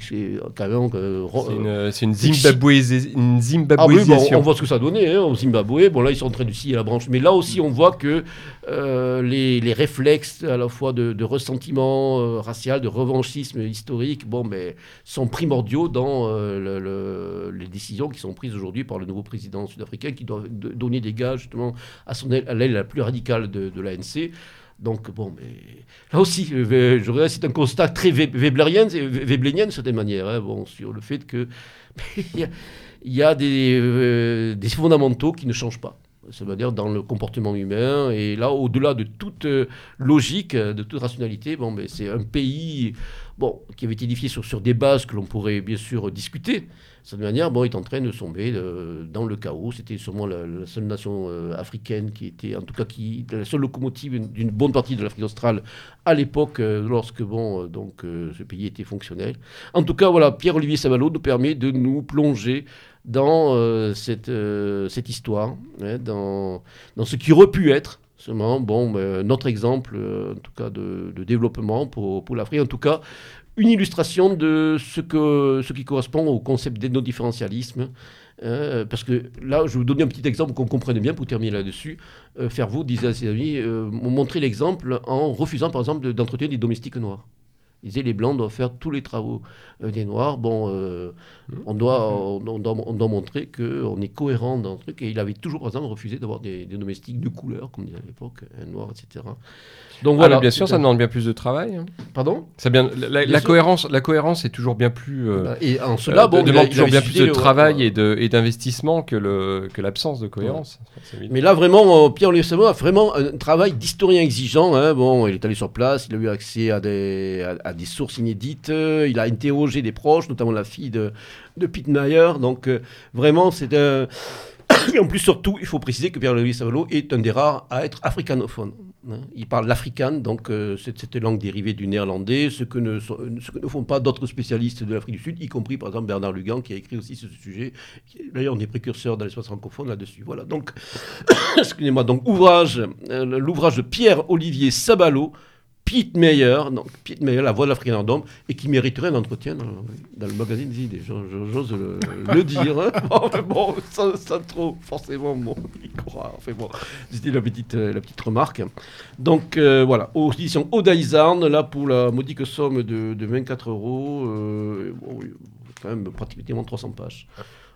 quand même. Euh, c'est une, une, Zimbabwéisation. Ah on voit ce que ça donné hein, au Zimbabwe. Bon, là, ils sont en train de scier la branche. Mais là aussi, on voit que euh, les, réflexes à la fois de, ressentiment euh, racial, de revanchisme historique, bon, mais sont primordiaux dans le les décisions qui sont prises aujourd'hui par le nouveau président sud-africain qui doit donner des gages justement à, son, à la plus radicale de, l'ANC. Donc, bon, mais là aussi, je c'est un constat très weblérien, de cette manière, hein, bon, sur le fait que il y, a, des, euh, fondamentaux qui ne changent pas. C'est-à-dire dans le comportement humain. Et là, au-delà de toute euh, logique, de toute rationalité, bon, mais c'est un pays bon, qui avait été édifié sur des bases que l'on pourrait bien sûr discuter cette manière, bon, est en train de tomber euh, dans le chaos. C'était sûrement la, seule nation euh, africaine qui était, en tout cas, qui, la seule locomotive d'une bonne partie de l'Afrique australe à l'époque, euh, lorsque bon, donc, ce pays était fonctionnel. En tout cas, voilà, Pierre-Olivier Savalo nous permet de nous plonger dans cette, cette histoire, hein, dans, dans ce qui aurait pu être bon, notre exemple, en tout cas, de, de développement pour, pour l'Afrique. En tout cas, une illustration de ce, que, ce qui correspond au concept d'ethnodifferentialisme. Euh, parce que là, je vais vous donner un petit exemple qu'on comprenne bien pour terminer là-dessus. Euh, vous disait à ses amis, euh, montrer l'exemple en refusant par exemple d'entretenir des domestiques noirs. Il disait les blancs doivent faire tous les travaux euh, des noirs. Bon, mmh. on, doit, on, doit, montrer qu'on est cohérent dans le truc. Et il avait toujours, par exemple, refusé d'avoir des, domestiques de couleur, comme disait à l'époque, un noir, etc. Donc voilà, bien sûr, ça demande bien plus de travail. Hein. Pardon? Ça bien, la, cohérence, la cohérence est toujours bien plus. Euh, bah, et en cela, bon, demande toujours bien plus de travail et d'investissement que le que l'absence de cohérence. Mais là, vraiment, Pierre Olivier a vraiment un travail d'historien exigeant. Hein. Bon, il est allé sur place, il a eu accès à des à, des sources inédites, il a interrogé des proches, notamment la fille de de Pete Meyer. Donc vraiment, c'est un et en plus, surtout, il faut préciser que Pierre-Louis Savalo est un des rares à être africanophone. Hein. Il parle l'africain, donc euh, cette, langue dérivée du néerlandais, ce que ne, font pas d'autres spécialistes de l'Afrique du Sud, y compris par exemple Bernard Lugan qui a écrit aussi ce sujet. D'ailleurs, on est précurseur dans l'espace francophone là-dessus. Voilà, donc, excusez-moi, donc euh, l'ouvrage de Pierre-Olivier Sabalo, Pete Meyer, donc Pete Meyer, la voix de l'Afrique et qui mériterait un entretien dans, le magazine des idées, j'ose le, dire. Hein. bon, sans, trop forcément bon, y croire. Enfin bon, c'était la petite, euh, la petite remarque. Donc euh, voilà, aux éditions Odaizarn, là pour la modique somme de, 24 euros, euh, bon, quand même pratiquement 300 pages.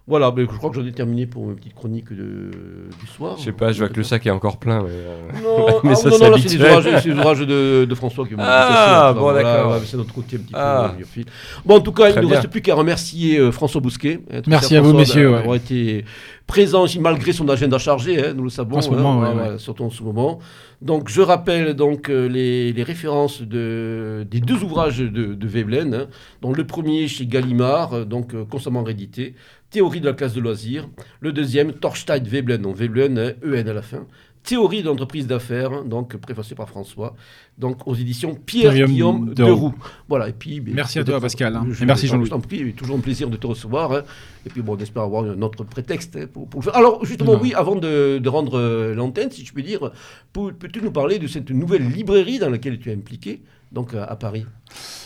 Voilà, mais je crois que j'en ai terminé pour une petite chronique de, du soir. Je sais pas, je vois que le sac est encore plein. Mais euh, Non, mais ah, ça, non, non, c'est des ouvrages, de, de, François qui m'ont Ah, bon, d'accord. c'est notre côté un petit ah. peu. Bon, en tout cas, il ne nous reste plus qu'à remercier euh, François Bousquet. Hein, Merci à vous, messieurs. D'avoir été présent malgré son agenda chargé, hein, nous le savons. En ce moment, hein, surtout en ce moment. Donc, je rappelle donc euh, les, les, références de, des deux ouvrages de, de Veblen. Hein, dont le premier chez Gallimard, donc constamment réédité. Théorie de la classe de loisirs. Le deuxième, Torstein Veblen, donc Veblen, EN à la fin. Théorie d'entreprise d'affaires, donc préfacé par François, donc aux éditions Pierre-Guillaume de, Roux. Voilà, et puis, merci à toi Pascal, hein. et merci Jean-Louis. Je t'en prie, toujours un plaisir de te recevoir. Hein. Et puis bon, on espère avoir un autre prétexte hein, pour, le faire. Alors justement, oui, avant de, rendre euh, l'antenne, si je puis dire, peux-tu nous parler de cette nouvelle librairie dans laquelle tu es impliqué? Donc euh, à Paris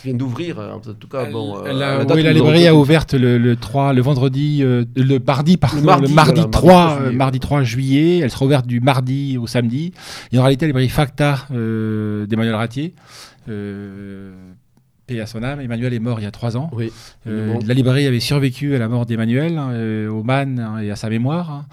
vient d'ouvrir, euh, en tout cas. Bon, euh, la, oui, la librairie a ouvert le, 3, le vendredi, le mardi, pardon, le mardi, 3, mardi 3 juillet. Elle sera ouverte du mardi au samedi. Et en réalité, la librairie Facta d'Emmanuel Ratier. paix à son âme. Emmanuel est mort il y a 3 ans. Oui, la librairie avait survécu à la mort d'Emmanuel, hein, au MAN hein, et à sa mémoire. Hein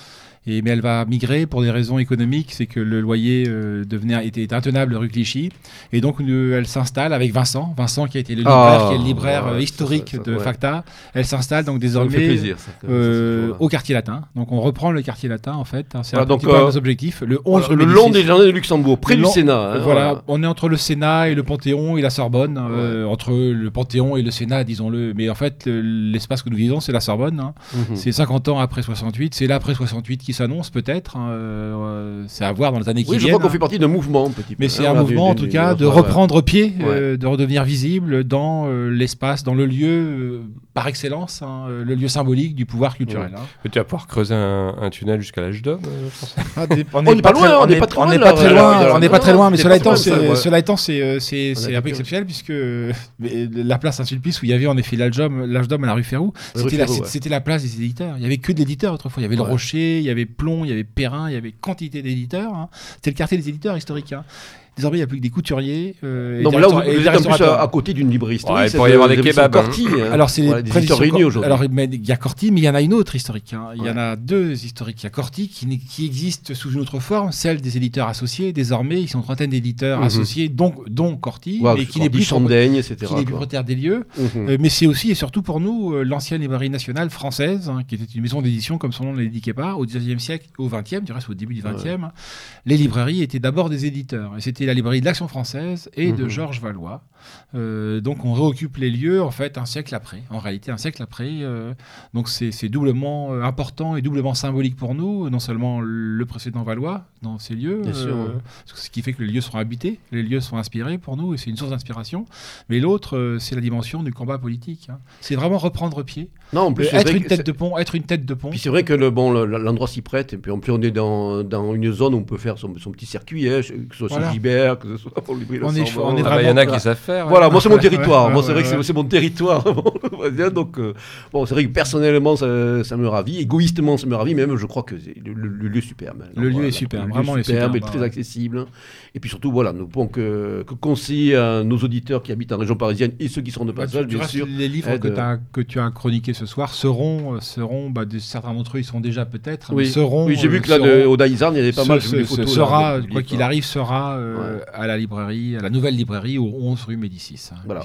mais elle va migrer pour des raisons économiques, c'est que le loyer euh, devenait, était intenable rue Clichy. Et donc elle s'installe avec Vincent, Vincent qui a été le libraire, qui est le libraire euh, historique de Facta. Elle s'installe donc désormais euh, au quartier latin. Donc on reprend le quartier latin en fait. Hein, c'est un donc, nos objectifs. Le 11 le long des jardins de Luxembourg, près du Sénat. Hein, voilà, on est entre le Sénat et le Panthéon et la Sorbonne, entre le Panthéon et le Sénat, disons-le. Mais en fait, l'espace que nous vivons, c'est la Sorbonne. Hein. Mhm. C'est 50 ans après 68. C'est l'après 68 qui s'annonce peut-être. Hein, euh, c'est à voir dans les années qui oui, viennent. je crois qu'on fait partie d'un mouvement. Petit Mais c'est un mouvement en tout cas de reprendre pied, euh, de redevenir visible dans euh, l'espace, dans le lieu par excellence, hein, le lieu symbolique du pouvoir culturel. Hein. Tu vas pouvoir creuser un, tunnel jusqu'à l'âge d'homme ah, On n'est pas loin, on n'est pas très loin. On n'est pas très loin, mais cela étant, cela étant, c'est un peu exceptionnel puisque la place Saint-Sulpice où il y avait en effet l'âge d'homme à la rue Ferrou, c'était la place des éditeurs. Il y avait que de l'éditeur autrefois. Il y avait le Rocher, il y avait Plomb, il y avait Perrin, il y avait quantité d'éditeurs. Hein. C'était le quartier des éditeurs historiques. Hein. Désormais, il n'y a plus que des couturiers. Euh, non, mais là, vous, êtes en plus à, côté d'une librairie historique. il pourrait y avoir des kebabs. Hein. Hein. Alors, c'est voilà, des réunis aujourd'hui. Alors, il y a Corti, mais il y en a une autre historique. Hein. Il y en a deux historiques. Il y a Corti qui, qui existe sous une autre forme, celle des éditeurs associés. Désormais, ils sont une trentaine d'éditeurs mhm. associés, dont, dont Corti, mais qui n'est plus Chandaigne, etc. Qui n'est plus propriétaire des lieux. Mhm. Euh, mais c'est aussi et surtout pour nous euh, l'ancienne librairie nationale française, qui était une maison d'édition, comme son nom ne l'indiquait pas, au XIXe siècle, au XXe, du reste au début du XXe. Les librairies étaient d'abord des éditeurs. Et c'était la librairie de l'Action française et de mhm. Georges Valois. Euh, donc on réoccupe les lieux en fait un siècle après, en réalité un siècle après. Euh, donc c'est doublement euh, important et doublement symbolique pour nous, non seulement le précédent Valois dans ces lieux, ce qui fait que les lieux seront habités, les lieux sont inspirés pour nous et c'est une source d'inspiration, mais l'autre c'est la dimension du combat politique. Hein. C'est vraiment reprendre pied. Non, en plus, être une tête de pont, être une tête de pont. Puis c'est vrai que le bon l'endroit s'y prête et puis en plus on est dans, dans, une zone où on peut faire son, petit circuit, hein, que ce soit voilà. Gibert, que ce soit pour on est, on est ah bah, Il y en a qui savent faire. Voilà, moi c'est mon territoire. moi c'est vrai que c'est mon territoire. Donc euh, bon, c'est vrai que personnellement ça, me ravit, égoïstement ça me ravit, même je crois que le, le, lieu est superbe. Le lieu est superbe, vraiment superbe, et très accessible. Et puis surtout voilà, nous pouvons que, que conseiller à nos auditeurs qui habitent en région parisienne et ceux qui sont de bah, passage, bien sûr. Les livres que, as, que, tu as chroniqués ce soir seront, euh, seront bah, certains d'entre eux ils sont déjà peut-être, oui. seront. Oui, j'ai vu que là, euh, au Daïzarn, il y avait pas mal de photos. Sera, quoi qu'il arrive, sera à la librairie, à la nouvelle librairie au 11 rue Médicis. Hein, voilà,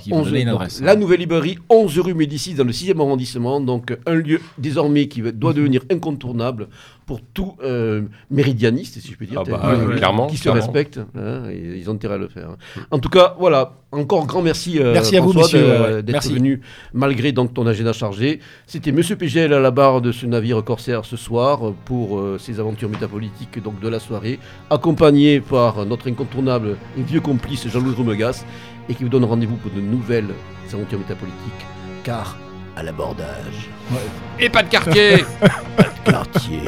la nouvelle librairie 11 rue Médicis dans le 6e arrondissement, donc un lieu désormais qui doit devenir incontournable pour tout euh, méridianiste, si je peux dire, ah bah, clairement, qui se respecte. Hein, ils ont intérêt à le faire. En tout cas, voilà, encore grand merci, euh, merci à vous, d'être venu malgré donc, ton agenda chargé. C'était Monsieur PGL à la barre de ce navire corsaire ce soir pour euh, ses aventures métapolitiques donc, de la soirée, accompagné par notre incontournable et vieux complice Jean-Louis Rumegas, et qui vous donne rendez-vous pour de nouvelles aventures métapolitiques, car à l'abordage. Et pas de quartier. Pas de quartier.